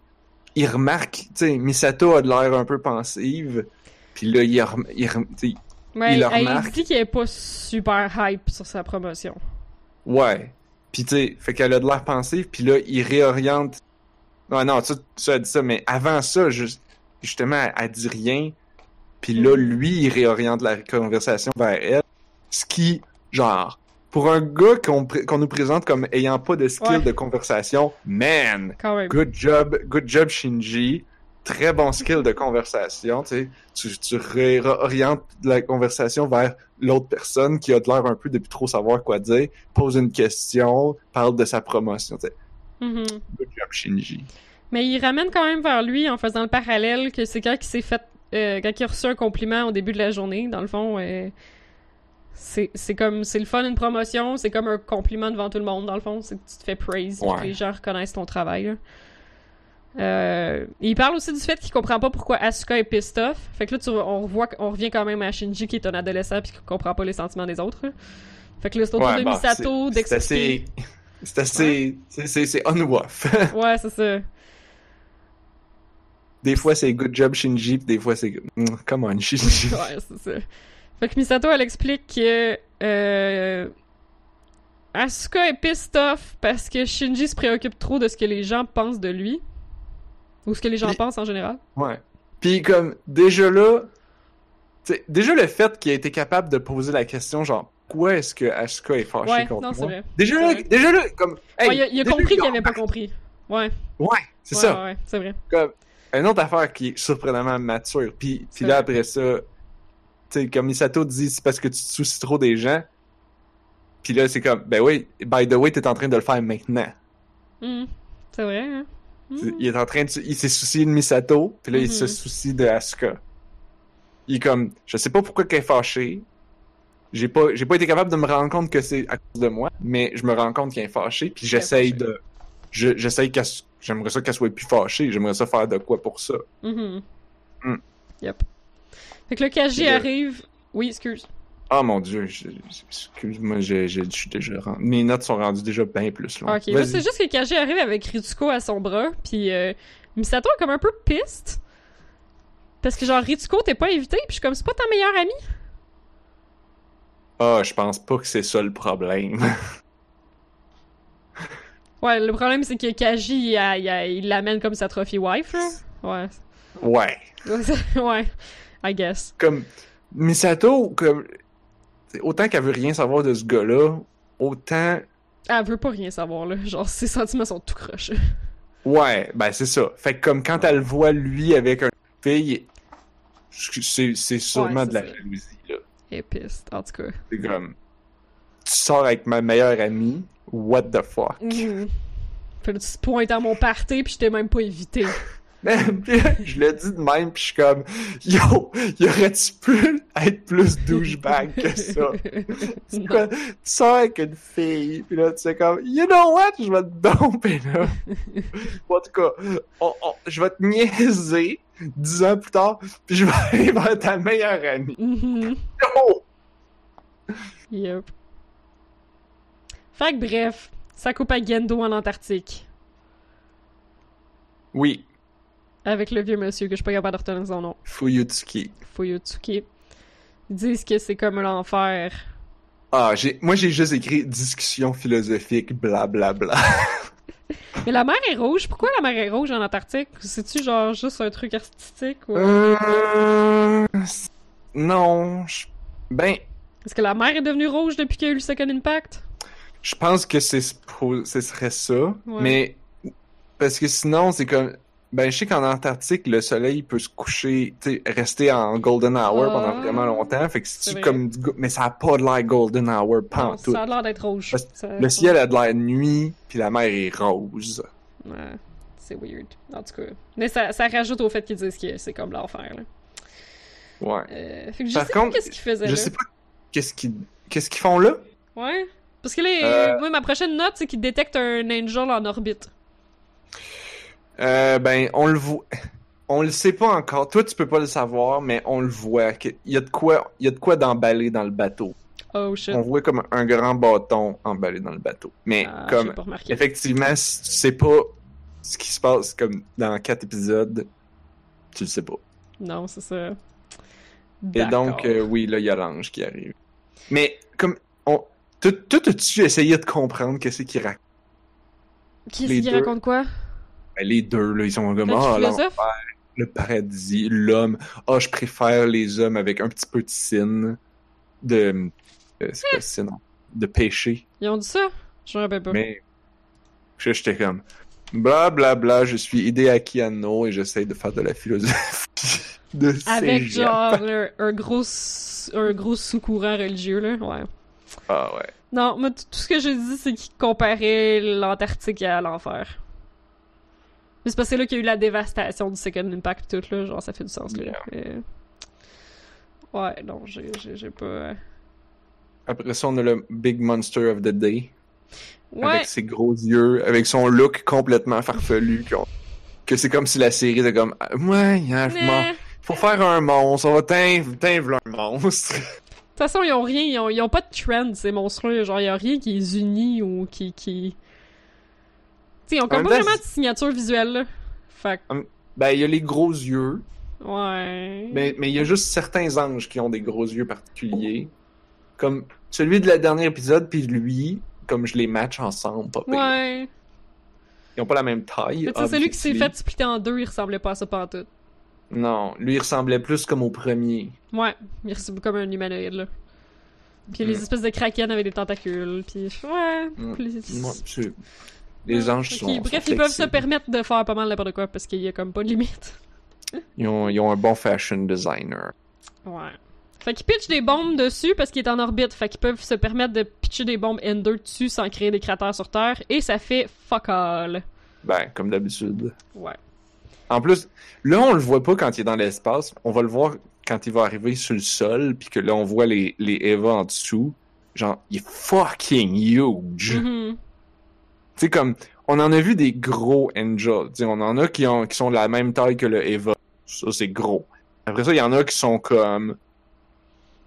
Speaker 1: il remarque, tu sais, Misato a de l'air un peu pensive, puis là il, rem- il rem- tu
Speaker 2: Ouais,
Speaker 1: Il remarque.
Speaker 2: dit qu'il est pas super hype sur sa promotion.
Speaker 1: ouais, puis tu sais, fait qu'elle a de l'air pensive, puis là il réoriente. Non non, ça, ça elle dit ça, mais avant ça, juste, justement, elle, elle dit rien, puis là lui il réoriente la conversation vers elle, ce qui, genre. Pour un gars qu'on qu'on nous présente comme ayant pas de skill
Speaker 2: Ouais.
Speaker 1: de conversation, man. Good job, good job Shinji. Très bon skill de conversation, tu sais. Tu, réorientes la conversation vers l'autre personne qui a de l'air un peu depuis trop savoir quoi dire, pose une question, parle de sa promotion, tu sais.
Speaker 2: Mhm.
Speaker 1: Good job Shinji.
Speaker 2: Mais il ramène quand même vers lui en faisant le parallèle que c'est quand il s'est fait. Euh, quand il a reçu un compliment au début de la journée, dans le fond. euh, c'est c'est comme. C'est le fun, une promotion, c'est comme un compliment devant tout le monde, dans le fond. C'est que tu te fais praise,
Speaker 1: Ouais.
Speaker 2: que les gens reconnaissent ton travail. là. Euh, il parle aussi du fait qu'il comprend pas pourquoi Asuka est pissed off. Fait que là, tu, on, revoit, on revient quand même à Shinji qui est un adolescent puis qui comprend pas les sentiments des autres. là. Fait que là, c'est au tour
Speaker 1: Ouais,
Speaker 2: de
Speaker 1: bon,
Speaker 2: Misato
Speaker 1: c'est- c'est
Speaker 2: d'expliquer.
Speaker 1: assez, c'est assez, c'est- c'est.
Speaker 2: Ouais, c'est ça.
Speaker 1: Des fois c'est good job Shinji, des fois c'est Mm, come on Shinji.
Speaker 2: Ouais, c'est ça. Fait que Misato, elle explique que euh, Asuka est pissed off parce que Shinji se préoccupe trop de ce que les gens pensent de lui. Ou ce que les gens pensent en général.
Speaker 1: Ouais. Puis comme déjà là, t'sais, déjà le fait qu'il a été capable de poser la question genre pourquoi est-ce que Asuka est fâché
Speaker 2: Ouais,
Speaker 1: contre
Speaker 2: non,
Speaker 1: moi?
Speaker 2: vrai.
Speaker 1: Déjà là,
Speaker 2: vrai.
Speaker 1: déjà là comme hey,
Speaker 2: ouais, il a, il a
Speaker 1: déjà,
Speaker 2: compris
Speaker 1: il
Speaker 2: qu'il avait pas compris. Ouais,
Speaker 1: Ouais, c'est
Speaker 2: ouais,
Speaker 1: ça.
Speaker 2: ouais, ouais, c'est vrai.
Speaker 1: Comme une autre affaire qui est surprenamment mature. Puis puis là après ça, tu sais comme Misato dit c'est parce que tu te soucies trop des gens. Puis là c'est comme ben oui, by the way, t'es en train de le faire maintenant.
Speaker 2: Mhm. C'est vrai, hein? Mhm.
Speaker 1: Il est en train de il s'est soucié de Misato, puis là il
Speaker 2: Mhm.
Speaker 1: se soucie de Asuka. Il est comme je sais pas pourquoi qu'elle est fâchée. J'ai pas j'ai pas été capable de me rendre compte que c'est à cause de moi, mais je me rends compte qu'elle est fâchée, puis j'essaye de je j'essaye s- j'aimerais ça qu'elle soit plus fâchée, j'aimerais ça faire de quoi pour ça.
Speaker 2: Mhm.
Speaker 1: Hmm.
Speaker 2: Yep. Fait que le
Speaker 1: Et là-
Speaker 2: arrive. Oui, excuse.
Speaker 1: Ah mon dieu, je- je- excuse-moi, j'ai j'ai- je suis déjà rendu. Mes notes sont rendues déjà bien plus loin.
Speaker 2: Ok, là, c'est juste que Kaji arrive avec Ritsuko à son bras, puis euh, Misato est comme un peu piste. Parce que genre, Ritsuko, t'es pas invité, puis je suis comme, c'est pas ta meilleure amie?
Speaker 1: Ah, je pense pas que c'est ça le problème.
Speaker 2: Ouais, le problème, c'est que Kaji, il, l'amène comme sa trophy wife, là. Ouais.
Speaker 1: ouais.
Speaker 2: ouais. I guess.
Speaker 1: Comme, Misato, comme, autant qu'elle veut rien savoir de ce gars-là, autant,
Speaker 2: Elle veut pas rien savoir, là. Genre, ses sentiments sont tout croches.
Speaker 1: ouais, ben c'est ça. Fait que comme quand elle le voit lui avec une fille, c'est, sûrement
Speaker 2: Ouais,
Speaker 1: de la
Speaker 2: ça.
Speaker 1: jalousie, là.
Speaker 2: Et piste, en tout cas.
Speaker 1: C'est comme, tu sors avec ma meilleure amie, what the fuck?
Speaker 2: Là, tu te pointes à mon party, puis je t'ai même pas évité.
Speaker 1: Là, je le dis de même, pis je suis comme, yo, y aurait-tu pu être plus douchebag que ça? Quoi? Tu sors avec une fille, pis là, tu sais comme, you know what? Je vais te domper, là. en tout cas, on- on- je vais te niaiser dix ans plus tard, pis je vais aller vers ta meilleure amie.
Speaker 2: Mhm.
Speaker 1: Oh!
Speaker 2: Yep. Fait que bref, ça coupe à Gendo en Antarctique.
Speaker 1: Oui,
Speaker 2: Avec le vieux monsieur que je suis pas capable de retenir son nom.
Speaker 1: Fuyutsuki.
Speaker 2: Fuyutsuki. Ils disent que c'est comme l'enfer.
Speaker 1: Ah, j'ai, moi j'ai juste écrit discussion philosophique, bla bla bla.
Speaker 2: Mais la mer est rouge. Pourquoi la mer est rouge en Antarctique? C'est-tu genre juste un truc artistique ou...
Speaker 1: Euh... Non, je- ben,
Speaker 2: Est-ce que la mer est devenue rouge depuis qu'il y a eu le Second Impact?
Speaker 1: Je pense que c'est ce serait ça,
Speaker 2: Ouais.
Speaker 1: mais parce que sinon c'est comme ben je sais qu'en Antarctique le soleil peut se coucher, tu rester en golden hour pendant vraiment longtemps, fait que si tu
Speaker 2: vrai.
Speaker 1: comme mais ça a pas de l'air golden hour
Speaker 2: Non,
Speaker 1: pantoute.
Speaker 2: ça a l'air d'être rouge. Ça-
Speaker 1: Le ciel a de l'air nuit, puis la mer est rose.
Speaker 2: Ouais, c'est weird. En tout cas. Mais ça, ça rajoute au fait qu'ils disent que c'est comme l'enfer, là.
Speaker 1: Ouais.
Speaker 2: Euh, fait que je
Speaker 1: Par
Speaker 2: sais
Speaker 1: contre,
Speaker 2: pas qu'est-ce qu'ils faisaient
Speaker 1: Je
Speaker 2: là.
Speaker 1: sais pas qu'est-ce qu'ils qu'est-ce qu'ils font là.
Speaker 2: Ouais. Parce que là,
Speaker 1: Euh.
Speaker 2: moi, ma prochaine note, c'est qu'ils détectent un angel en orbite.
Speaker 1: Euh, ben on le voit on le sait pas encore. Toi tu peux pas le savoir, mais on le voit il y a de quoi il y a de quoi d'emballer dans le bateau.
Speaker 2: Oh shit.
Speaker 1: on voit comme un grand bâton emballé dans le bateau. Mais
Speaker 2: Ah,
Speaker 1: comme effectivement, si tu sais pas ce qui se passe comme dans quatre épisodes, tu le sais pas.
Speaker 2: Non, c'est ça.
Speaker 1: Et donc euh, oui, là il y a l'ange qui arrive. Mais comme on tout tout as-tu essayé de comprendre qu'est-ce qu'il raconte?
Speaker 2: Qui
Speaker 1: les
Speaker 2: c'est qui
Speaker 1: deux.
Speaker 2: raconte quoi?
Speaker 1: Ben, Les deux là, ils sont comme ah le paradis, l'homme. Ah, je préfère les hommes avec un petit peu de sin de euh, c'est quoi sin de péché.
Speaker 2: Ils ont dit ça? Je me rappelle pas.
Speaker 1: Mais j'étais comme bla bla bla, je suis Hideaki Anno et j'essaie de faire de la philosophie de
Speaker 2: Avec genre un, un gros un gros sous-courant religieux, là. Ouais.
Speaker 1: Ah ouais.
Speaker 2: Non, moi, t- tout ce que j'ai dit, c'est qu'ils comparaient l'Antarctique à l'enfer. Mais c'est parce que c'est là qu'il y a eu la dévastation du Second Impact tout, là. Genre, ça fait du sens, là. Mais- Ouais, non, j'ai j'ai- j'ai pas... euh,
Speaker 1: Après ça, on a le Big Monster of the Day
Speaker 2: Ouais,
Speaker 1: avec ses gros yeux, avec son look complètement farfelu que c'est comme si la série était comme ouais, un
Speaker 2: mais...
Speaker 1: faut faire un monstre, on va t'inv- t'invler un monstre.
Speaker 2: De toute façon, ils ont rien, ils ont, ils ont pas de trend, ces monstres-là. Genre, y a rien qui les unit ou qui. qui... Tu sais, ils ont comme pas vraiment de signature visuelle, là. Fait que,
Speaker 1: Ben il y a les gros yeux,
Speaker 2: ouais.
Speaker 1: mais mais il y a juste certains anges qui ont des gros yeux particuliers, comme celui de la dernier épisode puis lui, comme je les match ensemble, pas pire.
Speaker 2: Ouais.
Speaker 1: Ils ont pas la même taille.
Speaker 2: Sais, celui qui s'est fait splitter en deux, il ressemblait pas à ça pantoute.
Speaker 1: Non, lui il ressemblait plus comme au premier.
Speaker 2: Ouais, il ressemble comme un humanoïde, là. Puis les
Speaker 1: Mm.
Speaker 2: espèces de kraken avec des tentacules, puis ouais.
Speaker 1: Mm.
Speaker 2: puis les-
Speaker 1: Moi, anges sont.
Speaker 2: Bref, ils peuvent se permettre de faire pas mal n'importe quoi parce qu'il y a comme pas de limite.
Speaker 1: Ils ont, ils ont un bon fashion designer.
Speaker 2: Ouais. Fait qu'ils pitchent des bombes dessus parce qu'il est en orbite. Fait qu'ils peuvent se permettre de pitcher des bombes Ender dessus sans créer des cratères sur Terre. Et ça fait fuck all.
Speaker 1: Ben, comme d'habitude.
Speaker 2: Ouais.
Speaker 1: En plus, là, on le voit pas quand il est dans l'espace. On va le voir quand il va arriver sur le sol, puis que là, on voit les, les Eva en dessous. Genre, il est fucking huge.
Speaker 2: Mhm.
Speaker 1: Tu sais, comme, on en a vu des gros Angels. Tu sais, on en a qui, ont, qui sont de la même taille que le Eva. Ça, c'est gros. Après ça, il y en a qui sont comme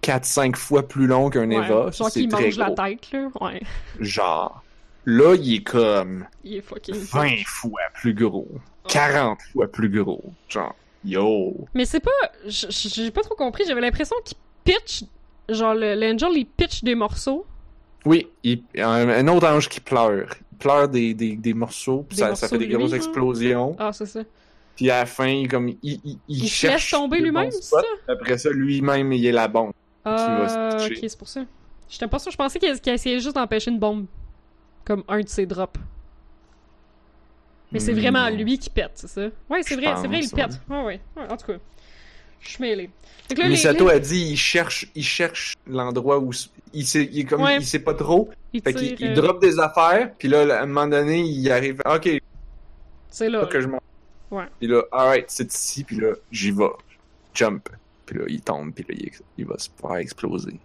Speaker 1: 4-5 fois plus longs qu'un
Speaker 2: Ouais.
Speaker 1: Eva.
Speaker 2: Genre
Speaker 1: très
Speaker 2: mange la tête, là. Ouais.
Speaker 1: Genre, là, il est comme
Speaker 2: Il est fucking.
Speaker 1: 20 fois plus gros. 40 fois plus gros. Genre, Yo!
Speaker 2: Mais c'est pas. J'ai pas trop compris. J'avais l'impression qu'il pitch. Genre, l'Angel, il pitch des morceaux.
Speaker 1: Oui, il- un, un autre ange qui pleure. Il pleure des, des, des morceaux, puis
Speaker 2: Des
Speaker 1: ça,
Speaker 2: morceaux
Speaker 1: ça fait des
Speaker 2: lui,
Speaker 1: grosses explosions.
Speaker 2: Ah, c'est ça.
Speaker 1: Puis à la fin, il, comme, il, il, il,
Speaker 2: Il se
Speaker 1: cherche
Speaker 2: laisse tomber lui-même, c'est ça?
Speaker 1: Après ça, lui-même, il est la bombe.
Speaker 2: Ah, ok, c'est pour ça. J'étais pas sûr. Je pensais qu'il qu'il essayait juste d'empêcher une bombe. Comme un de ses drops. Mais c'est
Speaker 1: Hmm,
Speaker 2: vraiment
Speaker 1: non.
Speaker 2: lui qui pète, c'est ça? Ouais, c'est vrai, c'est vrai, il pète. Ouais, ouais. Ouais, en tout cas. Je suis mêlé.
Speaker 1: Misato
Speaker 2: les-
Speaker 1: a dit il cherche, il cherche l'endroit où il sait, il comme,
Speaker 2: Ouais.
Speaker 1: il sait pas trop.
Speaker 2: il
Speaker 1: Fait qu'il il
Speaker 2: euh,
Speaker 1: drop des affaires, puis là, à un moment donné, il arrive. Ok,
Speaker 2: C'est là.
Speaker 1: que je m'en.
Speaker 2: Ouais.
Speaker 1: Puis là, alright, c'est ici, puis là, j'y vais. Jump. Puis là, il tombe, puis là, il va se faire exploser.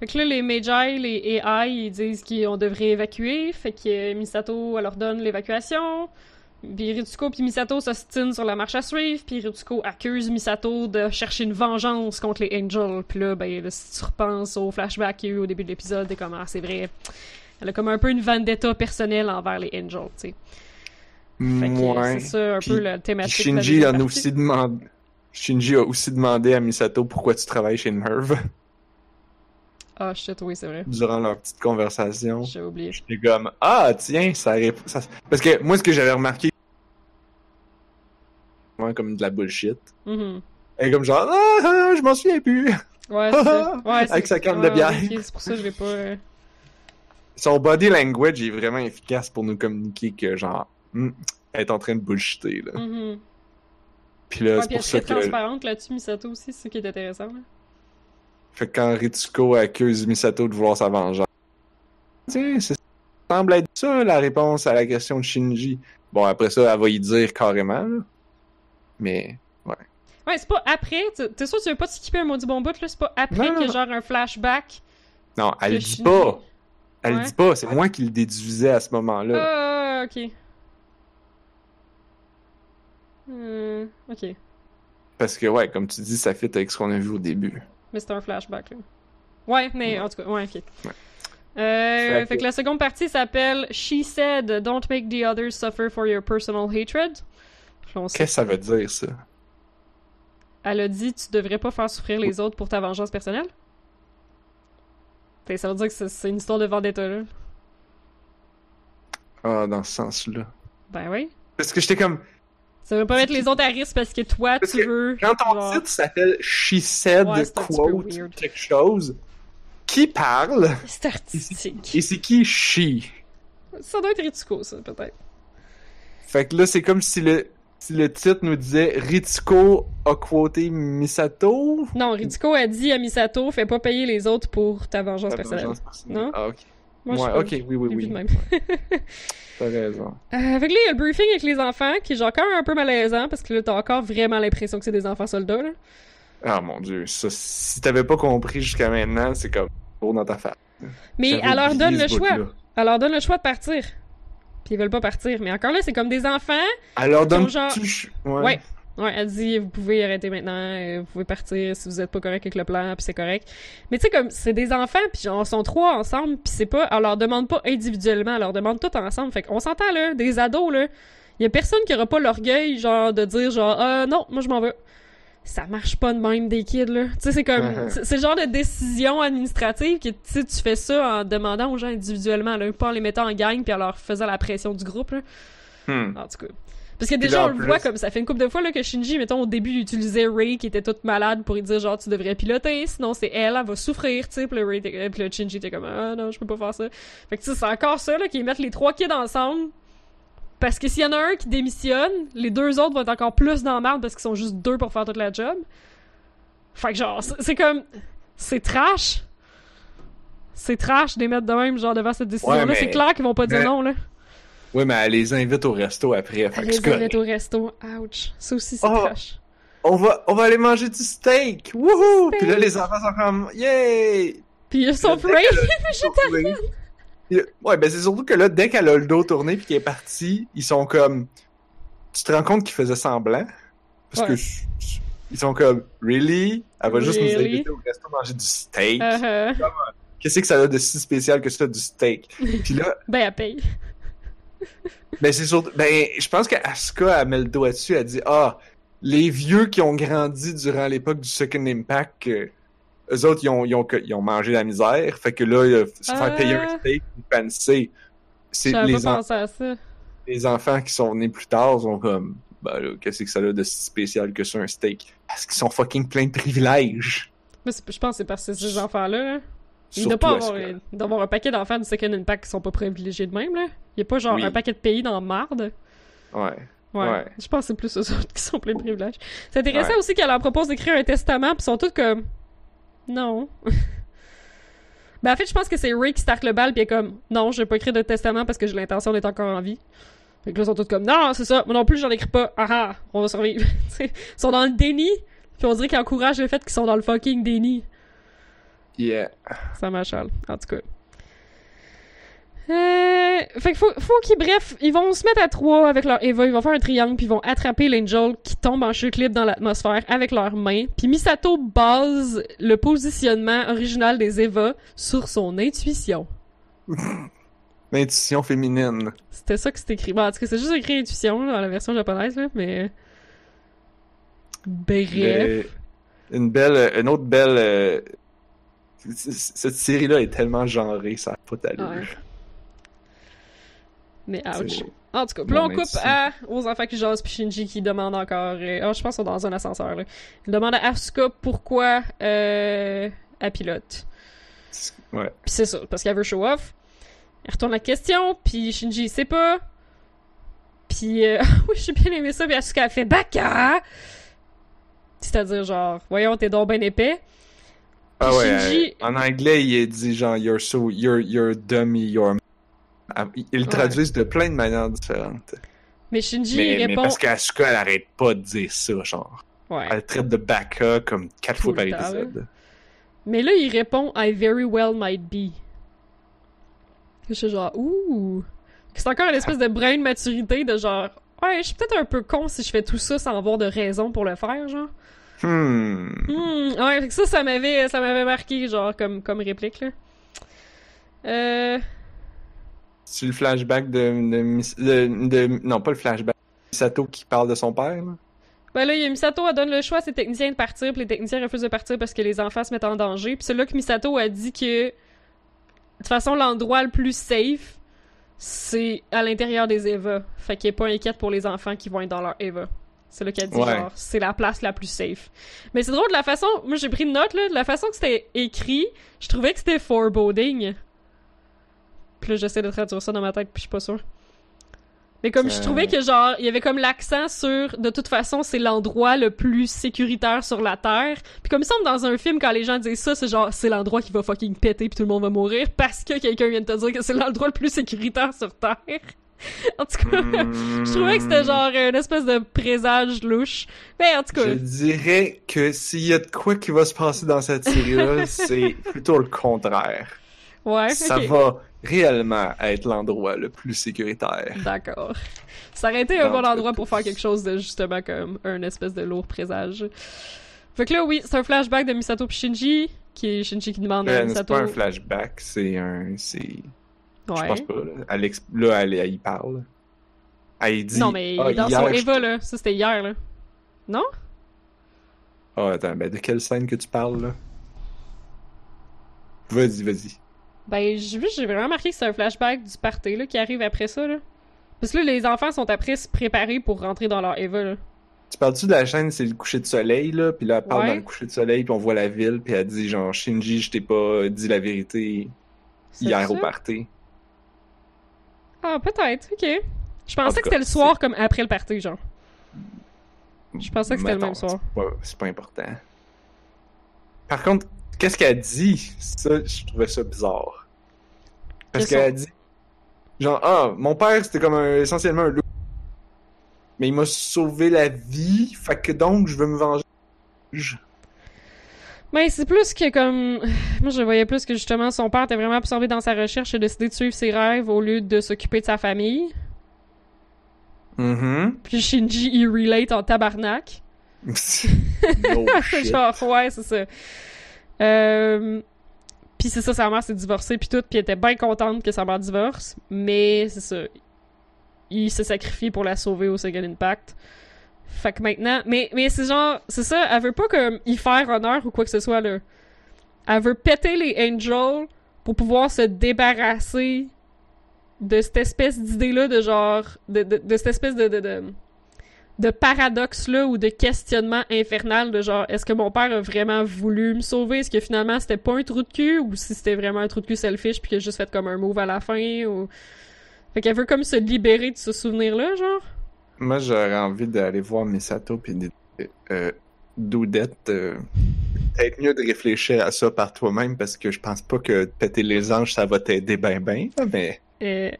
Speaker 2: Fait que là, les Magi, les AI, ils disent qu'on devrait évacuer. Fait que euh, Misato, elle leur donne l'évacuation. Puis Ritsuko puis Misato s'ostinent sur la marche à suivre. Puis Ritsuko accuse Misato de chercher une vengeance contre les Angels. Puis là, ben, là, si tu repenses au flashback qu'il y a eu au début de l'épisode, t'es comme, ah, c'est vrai. Elle a comme un peu une vendetta personnelle envers les Angels, tu sais.
Speaker 1: Ouais.
Speaker 2: c'est ça un
Speaker 1: Puis-
Speaker 2: peu la thématique. de la
Speaker 1: Shinji
Speaker 2: deuxième
Speaker 1: en a aussi demandé. Shinji a aussi demandé à Misato pourquoi tu travailles chez Merv
Speaker 2: Ah, shit, oui, c'est vrai.
Speaker 1: durant leur petite conversation.
Speaker 2: J'ai oublié.
Speaker 1: J'étais comme ah tiens ça, ça parce que moi ce que j'avais remarqué comme de la bullshit.
Speaker 2: Mhm.
Speaker 1: Elle est comme genre ah, ah, je m'en souviens plus.
Speaker 2: Ouais. Ouais,
Speaker 1: Avec sa canne de
Speaker 2: ouais,
Speaker 1: bière.
Speaker 2: ok, c'est pour ça que je l'ai pas. euh,
Speaker 1: Son body language est vraiment efficace pour nous communiquer que genre hmm, elle est en train de bullshiter là.
Speaker 2: mhm.
Speaker 1: Puis là
Speaker 2: Ouais,
Speaker 1: c'est pour ça que
Speaker 2: transparente là-dessus, Misato aussi, c'est ça qui est intéressant. là.
Speaker 1: Fait que quand Ritsuko accuse Misato de vouloir sa vengeance. Tiens, ça semble être ça la réponse à la question de Shinji. Bon après ça elle va y dire carrément là. Mais
Speaker 2: Ouais, c'est pas après. T'es sûr que tu veux pas te skipper un maudit bon bout, là? C'est pas après qu'il y a genre un flashback.
Speaker 1: non, elle dit
Speaker 2: Shinji.
Speaker 1: pas. Elle
Speaker 2: Ouais.
Speaker 1: dit pas, c'est moi qui le déduisais à ce moment-là.
Speaker 2: Ah, ok. Hmm, ok.
Speaker 1: Parce que, ouais, comme tu dis, ça fit avec ce qu'on a vu au début.
Speaker 2: Mais c'est un flashback, là. Ouais, mais en tout cas, ouais, ok.
Speaker 1: Ouais.
Speaker 2: Euh,
Speaker 1: Fait que-
Speaker 2: la seconde partie s'appelle She said, Don't make the others suffer for your personal hatred.
Speaker 1: Qu'est-ce que ça veut dire, ça?
Speaker 2: Elle a dit Tu devrais pas faire souffrir les autres pour ta vengeance personnelle. Fait ça veut dire que c'est- c'est une histoire de vendetta, là.
Speaker 1: Ah, dans ce sens-là.
Speaker 2: Ben oui.
Speaker 1: Parce que j'étais comme,
Speaker 2: Ça veut pas mettre les autres à risque parce que toi,
Speaker 1: Parce
Speaker 2: tu
Speaker 1: que
Speaker 2: veux.
Speaker 1: quand ton
Speaker 2: genre-
Speaker 1: titre s'appelle She Said
Speaker 2: Ouais,
Speaker 1: Quote quelque chose, qui parle?
Speaker 2: C'est artistique.
Speaker 1: Et c'est qui She?
Speaker 2: Ça doit être Ritsuko, ça, peut-être.
Speaker 1: Fait que là, c'est comme si le, si le titre nous disait Ritsuko a quoté Misato.
Speaker 2: Non, Ritsuko a dit à Misato Fais pas payer les autres pour ta vengeance
Speaker 1: Ta
Speaker 2: personnelle.
Speaker 1: vengeance personnelle.
Speaker 2: Non?
Speaker 1: Ah, ok.
Speaker 2: Moi, je
Speaker 1: ouais,
Speaker 2: pas.
Speaker 1: ok, oui, oui, oui.
Speaker 2: même.
Speaker 1: T'as raison.
Speaker 2: Euh, avec là, il y a le briefing avec les enfants, qui est genre quand même un peu malaisant, parce que là, t'as encore vraiment l'impression que c'est des enfants soldats, là.
Speaker 1: Ah mon dieu, ça, si t'avais pas compris jusqu'à maintenant, c'est comme pour dans ta face.
Speaker 2: Mais elle leur donne le choix. Elle leur donne le choix de partir. Puis ils veulent pas partir. Mais encore là, c'est comme des enfants.
Speaker 1: Elle leur donne
Speaker 2: genre-
Speaker 1: tout. Ouais.
Speaker 2: Ouais. Ouais, elle dit vous pouvez arrêter maintenant, euh, vous pouvez partir si vous êtes pas correct avec le plan, puis c'est correct. Mais tu sais comme c'est des enfants puis ils sont trois ensemble, puis c'est pas elle leur demande pas individuellement, elle leur demande tout ensemble. Fait qu'on s'entend là, des ados là, il y a personne qui aura pas l'orgueil genre de dire genre ah non, moi je m'en vais. Ça marche pas de même des kids là. Tu sais c'est comme
Speaker 1: Uh-huh.
Speaker 2: c'est c'est le genre de décision administrative que tu tu fais ça en demandant aux gens individuellement là, pas en les mettant en gang puis en leur faisant la pression du groupe là.
Speaker 1: Hmm.
Speaker 2: En tout cas. Parce que déjà, on le
Speaker 1: plus-
Speaker 2: voit comme ça fait une couple de fois là, que Shinji, mettons, au début, il utilisait Ray qui était toute malade pour lui dire genre, tu devrais piloter, sinon c'est elle, elle va souffrir, tu sais. Puis le, Ray puis le Shinji était comme, ah non, je peux pas faire ça. Fait que tu sais, c'est encore ça, là, qu'ils mettent les trois kids ensemble. Parce que s'il y en a un qui démissionne, les deux autres vont être encore plus dans la merde parce qu'ils sont juste deux pour faire toute la job. Fait que genre, c'est comme. C'est trash. C'est trash de les mettre de même, genre, devant cette décision-là.
Speaker 1: Ouais,
Speaker 2: C'est clair qu'ils vont pas dire
Speaker 1: mais-
Speaker 2: non, là.
Speaker 1: Ouais, mais elle les invite au resto après. Fait que
Speaker 2: Les invite au resto. Ouch. Ça aussi, c'est
Speaker 1: Oh.
Speaker 2: trash.
Speaker 1: On va, on va aller manger du steak. Wouhou! Puis là, les enfants sont comme, yay!
Speaker 2: Puis ils sont
Speaker 1: Dès
Speaker 2: Ray,
Speaker 1: qu'elle a-
Speaker 2: végétarien.
Speaker 1: Puis- Ouais, ben c'est surtout que là, dès qu'elle a le dos tourné puis qu'elle est partie, ils sont comme, tu te rends compte qu'ils faisaient semblant? Parce
Speaker 2: Ouais.
Speaker 1: que ils sont comme, really? Elle va juste nous inviter au resto manger du steak.
Speaker 2: Uh-huh.
Speaker 1: Qu'est-ce que ça a de si spécial que ça, du steak? Puis là,
Speaker 2: Ben, elle paye.
Speaker 1: Ben c'est surtout, ben je pense qu'Asuka, elle met le doigt dessus, elle dit, ah, les vieux qui ont grandi durant l'époque du Second Impact, euh, eux autres, ils ont, ils, ont, ils ont mangé la misère. Fait que là, euh, se faire payer un
Speaker 2: Ah.
Speaker 1: steak, penser, c'est les, en-
Speaker 2: pensé à ça.
Speaker 1: les enfants qui sont nés plus tard sont comme, ben là, qu'est-ce que ça a de si spécial que ça, un steak? Parce qu'ils sont fucking pleins de privilèges.
Speaker 2: Mais je pense que c'est parce que ces enfants-là. là. Il
Speaker 1: Surtout
Speaker 2: doit pas avoir, avoir un paquet d'enfants du Second Impact qui sont pas privilégiés de même, là. Il y a pas genre
Speaker 1: Oui.
Speaker 2: un paquet de pays dans marde.
Speaker 1: Ouais.
Speaker 2: Ouais.
Speaker 1: Ouais.
Speaker 2: Je pense que c'est plus eux autres qui sont pleins de privilèges. C'est intéressant
Speaker 1: Ouais.
Speaker 2: aussi qu'elle leur propose d'écrire un testament, puis ils sont tous comme. Non. ben, en fait, je pense que c'est Ray qui start le bal, puis elle est comme. Non, je vais pas écrire de testament parce que j'ai l'intention d'être encore en vie. Fait que là, ils sont tous comme. Non, c'est ça. Moi non plus, j'en écris pas. Ah ah, on va survivre. Ils sont dans le déni, puis on dirait qu'ils encouragent le fait qu'ils sont dans le fucking déni.
Speaker 1: Yeah.
Speaker 2: Ça m'achale, en tout cas. Euh, fait que faut, faut qu'ils, bref, ils vont se mettre à trois avec leur Eva, ils vont faire un triangle, puis ils vont attraper l'Angel qui tombe en chute libre dans l'atmosphère avec leurs mains. Puis Misato base le positionnement original des Eva sur son intuition.
Speaker 1: L'intuition féminine.
Speaker 2: C'était ça que c'était écrit. Bon, en tout cas, c'est juste écrit intuition là, dans la version japonaise, là, mais. Bref.
Speaker 1: Une belle, une autre belle. euh, Cette série-là est tellement genrée, ça a pas d'allure.
Speaker 2: Ouais. Mais ouch. En tout cas, là, on coupe à, aux enfants qui jasent, puis Shinji qui demande encore... euh, Ah, je pense qu'ils sont dans un ascenseur, là. Il demande à Asuka pourquoi euh, elle pilote.
Speaker 1: Ouais.
Speaker 2: Puis c'est ça, parce qu'elle veut show off. Elle retourne la question, puis Shinji, il sait pas. Puis, euh, oui, j'ai bien aimé ça, puis Asuka, elle fait « Baka! » C'est-à-dire, genre, voyons, t'es donc ben épais.
Speaker 1: Ah ouais.
Speaker 2: Shinji-
Speaker 1: en anglais, il est dit genre you're so you're you're dummy, you're. Ah, Ils le
Speaker 2: Ouais.
Speaker 1: traduisent de plein de manières différentes.
Speaker 2: Mais Shinji
Speaker 1: Mais, mais
Speaker 2: répond...
Speaker 1: parce qu'Asuka, elle arrête pas de dire ça, genre.
Speaker 2: Ouais.
Speaker 1: Elle traite de Baka comme quatre
Speaker 2: Tout
Speaker 1: fois par
Speaker 2: temps,
Speaker 1: épisode.
Speaker 2: Mais là, il répond I very well might be. Je suis genre, ouh. C'est encore une espèce de brin de maturité de genre, ouais, je suis peut-être un peu con si je fais tout ça sans avoir de raison pour le faire, genre.
Speaker 1: Hmm.
Speaker 2: Hmm, ouais, fait que ça, ça m'avait, ça m'avait marqué, genre, comme, comme réplique, là. Euh,
Speaker 1: C'est le flashback de, de, Miss- de, Non, pas le flashback. Sato qui parle de son père, là.
Speaker 2: ben là, il y a Misato, elle donne le choix à ses techniciens de partir, puis les techniciens refusent de partir parce que les enfants se mettent en danger. Puis c'est là que Misato a dit que, de toute façon, l'endroit le plus safe, c'est à l'intérieur des Eva. Fait qu'il est pas inquiète pour les enfants qui vont être dans leur Eva. C'est là qu'elle dit,
Speaker 1: Ouais.
Speaker 2: genre, c'est la place la plus safe. Mais c'est drôle, de la façon, moi j'ai pris une note, là, de la façon que c'était écrit, je trouvais que c'était foreboding. Puis là, j'essaie de traduire ça dans ma tête, puis je suis pas sûre. Mais comme je
Speaker 1: Ça-
Speaker 2: trouvais que genre il y avait comme l'accent sur de toute façon c'est l'endroit le plus sécuritaire sur la terre. Puis comme il semble dans un film quand les gens disent ça c'est genre c'est l'endroit qui va fucking péter puis tout le monde va mourir parce que quelqu'un vient de te dire que c'est l'endroit le plus sécuritaire sur terre. en tout cas, je trouvais que c'était genre une espèce de présage louche. Mais en tout cas,
Speaker 1: Je dirais que s'il y a de quoi qui va se passer dans cette série-là, c'est plutôt le contraire.
Speaker 2: ouais.
Speaker 1: Ça va réellement être l'endroit le plus sécuritaire.
Speaker 2: D'accord. Ça aurait été un bon endroit pour faire quelque chose de justement comme un espèce de lourd présage. Fait que là, oui, c'est un flashback de Misato pis Shinji, qui est Shinji qui demande à
Speaker 1: Euh, c'est
Speaker 2: Misato.
Speaker 1: pas un flashback, c'est un. C'est. Je
Speaker 2: Ouais.
Speaker 1: pense pas. Là, elle, exp- là, elle, elle y parle. Elle dit.
Speaker 2: Non, mais
Speaker 1: Ah,
Speaker 2: est dans
Speaker 1: hier,
Speaker 2: son
Speaker 1: je-
Speaker 2: Eva, là. Ça, c'était hier, là. Non?
Speaker 1: Ah, attends, ben de quelle scène que tu parles, là? Vas-y, vas-y.
Speaker 2: Ben, j'ai vraiment marqué que c'est un flashback du party, là, qui arrive après ça, là. Parce que là, les enfants sont après se préparer pour rentrer dans leur Eva, là.
Speaker 1: Tu parles-tu de la chaîne, c'est le coucher de soleil, là? Puis là, elle parle
Speaker 2: Ouais.
Speaker 1: dans le coucher de soleil, puis on voit la ville, puis elle dit, genre, Shinji, je t'ai pas dit la vérité hier
Speaker 2: ça?
Speaker 1: au party.
Speaker 2: Ah, peut-être, ok. Je
Speaker 1: En
Speaker 2: pensais que c'était le soir, comme après le party, genre. Je pensais que c'était le même soir.
Speaker 1: C'est pas, c'est pas important. Par contre, qu'est-ce qu'elle dit? Ça, je trouvais ça bizarre. Parce qu'elle a dit, genre, ah, mon père, c'était comme un- essentiellement un loup. Mais il m'a sauvé la vie, fait que donc, je veux me venger.
Speaker 2: Mais c'est plus que comme. Moi, je voyais plus que justement son père était vraiment absorbé dans sa recherche et décidé de suivre ses rêves au lieu de s'occuper de sa famille.
Speaker 1: Mhm.
Speaker 2: Puis Shinji, il relate en tabarnak.
Speaker 1: no shit.
Speaker 2: Genre, ouais, c'est ça. Euh... Puis c'est ça, sa mère s'est divorcée, puis tout, puis elle était bien contente que sa mère divorce, mais c'est ça. Il s'est sacrifié pour la sauver au Second Impact. Fait que maintenant, mais, mais c'est genre, c'est ça, elle veut pas comme y faire honneur ou quoi que ce soit, là. Elle veut péter les Angels pour pouvoir se débarrasser de cette espèce d'idée-là de genre, de, de, de cette espèce de, de, de paradoxe-là ou de questionnement infernal de genre, est-ce que mon père a vraiment voulu me sauver? Est-ce que finalement c'était pas un trou de cul? Ou si c'était vraiment un trou de cul selfish puis qu'il a juste fait comme un move à la fin ou... Fait qu'elle veut comme se libérer de ce souvenir-là, genre.
Speaker 1: Moi, j'aurais envie d'aller voir Misato puis euh, Doudette. Euh, peut-être mieux de réfléchir à ça par toi-même parce que je pense pas que péter les anges, ça va t'aider ben ben, mais...
Speaker 2: Euh,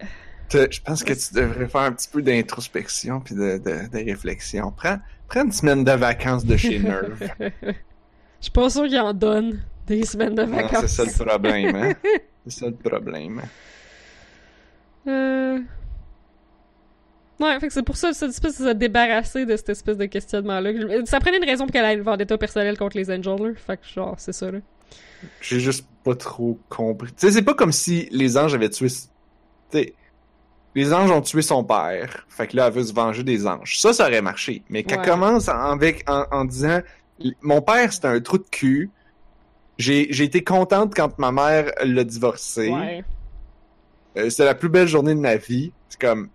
Speaker 1: Je pense que tu devrais faire un petit peu d'introspection puis de, de, de réflexion. Prends, prends une semaine de vacances de chez Nerve.
Speaker 2: Je suis pas sûr qu'il en donne des semaines de vacances.
Speaker 1: c'est ça le problème, hein? C'est ça le problème.
Speaker 2: Euh... Ouais, fait que c'est pour ça, cette espèce de se débarrasser de cette espèce de questionnement-là. Ça prenait une raison pour qu'elle ait une vendetta personnelle contre les Angels, là. Fait que genre, c'est ça, là.
Speaker 1: J'ai juste pas trop compris. Tu sais, c'est pas comme si les anges avaient tué. Tu sais, les anges ont tué son père. Fait que là, elle veut se venger des anges. Ça, ça aurait marché. Mais qu'elle
Speaker 2: Ouais.
Speaker 1: commence en, avec, en, en disant Mon père, c'était un trou de cul. J'ai j'ai été contente quand ma mère l'a divorcé.
Speaker 2: Ouais.
Speaker 1: Euh, c'est la plus belle journée de ma vie. C'est comme.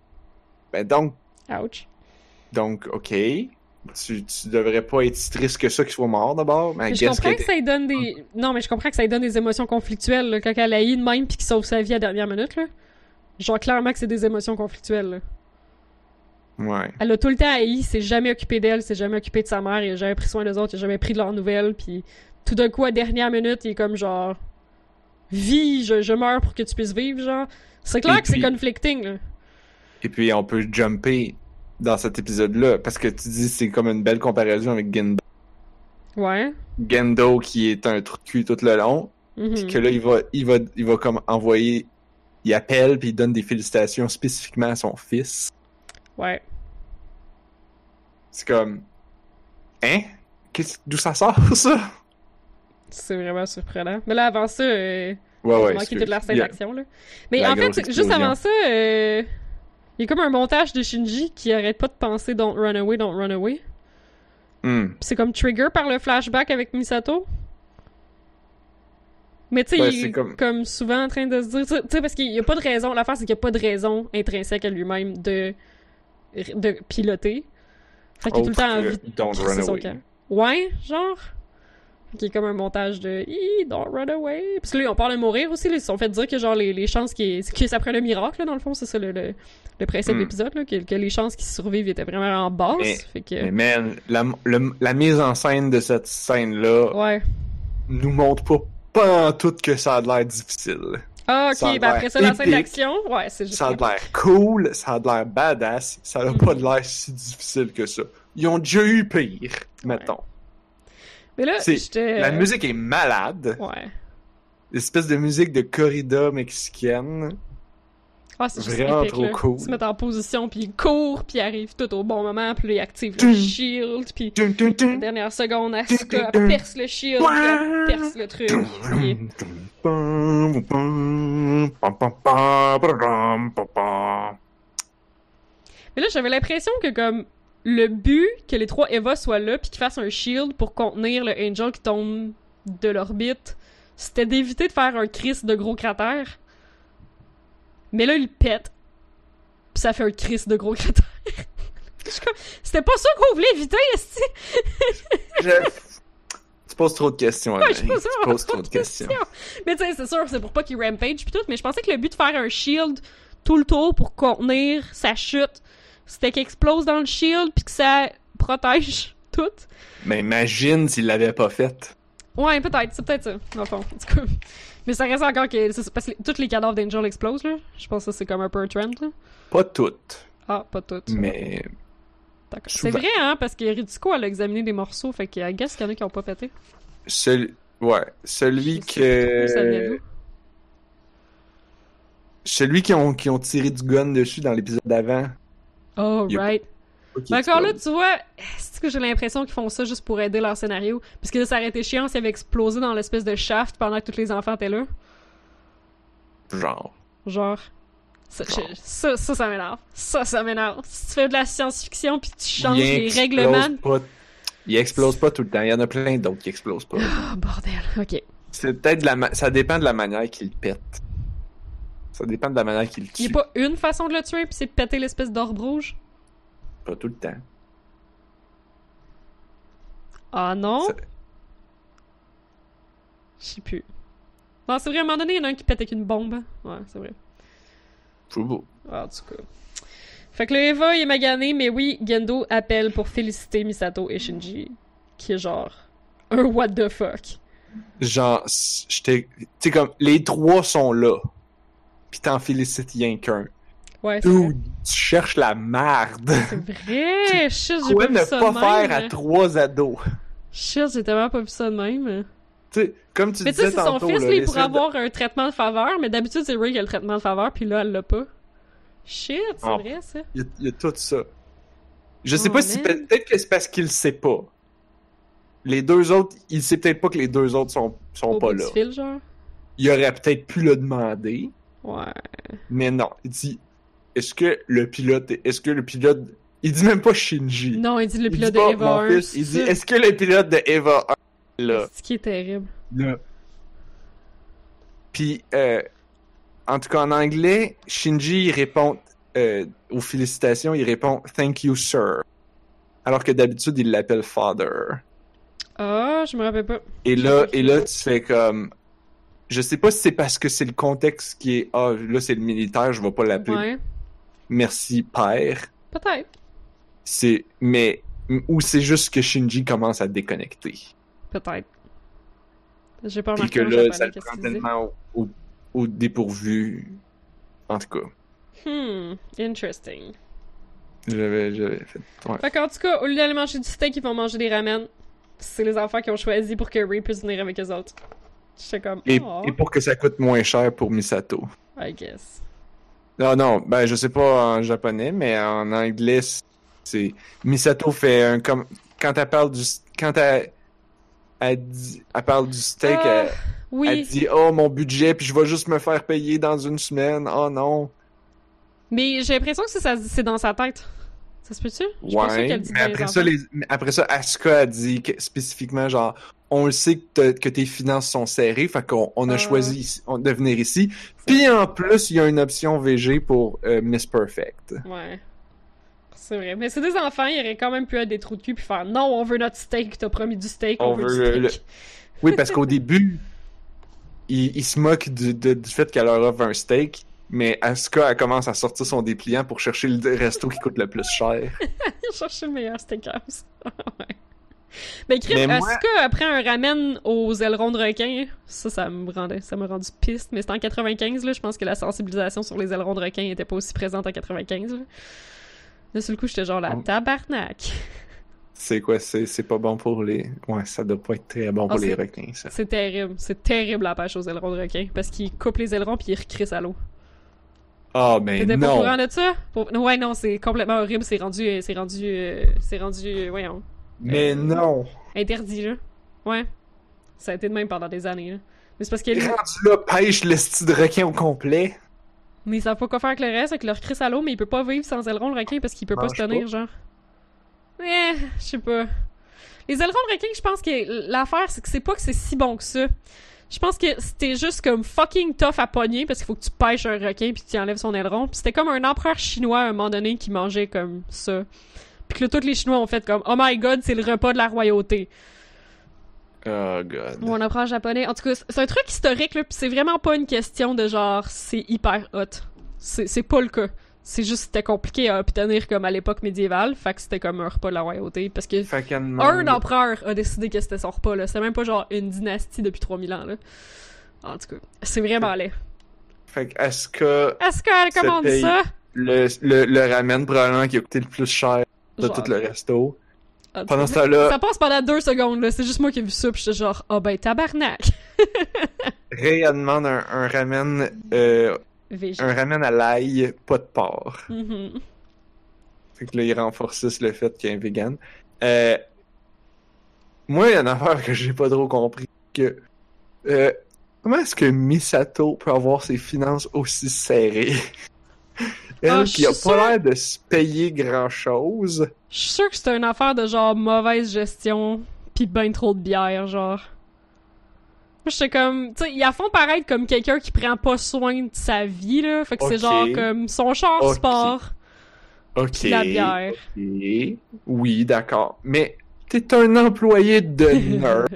Speaker 1: Ben donc,
Speaker 2: Ouch.
Speaker 1: donc, ok. Tu, tu devrais pas être si triste que ça qu'il soit mort d'abord. Mais
Speaker 2: je comprends
Speaker 1: que
Speaker 2: que ça lui donne des... Non, mais je comprends que ça lui donne des émotions conflictuelles, là, quand elle a eu de même pis qu'il sauve sa vie à la dernière minute, là. Genre, clairement que c'est des émotions conflictuelles, là.
Speaker 1: Ouais.
Speaker 2: Elle a tout le temps haï, s'est jamais occupée d'elle, s'est jamais occupée de sa mère, il a jamais pris soin des autres, il a jamais pris de leurs nouvelles, puis tout d'un coup, à dernière minute, il est comme genre... Vis, je, je meurs pour que tu puisses vivre, genre. C'est clair
Speaker 1: Et
Speaker 2: que c'est conflicting, là.
Speaker 1: Et puis on peut jumper dans cet épisode-là parce que tu dis c'est comme une belle comparaison avec Gendo.
Speaker 2: Ouais.
Speaker 1: Gendo qui est un trou de cul tout le long,
Speaker 2: Mhm.
Speaker 1: puis que là il va il va il va comme envoyer il appelle puis il donne des félicitations spécifiquement à son fils.
Speaker 2: Ouais.
Speaker 1: C'est comme hein? D'où ça sort ça?
Speaker 2: C'est vraiment surprenant. Mais là, avant ça, euh,
Speaker 1: Ouais ouais.
Speaker 2: toute la scène d'action, là. Mais
Speaker 1: La
Speaker 2: en fait, juste avant ça, euh, il y a comme un montage de Shinji qui arrête pas de penser Don't run away, don't run away.
Speaker 1: Hmm.
Speaker 2: C'est comme trigger par le flashback avec Misato. Mais tu sais,
Speaker 1: Ouais,
Speaker 2: il est
Speaker 1: comme-
Speaker 2: comme... souvent en train de se dire, tu sais, parce qu'il y a pas de raison, l'affaire c'est qu'il y a pas de raison intrinsèque à lui-même de, de piloter. Fait qu'il a tout le
Speaker 1: Autre
Speaker 2: temps envie de
Speaker 1: run
Speaker 2: son
Speaker 1: away.
Speaker 2: camp. Ouais, genre? Qui est comme un montage de don't run away. Parce que là, on parle de mourir aussi. Là, ils se sont fait dire que genre les, les chances qu'il que ça prenne un miracle, là, dans le fond, c'est ça le, le, le principe
Speaker 1: Hmm.
Speaker 2: de l'épisode, là, que, que les chances qu'ils survivent étaient vraiment en basse.
Speaker 1: Mais-
Speaker 2: fait que.
Speaker 1: Mais man, la, le- la mise en scène de cette scène-là
Speaker 2: Ouais.
Speaker 1: nous montre pas pas en tout que ça a l'air difficile.
Speaker 2: Ah,
Speaker 1: Ça
Speaker 2: ok, ben après ça, la scène d'action, ouais, c'est juste.
Speaker 1: Ça a l'air cool, ça a l'air badass, ça a pas de l'air si difficile que ça. Ils ont déjà eu pire, mettons.
Speaker 2: Mais là.
Speaker 1: La musique est malade.
Speaker 2: Ouais.
Speaker 1: Espèce de musique de corrida mexicaine.
Speaker 2: Ah, c'est
Speaker 1: Vraiment
Speaker 2: épique,
Speaker 1: trop
Speaker 2: là.
Speaker 1: cool.
Speaker 2: Ils se mettent en position, puis ils courent, puis ils arrivent tout au bon moment, puis là, ils activent le shield, puis la dernière seconde, Asuka perce le shield, puis elle perce le truc. puis-. Mais là, j'avais l'impression que comme le but que les trois Eva soient là puis qu'ils fassent un shield pour contenir le Angel qui tombe de l'orbite, c'était d'éviter de faire un cris de gros cratère. Mais là, il pète. Puis ça fait un cris de gros cratère. C'était pas ça qu'on voulait éviter, esti!
Speaker 1: Je- Tu poses trop de questions,
Speaker 2: Ouais, je pose
Speaker 1: Tu poses trop de questions.
Speaker 2: Mais tu sais, c'est sûr, c'est pour pas qu'il rampage pis tout, mais je pensais que le but de faire un shield tout le tour pour contenir sa chute, c'était qu'il explose dans le shield puis que ça protège tout.
Speaker 1: Mais imagine s'il l'avait pas fait.
Speaker 2: Ouais, peut-être, c'est peut-être ça, dans le fond. En tout cas. Mais ça reste encore que. c'est- Parce que tous les cadavres d'Angel explosent, là. Je pense que c'est comme un peu un trend, là.
Speaker 1: Pas toutes,
Speaker 2: Ah, pas toutes.
Speaker 1: mais
Speaker 2: D'accord. C'est vrai, hein, parce que Ritsuko, elle a examiné des morceaux, fait I guess qu'il y en a qui ont pas pété.
Speaker 1: celui, ouais, celui
Speaker 2: trop
Speaker 1: que, celui qui ont, qui ont tiré du gun dessus dans l'épisode d'avant.
Speaker 2: Oh, right.
Speaker 1: Ok,
Speaker 2: Mais encore là,
Speaker 1: tu
Speaker 2: vois, c'est que j'ai l'impression qu'ils font ça juste pour aider leur scénario? Parce que ça aurait été chiant s'il avait explosé dans l'espèce de shaft pendant que tous les enfants étaient là.
Speaker 1: genre.
Speaker 2: Genre. Ça, je- ça, ça, ça m'énerve. Ça, ça m'énerve. Si tu fais de la science-fiction puis tu changes
Speaker 1: Il
Speaker 2: les règlements.
Speaker 1: pas- Il explose pas tout le temps. Il y en a plein d'autres qui explosent pas.
Speaker 2: Oh, bordel. Ok.
Speaker 1: C'est peut-être la ma- ça dépend de la manière qu'il pète. Ça dépend de la manière qu'il
Speaker 2: Il
Speaker 1: tue.
Speaker 2: n'y a pas une façon de le tuer puis c'est de péter l'espèce d'orbe rouge?
Speaker 1: Pas tout le temps.
Speaker 2: Ah non?
Speaker 1: Ça-
Speaker 2: Je sais plus. Non, c'est vrai, à un moment donné, il y en a un qui pète avec une bombe. Ouais, c'est vrai.
Speaker 1: C'est beau.
Speaker 2: Ah, en tout cas. Fait que le Eva il est magané, mais oui, Gendo appelle pour féliciter Misato et Shinji, qui est genre un what the fuck.
Speaker 1: Genre, j'étais. Tu sais, comme, les trois sont là. Pis t'en félicites rien qu'un.
Speaker 2: Ouais, c'est vrai.
Speaker 1: Dude, tu cherches la merde.
Speaker 2: C'est vrai! Shit, j'ai pas
Speaker 1: ne
Speaker 2: ça
Speaker 1: pas
Speaker 2: de
Speaker 1: faire
Speaker 2: même.
Speaker 1: à trois ados?
Speaker 2: Shit, j'ai tellement pas vu ça de même.
Speaker 1: Tu sais, comme tu
Speaker 2: Mais tu sais,
Speaker 1: disais
Speaker 2: c'est son fils,
Speaker 1: là,
Speaker 2: il pourrait
Speaker 1: de-
Speaker 2: avoir un traitement de faveur, mais d'habitude, c'est Ray qui a le traitement de faveur, puis là, elle l'a pas. Shit, c'est
Speaker 1: Ah.
Speaker 2: vrai, ça.
Speaker 1: Il y, a, il y a tout ça. Je sais
Speaker 2: Oh,
Speaker 1: pas si peut-être que c'est parce qu'il sait pas. Les deux autres, il sait peut-être pas que les deux autres sont, sont
Speaker 2: Au
Speaker 1: pas là.
Speaker 2: du fil, genre.
Speaker 1: Il aurait peut-être pu le demander,
Speaker 2: Ouais.
Speaker 1: mais non. Il dit est-ce que le pilote est-ce que le pilote il dit même pas Shinji.
Speaker 2: Non, il dit le
Speaker 1: il
Speaker 2: pilote
Speaker 1: dit
Speaker 2: de Eva
Speaker 1: mon
Speaker 2: 1.
Speaker 1: fils, il dit est-ce que le pilote de Eva 1 est là
Speaker 2: ce qui est terrible.
Speaker 1: là. Puis euh, en tout cas en anglais, Shinji il répond euh, aux félicitations, il répond thank you sir. Alors que d'habitude il l'appelle father.
Speaker 2: Ah, je me rappelle pas.
Speaker 1: Et là, et là, tu fais comme. Je sais pas si c'est parce que c'est le contexte qui est. Ah, là, c'est le militaire, je vais pas l'appeler.
Speaker 2: Ouais.
Speaker 1: Merci, père.
Speaker 2: Peut-être.
Speaker 1: C'est. Mais. Ou c'est juste que Shinji commence à déconnecter.
Speaker 2: Peut-être. J'ai pas
Speaker 1: Puis
Speaker 2: remarqué
Speaker 1: que
Speaker 2: en
Speaker 1: là, ça le prend tellement au, au, au dépourvu. En tout cas,
Speaker 2: Hmm, interesting.
Speaker 1: j'avais, j'avais fait. Ouais.
Speaker 2: Fait qu'en tout cas, au lieu d'aller manger du steak, ils vont manger des ramen. C'est les enfants qui ont choisi pour que Ray puisse venir avec eux autres. J'étais comme,
Speaker 1: Et,
Speaker 2: oh,
Speaker 1: et pour que ça coûte moins cher pour Misato.
Speaker 2: I guess.
Speaker 1: Non, non, ben je sais pas en japonais, mais en anglais, c'est Misato fait un comme quand elle parle du quand elle elle, dit, elle parle du steak,
Speaker 2: Ah,
Speaker 1: elle,
Speaker 2: Oui,
Speaker 1: elle dit oh mon budget puis je vais juste me faire payer dans une semaine. Oh non.
Speaker 2: mais j'ai l'impression que c'est ça- c'est dans sa tête. Ça se peut-tu?
Speaker 1: Ouais, mais après ça les après ça Asuka a dit que, spécifiquement genre on le sait que, t'as- que tes finances sont serrées, fait qu'on on a
Speaker 2: Ah.
Speaker 1: choisi ici- on- de venir ici. Puis en plus, il y a une option VG pour euh, Miss Perfect.
Speaker 2: Ouais. C'est vrai. Mais c'est des enfants, ils auraient quand même pu être des trous de cul puis faire non, on veut notre steak, t'as promis du steak, on,
Speaker 1: On
Speaker 2: veut,
Speaker 1: veut
Speaker 2: du
Speaker 1: le-
Speaker 2: steak.
Speaker 1: Oui, parce qu'au début, il, il se moque du, de- du fait qu'elle leur offre un steak, mais Asuka, elle commence à sortir son dépliant pour chercher le resto qui coûte le plus cher.
Speaker 2: chercher le meilleur steakhouse. ouais. Mais crime,
Speaker 1: Mais moi-
Speaker 2: Asuka après un ramen aux ailerons de requin, ça, ça me rendait, ça m'a rendu piste. Mais c'était en 95, là, je pense que la sensibilisation sur les ailerons de requin était pas aussi présente en 95, là. Là, sur le coup, j'étais genre la
Speaker 1: Oh.
Speaker 2: tabarnak.
Speaker 1: C'est quoi, c'est pas bon pour les... Ouais, ça doit pas être très bon
Speaker 2: Ah,
Speaker 1: pour les requins, ça.
Speaker 2: C'est terrible. C'est terrible la pêche aux ailerons de requin. Parce qu'ils coupent les ailerons puis ils recrissent à l'eau.
Speaker 1: Ah, ben
Speaker 2: T'étais pas au courant de ça? Pour- Ouais, non, c'est complètement horrible. C'est rendu, c'est rendu, euh, c'est rendu, euh, voyons,
Speaker 1: Mais
Speaker 2: Euh,
Speaker 1: non!
Speaker 2: interdit, là. Ouais. Ça a été de même pendant des années, là. Mais c'est parce que
Speaker 1: Rendu là, pêche le style de requin au complet.
Speaker 2: Mais ils savent pas quoi faire avec le reste, avec leur crisse à l'eau, mais il peut pas vivre sans aileron, le requin, parce qu'il peut pas se tenir, genre. Eh, je sais pas. Les ailerons de requin, je pense que l'affaire, c'est que c'est pas que c'est si bon que ça. Je pense que c'était juste comme fucking tough à pogner, parce qu'il faut que tu pêches un requin puis tu enlèves son aileron. Puis c'était comme un empereur chinois à un moment donné qui mangeait comme ça. Puis que là, tous les Chinois ont fait comme « Oh my god, c'est le repas de la royauté ».
Speaker 1: Oh god.
Speaker 2: Ou on apprend le japonais. En tout cas, c'est un truc historique, là, pis c'est vraiment pas une question de genre, c'est hyper hot. C'est c'est pas le cas. C'est juste c'était compliqué à obtenir comme à l'époque médiévale, fait que c'était comme un repas de la royauté, parce que
Speaker 1: qu'elle
Speaker 2: un empereur a décidé que c'était son repas, là. C'est même pas genre une dynastie depuis 3000 ans, là. En tout cas, c'est vraiment laid.
Speaker 1: Fait qu'Asuka
Speaker 2: Est-ce qu'elle
Speaker 1: Se
Speaker 2: commande
Speaker 1: paye.
Speaker 2: ça?
Speaker 1: le, le, le ramen probablement qui a coûté le plus cher? De
Speaker 2: Genre,
Speaker 1: tout le resto.
Speaker 2: en tout
Speaker 1: Pendant ce temps-là,
Speaker 2: Ça passe pendant deux secondes, là. C'est juste moi qui ai vu ça, pis j'étais genre, ah ben tabarnak.
Speaker 1: Ray elle demande un, un ramen euh, un ramen à l'ail, pas de porc.
Speaker 2: Mhm.
Speaker 1: Fait que là, il renforce le fait qu'il est un vegan. Euh, moi, il y a une affaire que j'ai pas trop compris. Que, euh, comment est-ce que Misato peut avoir ses finances aussi serrées? Elle
Speaker 2: je
Speaker 1: qui a pas l'air de se payer grand-chose.
Speaker 2: Je suis sûre que c'est une affaire de genre mauvaise gestion pis ben trop de bière, genre. J'étais comme, tu sais, ils la font paraître comme quelqu'un qui prend pas soin de sa vie, là. Fait que c'est genre comme son char
Speaker 1: Ok.
Speaker 2: sport
Speaker 1: Ok.
Speaker 2: la bière.
Speaker 1: Oui, d'accord. Mais t'es un employé de nerd.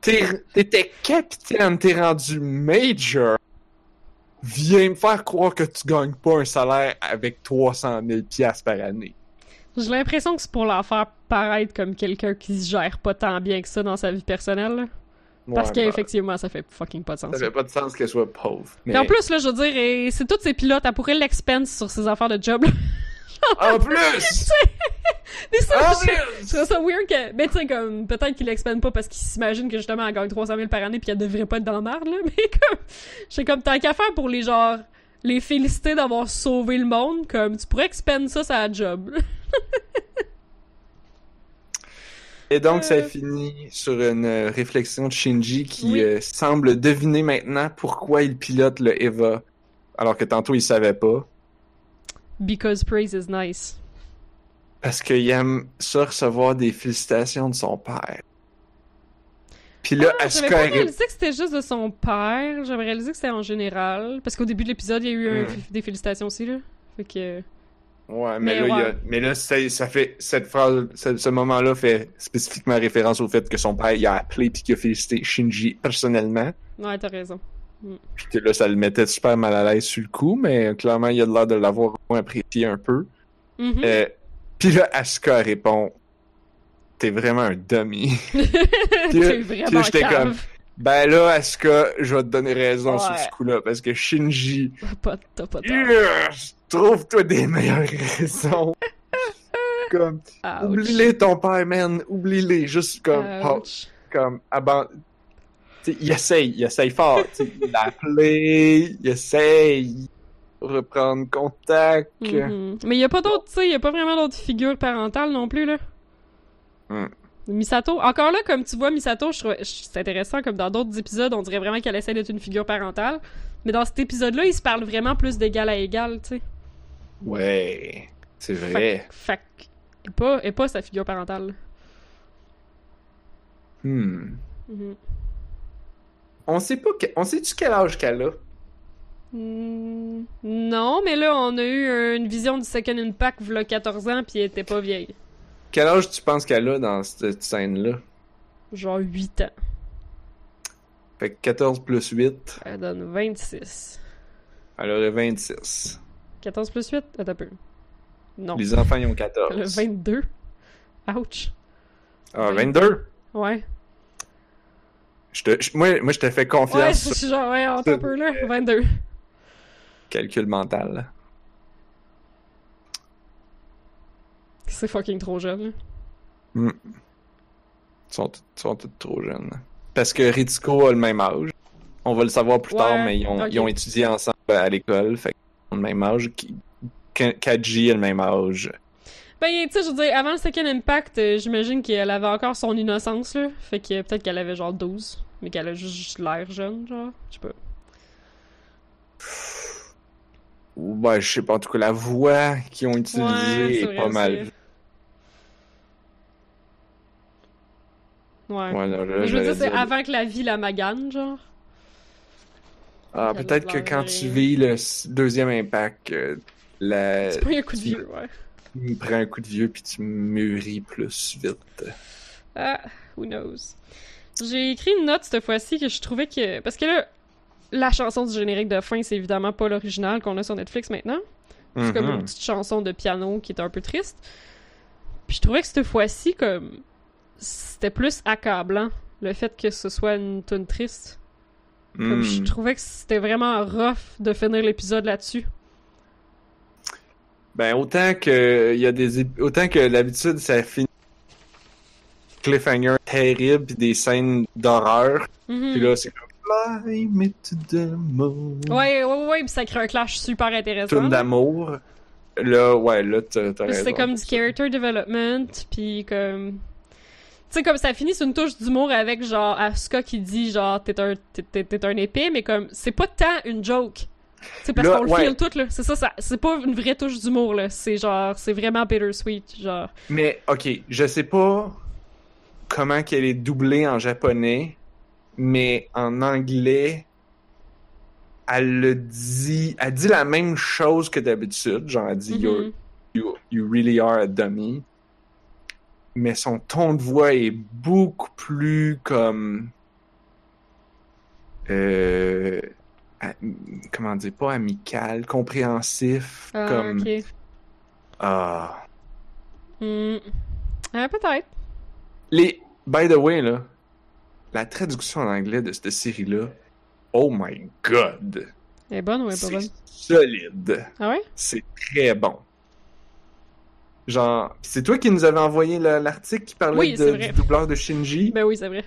Speaker 1: T'es- T'étais capitaine, t'es rendu major. Viens me faire croire que tu gagnes pas un salaire avec 300 000 piastres par année.
Speaker 2: J'ai l'impression que c'est pour la faire paraître comme quelqu'un qui se gère pas tant bien que ça dans sa vie personnelle. Parce
Speaker 1: Ouais, ben,
Speaker 2: qu'effectivement, ça fait fucking pas de sens.
Speaker 1: Ça fait pas de sens qu'elle soit pauvre. Mais...
Speaker 2: Et en plus, là, je veux dire, et c'est toutes ces pilotes, elle pourrait l'expense sur ses affaires de job, là.
Speaker 1: En plus!
Speaker 2: Mais ça,
Speaker 1: En
Speaker 2: je-
Speaker 1: plus!
Speaker 2: Je trouve ça weird que. Mais tu sais, comme. Peut-être qu'il l'expande pas parce qu'il s'imagine que justement elle gagne 300 000 par année puis elle devrait pas être dans la merde, là. Mais comme. J'ai comme tant qu'à faire pour les genre. Les féliciter d'avoir sauvé le monde, comme. Tu pourrais expand ça, ça job.
Speaker 1: Et donc, ça
Speaker 2: Euh.
Speaker 1: finit sur une euh, réflexion de Shinji qui
Speaker 2: Oui.
Speaker 1: euh, semble deviner maintenant pourquoi il pilote le Eva, alors que tantôt il savait pas.
Speaker 2: Because praise is nice.
Speaker 1: Parce qu'il aime ça recevoir des félicitations de son père. Puis là,
Speaker 2: Ah,
Speaker 1: Asuka
Speaker 2: J'avais réalisé que c'était juste de son père. J'avais réalisé que c'était en général. Parce qu'au début de l'épisode, il y a eu un- des félicitations aussi, là. Fait que.
Speaker 1: Ouais, mais,
Speaker 2: Mais
Speaker 1: là, a- mais là ça, ça fait cette phrase, ce, ce moment-là fait spécifiquement référence au fait que son père il a appelé puis qu'il a félicité Shinji personnellement.
Speaker 2: Ouais, t'as raison.
Speaker 1: Puis que là, ça le mettait super mal à l'aise sur le coup, mais clairement, il a l'air de l'avoir apprécié un peu. Euh, puis là, Asuka répond T'es vraiment un dummy.
Speaker 2: T'es
Speaker 1: puis
Speaker 2: vraiment
Speaker 1: là, j'étais comme Ben là, Asuka, je vais te donner raison sur ce coup-là, parce que Shinji,
Speaker 2: T'as pas, t'as pas
Speaker 1: yes, trouve-toi des meilleures raisons. comme, oublie-les ton père, man, oublie-les, juste comme, comme, T'sais, il essaye, il essaye fort, il a appelé, il essaye, reprendre contact.
Speaker 2: Mhm. Mais il y a pas d'autres, tu sais, il y a pas vraiment d'autres figures parentales non plus, là.
Speaker 1: Hmm.
Speaker 2: Misato, encore là, comme tu vois, Misato, c'est intéressant, comme dans d'autres épisodes, on dirait vraiment qu'elle essaie d'être une figure parentale. Mais dans cet épisode-là, ils se parlent vraiment plus d'égal à égal, tu sais.
Speaker 1: Ouais, c'est vrai.
Speaker 2: fait que- et pas, et pas sa figure parentale.
Speaker 1: Hmm.
Speaker 2: Mhm.
Speaker 1: On sait pas, que- on sait-tu quel âge qu'elle a?
Speaker 2: Hmm, non, mais là, on a eu une vision du Second Impact v'là 14 ans, puis elle était pas vieille.
Speaker 1: Quel âge tu penses qu'elle a dans cette scène-là?
Speaker 2: Genre 8 ans.
Speaker 1: Fait que 14 plus 8,
Speaker 2: Elle donne 26.
Speaker 1: elle aurait 26.
Speaker 2: 14 plus 8? Attends un peu. Non.
Speaker 1: Les enfants, ils ont
Speaker 2: Elle a
Speaker 1: 14.
Speaker 2: 22. Ouch.
Speaker 1: Ah, 22?
Speaker 2: Ouais.
Speaker 1: Je te, je- moi, moi, je te fais
Speaker 2: Ouais,
Speaker 1: confiance
Speaker 2: genre, ouais, attends un peu là. 22.
Speaker 1: le calcul mental.
Speaker 2: C'est fucking trop jeune. là.
Speaker 1: Ils sont, tous- sont tous trop jeunes. Parce que Ritsuko a le même âge. On va le savoir plus
Speaker 2: Ouais,
Speaker 1: tard, mais ils ont, ils ont étudié ensemble à l'école. Fait qu'ils ont le même âge. Kaji a le même âge.
Speaker 2: Ben, tu sais, je veux dire, avant le Second Impact, euh, j'imagine qu'elle avait encore son innocence, là. Fait que peut-être qu'elle avait genre 12. Mais qu'elle a juste l'air jeune, genre. Je sais pas.
Speaker 1: Ou ben, je sais pas, en tout cas, la voix qu'ils ont utilisée
Speaker 2: Ouais,
Speaker 1: est
Speaker 2: vrai
Speaker 1: pas mal.
Speaker 2: Ouais.
Speaker 1: Là,
Speaker 2: je veux dire, c'est avant que la vie la magane, genre.
Speaker 1: Ah, peut-être que quand tu vis le deuxième impact, euh, la...
Speaker 2: C'est pas un coup de vieux, ouais.
Speaker 1: Tu prends un coup de vieux puis tu mûris plus vite.
Speaker 2: Ah, who knows? J'ai écrit une note cette fois-ci que je trouvais que. Parce que là, la chanson du générique de fin, c'est évidemment pas l'original qu'on a sur Netflix maintenant. C'est comme
Speaker 1: Mhm.
Speaker 2: une petite chanson de piano qui est un peu triste. Puis je trouvais que cette fois-ci, comme. C'était plus accablant, le fait que ce soit une tune triste. Comme je
Speaker 1: Hmm.
Speaker 2: trouvais que c'était vraiment rough de finir l'épisode là-dessus.
Speaker 1: Ben autant que il y a des autant que l'habitude ça finit cliffhanger terrible puis des scènes d'horreur.
Speaker 2: Mhm.
Speaker 1: Puis là c'est comme Fly me to the moon.
Speaker 2: Ouais, ouais, ouais, puis ça crée un clash super intéressant.
Speaker 1: Tune d'amour. Là ouais là t'as.
Speaker 2: C'est comme du character development, puis comme... Tu sais, comme ça finit sur une touche d'humour avec, genre, Asuka qui dit, genre, t'es un, t'es, t'es- t'es un épée, mais comme, c'est pas tant une joke. C'est parce qu'on le
Speaker 1: ouais.
Speaker 2: file tout, là. C'est ça, ça c'est pas une vraie touche d'humour, là. C'est genre, c'est vraiment bittersweet, genre.
Speaker 1: Mais, ok, je sais pas comment qu'elle est doublée en japonais, mais en anglais, elle le dit, elle dit la même chose que d'habitude, genre elle dit
Speaker 2: Mhm.
Speaker 1: You're- you, you really are a dummy, mais son ton de voix est beaucoup plus comme, euh, comment dire, pas amical, compréhensif,
Speaker 2: Ah,
Speaker 1: comme,
Speaker 2: ok.
Speaker 1: ah.
Speaker 2: Hmm. Ah, peut-être.
Speaker 1: Les, by the way, là, la traduction en anglais de cette série-là, oh my god,
Speaker 2: Elle est bonne ou elle est pas
Speaker 1: c'est
Speaker 2: bonne?
Speaker 1: solide.
Speaker 2: Ah ouais?
Speaker 1: C'est très bon. Genre, c'est toi qui nous avais envoyé le- l'article qui parlait
Speaker 2: Oui,
Speaker 1: de- du doubleur de Shinji,
Speaker 2: Ben oui, c'est vrai.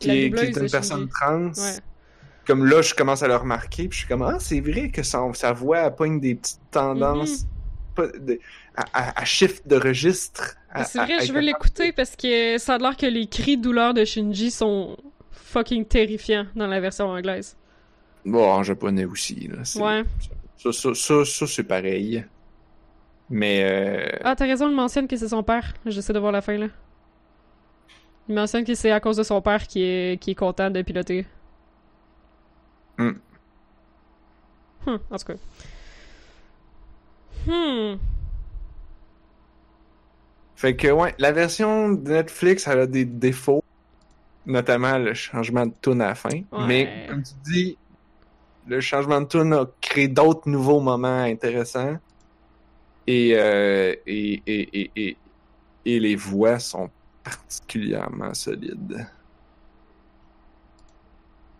Speaker 1: qui, est, qui une
Speaker 2: Shinji.
Speaker 1: personne trans.
Speaker 2: Ouais.
Speaker 1: Comme là, je commence à le remarquer, puis je suis comme, ah, c'est vrai que sa voix pogne des petites tendances, de- à, shift de registre.
Speaker 2: C'est vrai,
Speaker 1: à-
Speaker 2: je veux l'écouter parce que ça a l'air que les cris de douleur de Shinji sont fucking terrifiants dans la version anglaise.
Speaker 1: Bon, en japonais aussi, là.
Speaker 2: Ouais.
Speaker 1: Ça, ça, ça, ça, c'est pareil. Mais euh,
Speaker 2: Ah, t'as raison, il mentionne que c'est son père. J'essaie de voir la fin, là. Il mentionne que c'est à cause de son père qui est, qui est content de piloter.
Speaker 1: Hmm.
Speaker 2: Hmm, en tout cas. Hmm.
Speaker 1: fait que ouais, la version de Netflix, elle a des défauts, notamment le changement de tune à la fin.
Speaker 2: Ouais.
Speaker 1: Mais comme tu dis, le changement de tune a créé d'autres nouveaux moments intéressants. Et, euh, et, et, et, et, et les voix sont particulièrement solides.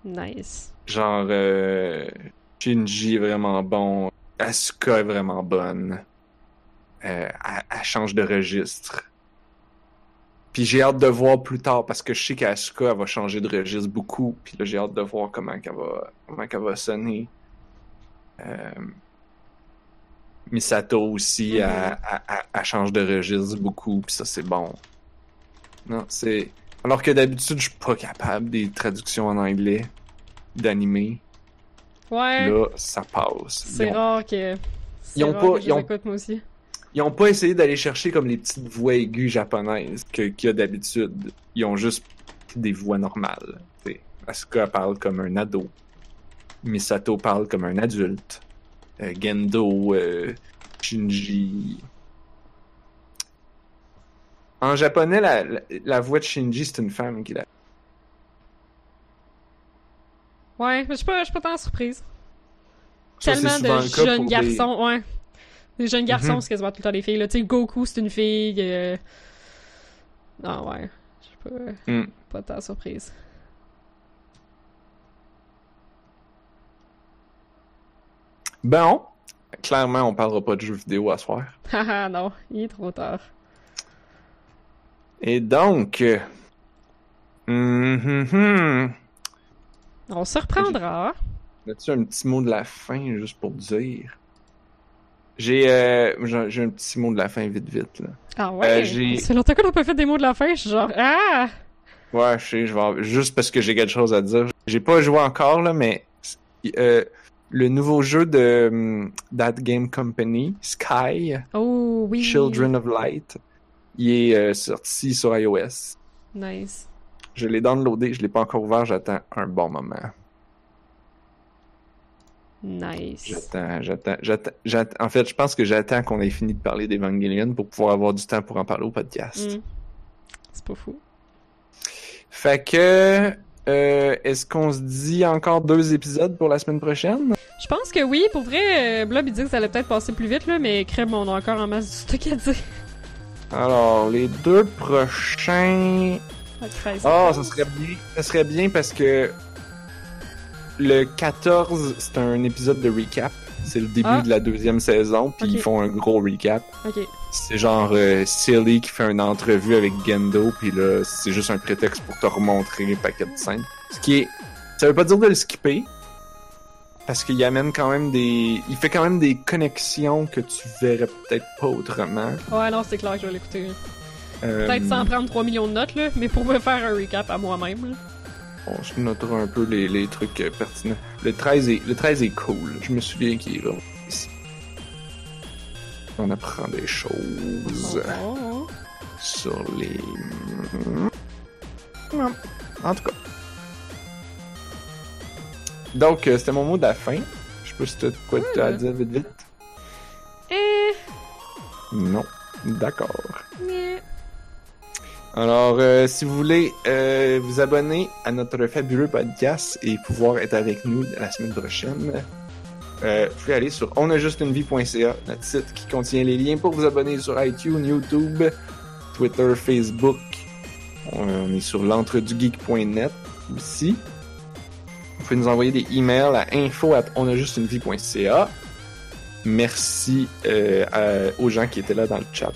Speaker 2: Nice.
Speaker 1: Genre, euh, Shinji est vraiment bon. Asuka est vraiment bonne. Euh, elle, elle change de registre. Puis j'ai hâte de voir plus tard parce que je sais qu'Asuka elle va changer de registre beaucoup. Puis là j'ai hâte de voir comment qu'elle va comment qu'elle va sonner. Euh, Misato aussi, elle, elle- elle- elle change de registre beaucoup. Puis ça c'est bon. Non, c'est alors que d'habitude je suis pas capable des traductions en anglais d'animé.
Speaker 2: Ouais.
Speaker 1: Là ça passe.
Speaker 2: C'est
Speaker 1: ont-
Speaker 2: rare que.
Speaker 1: ils ont pas-
Speaker 2: que
Speaker 1: ils ont-
Speaker 2: les écoute, moi aussi.
Speaker 1: Ils ont pas essayé d'aller chercher comme les petites voix aiguës japonaises qu'il y a d'habitude. Ils ont juste des voix normales. T'sais, Asuka parle comme un ado. Misato parle comme un adulte. Euh, Gendo, euh, Shinji. En japonais, la, la, la voix de Shinji, c'est une femme qui l'a.
Speaker 2: Ouais, mais je suis pas, je suis pas tant surprise.
Speaker 1: Ça,
Speaker 2: Tellement de jeunes
Speaker 1: des-
Speaker 2: garçons, ouais. Des jeunes garçons,
Speaker 1: Mhm.
Speaker 2: c'est quasiment tout le temps des filles. Là. Tu sais, Goku, c'est une fille. euh, Non, ouais. Je suis pas,
Speaker 1: Hmm.
Speaker 2: pas tant surprise.
Speaker 1: Bon, clairement, on parlera pas de jeux vidéo à soir.
Speaker 2: Haha, non, il est trop tard.
Speaker 1: Et donc. hum, hum.
Speaker 2: On se reprendra.
Speaker 1: As-tu un petit mot de la fin, juste pour dire? J'ai euh, j'ai un petit mot de la fin vite vite là.
Speaker 2: Ah ouais?
Speaker 1: Euh, j'ai-
Speaker 2: C'est longtemps qu'on n'a pas fait des mots de la fin. Je suis genre, ah!
Speaker 1: Ouais, je sais, je vais juste parce que j'ai quelque chose à dire. J'ai pas joué encore là, mais euh, le nouveau jeu de hum, That Game Company, Sky,
Speaker 2: Oh oui!
Speaker 1: Children of Light, il est sorti sur iOS.
Speaker 2: Nice.
Speaker 1: Je l'ai downloadé, je l'ai pas encore ouvert, j'attends un bon moment.
Speaker 2: Nice.
Speaker 1: J'attends, j'attends, j'attends, j'attends- En fait, je pense que j'attends qu'on ait fini de parler d'Evangelion pour pouvoir avoir du temps pour en parler au podcast.
Speaker 2: Mm. C'est pas fou.
Speaker 1: Fait que, euh, est-ce qu'on se dit encore deux épisodes pour la semaine prochaine?
Speaker 2: Je pense que oui, pour vrai, euh, Blob il dit que ça allait peut-être passer plus vite, là, mais crème, on a encore en masse du stock à dire.
Speaker 1: Alors, les deux prochains.
Speaker 2: Ah.
Speaker 1: Ah, ça serait bien. Ça serait bien parce que le 14, c'est un épisode de recap. C'est le début
Speaker 2: Ah.
Speaker 1: de la deuxième saison, puis ils font un gros recap.
Speaker 2: Ok.
Speaker 1: C'est genre euh, Silly qui fait une entrevue avec Gendo, puis là, c'est juste un prétexte pour te remontrer les paquets de scènes. Ce qui est... Ça veut pas dire de le skipper, parce qu'il amène quand même des... Il fait quand même des connexions que tu verrais peut-être pas autrement.
Speaker 2: Ouais, non, c'est clair que je vais l'écouter.
Speaker 1: Euh,
Speaker 2: Peut-être sans prendre 3 millions de notes, là, mais pour me faire un recap à moi-même. là.
Speaker 1: On se notera un peu les, les trucs euh, pertinents. Le 13, est, le 13 est cool. Je me souviens qu'il est vraiment ici. On apprend des choses
Speaker 2: Oh.
Speaker 1: sur les... Non. En tout cas. Donc, euh, c'était mon mot de la fin. Je sais pas si t'as quoi t'as à dire vite vite.
Speaker 2: Eh,
Speaker 1: Non. D'accord. Alors, euh, si vous voulez euh, vous abonner à notre fabuleux podcast et pouvoir être avec nous la semaine prochaine, euh, vous pouvez aller sur onajustunevie.ca, notre site qui contient les liens pour vous abonner sur iTunes, YouTube, Twitter, Facebook. On est sur l'entredugeek.net aussi. Vous pouvez nous envoyer des emails à info at onajustunevie.ca. Merci aux gens qui étaient là dans le chat.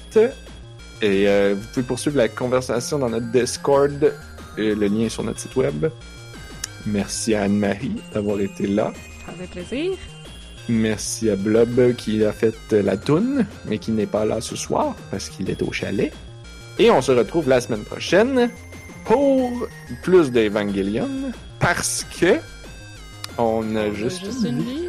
Speaker 1: Et euh, vous pouvez poursuivre la conversation dans notre Discord. Le lien est sur notre site web. Merci à Anne-Marie d'avoir été là.
Speaker 2: Ça fait plaisir.
Speaker 1: Merci à Blob qui a fait la toune, mais qui n'est pas là ce soir parce qu'il est au chalet. Et on se retrouve la semaine prochaine pour plus d'Evangelion parce que on a juste,
Speaker 2: Juste
Speaker 1: une
Speaker 2: une
Speaker 1: vie.
Speaker 2: vie.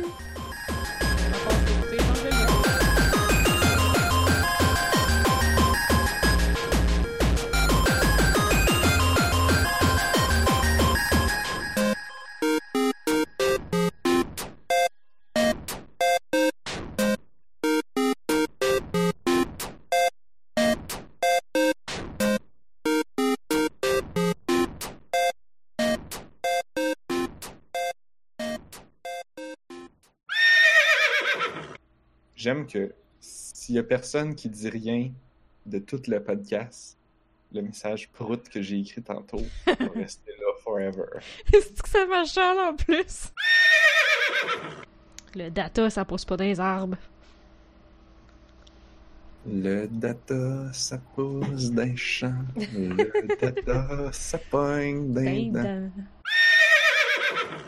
Speaker 1: Que s'il y a personne qui dit rien de tout le podcast, le message prout que j'ai écrit tantôt va rester là forever.
Speaker 2: Est-ce que ça marche en plus? Le data, ça pousse pas dans les arbres.
Speaker 1: Le data, ça pousse d'un champ. Le data, ça pogne d'un
Speaker 2: Ben,
Speaker 1: dents.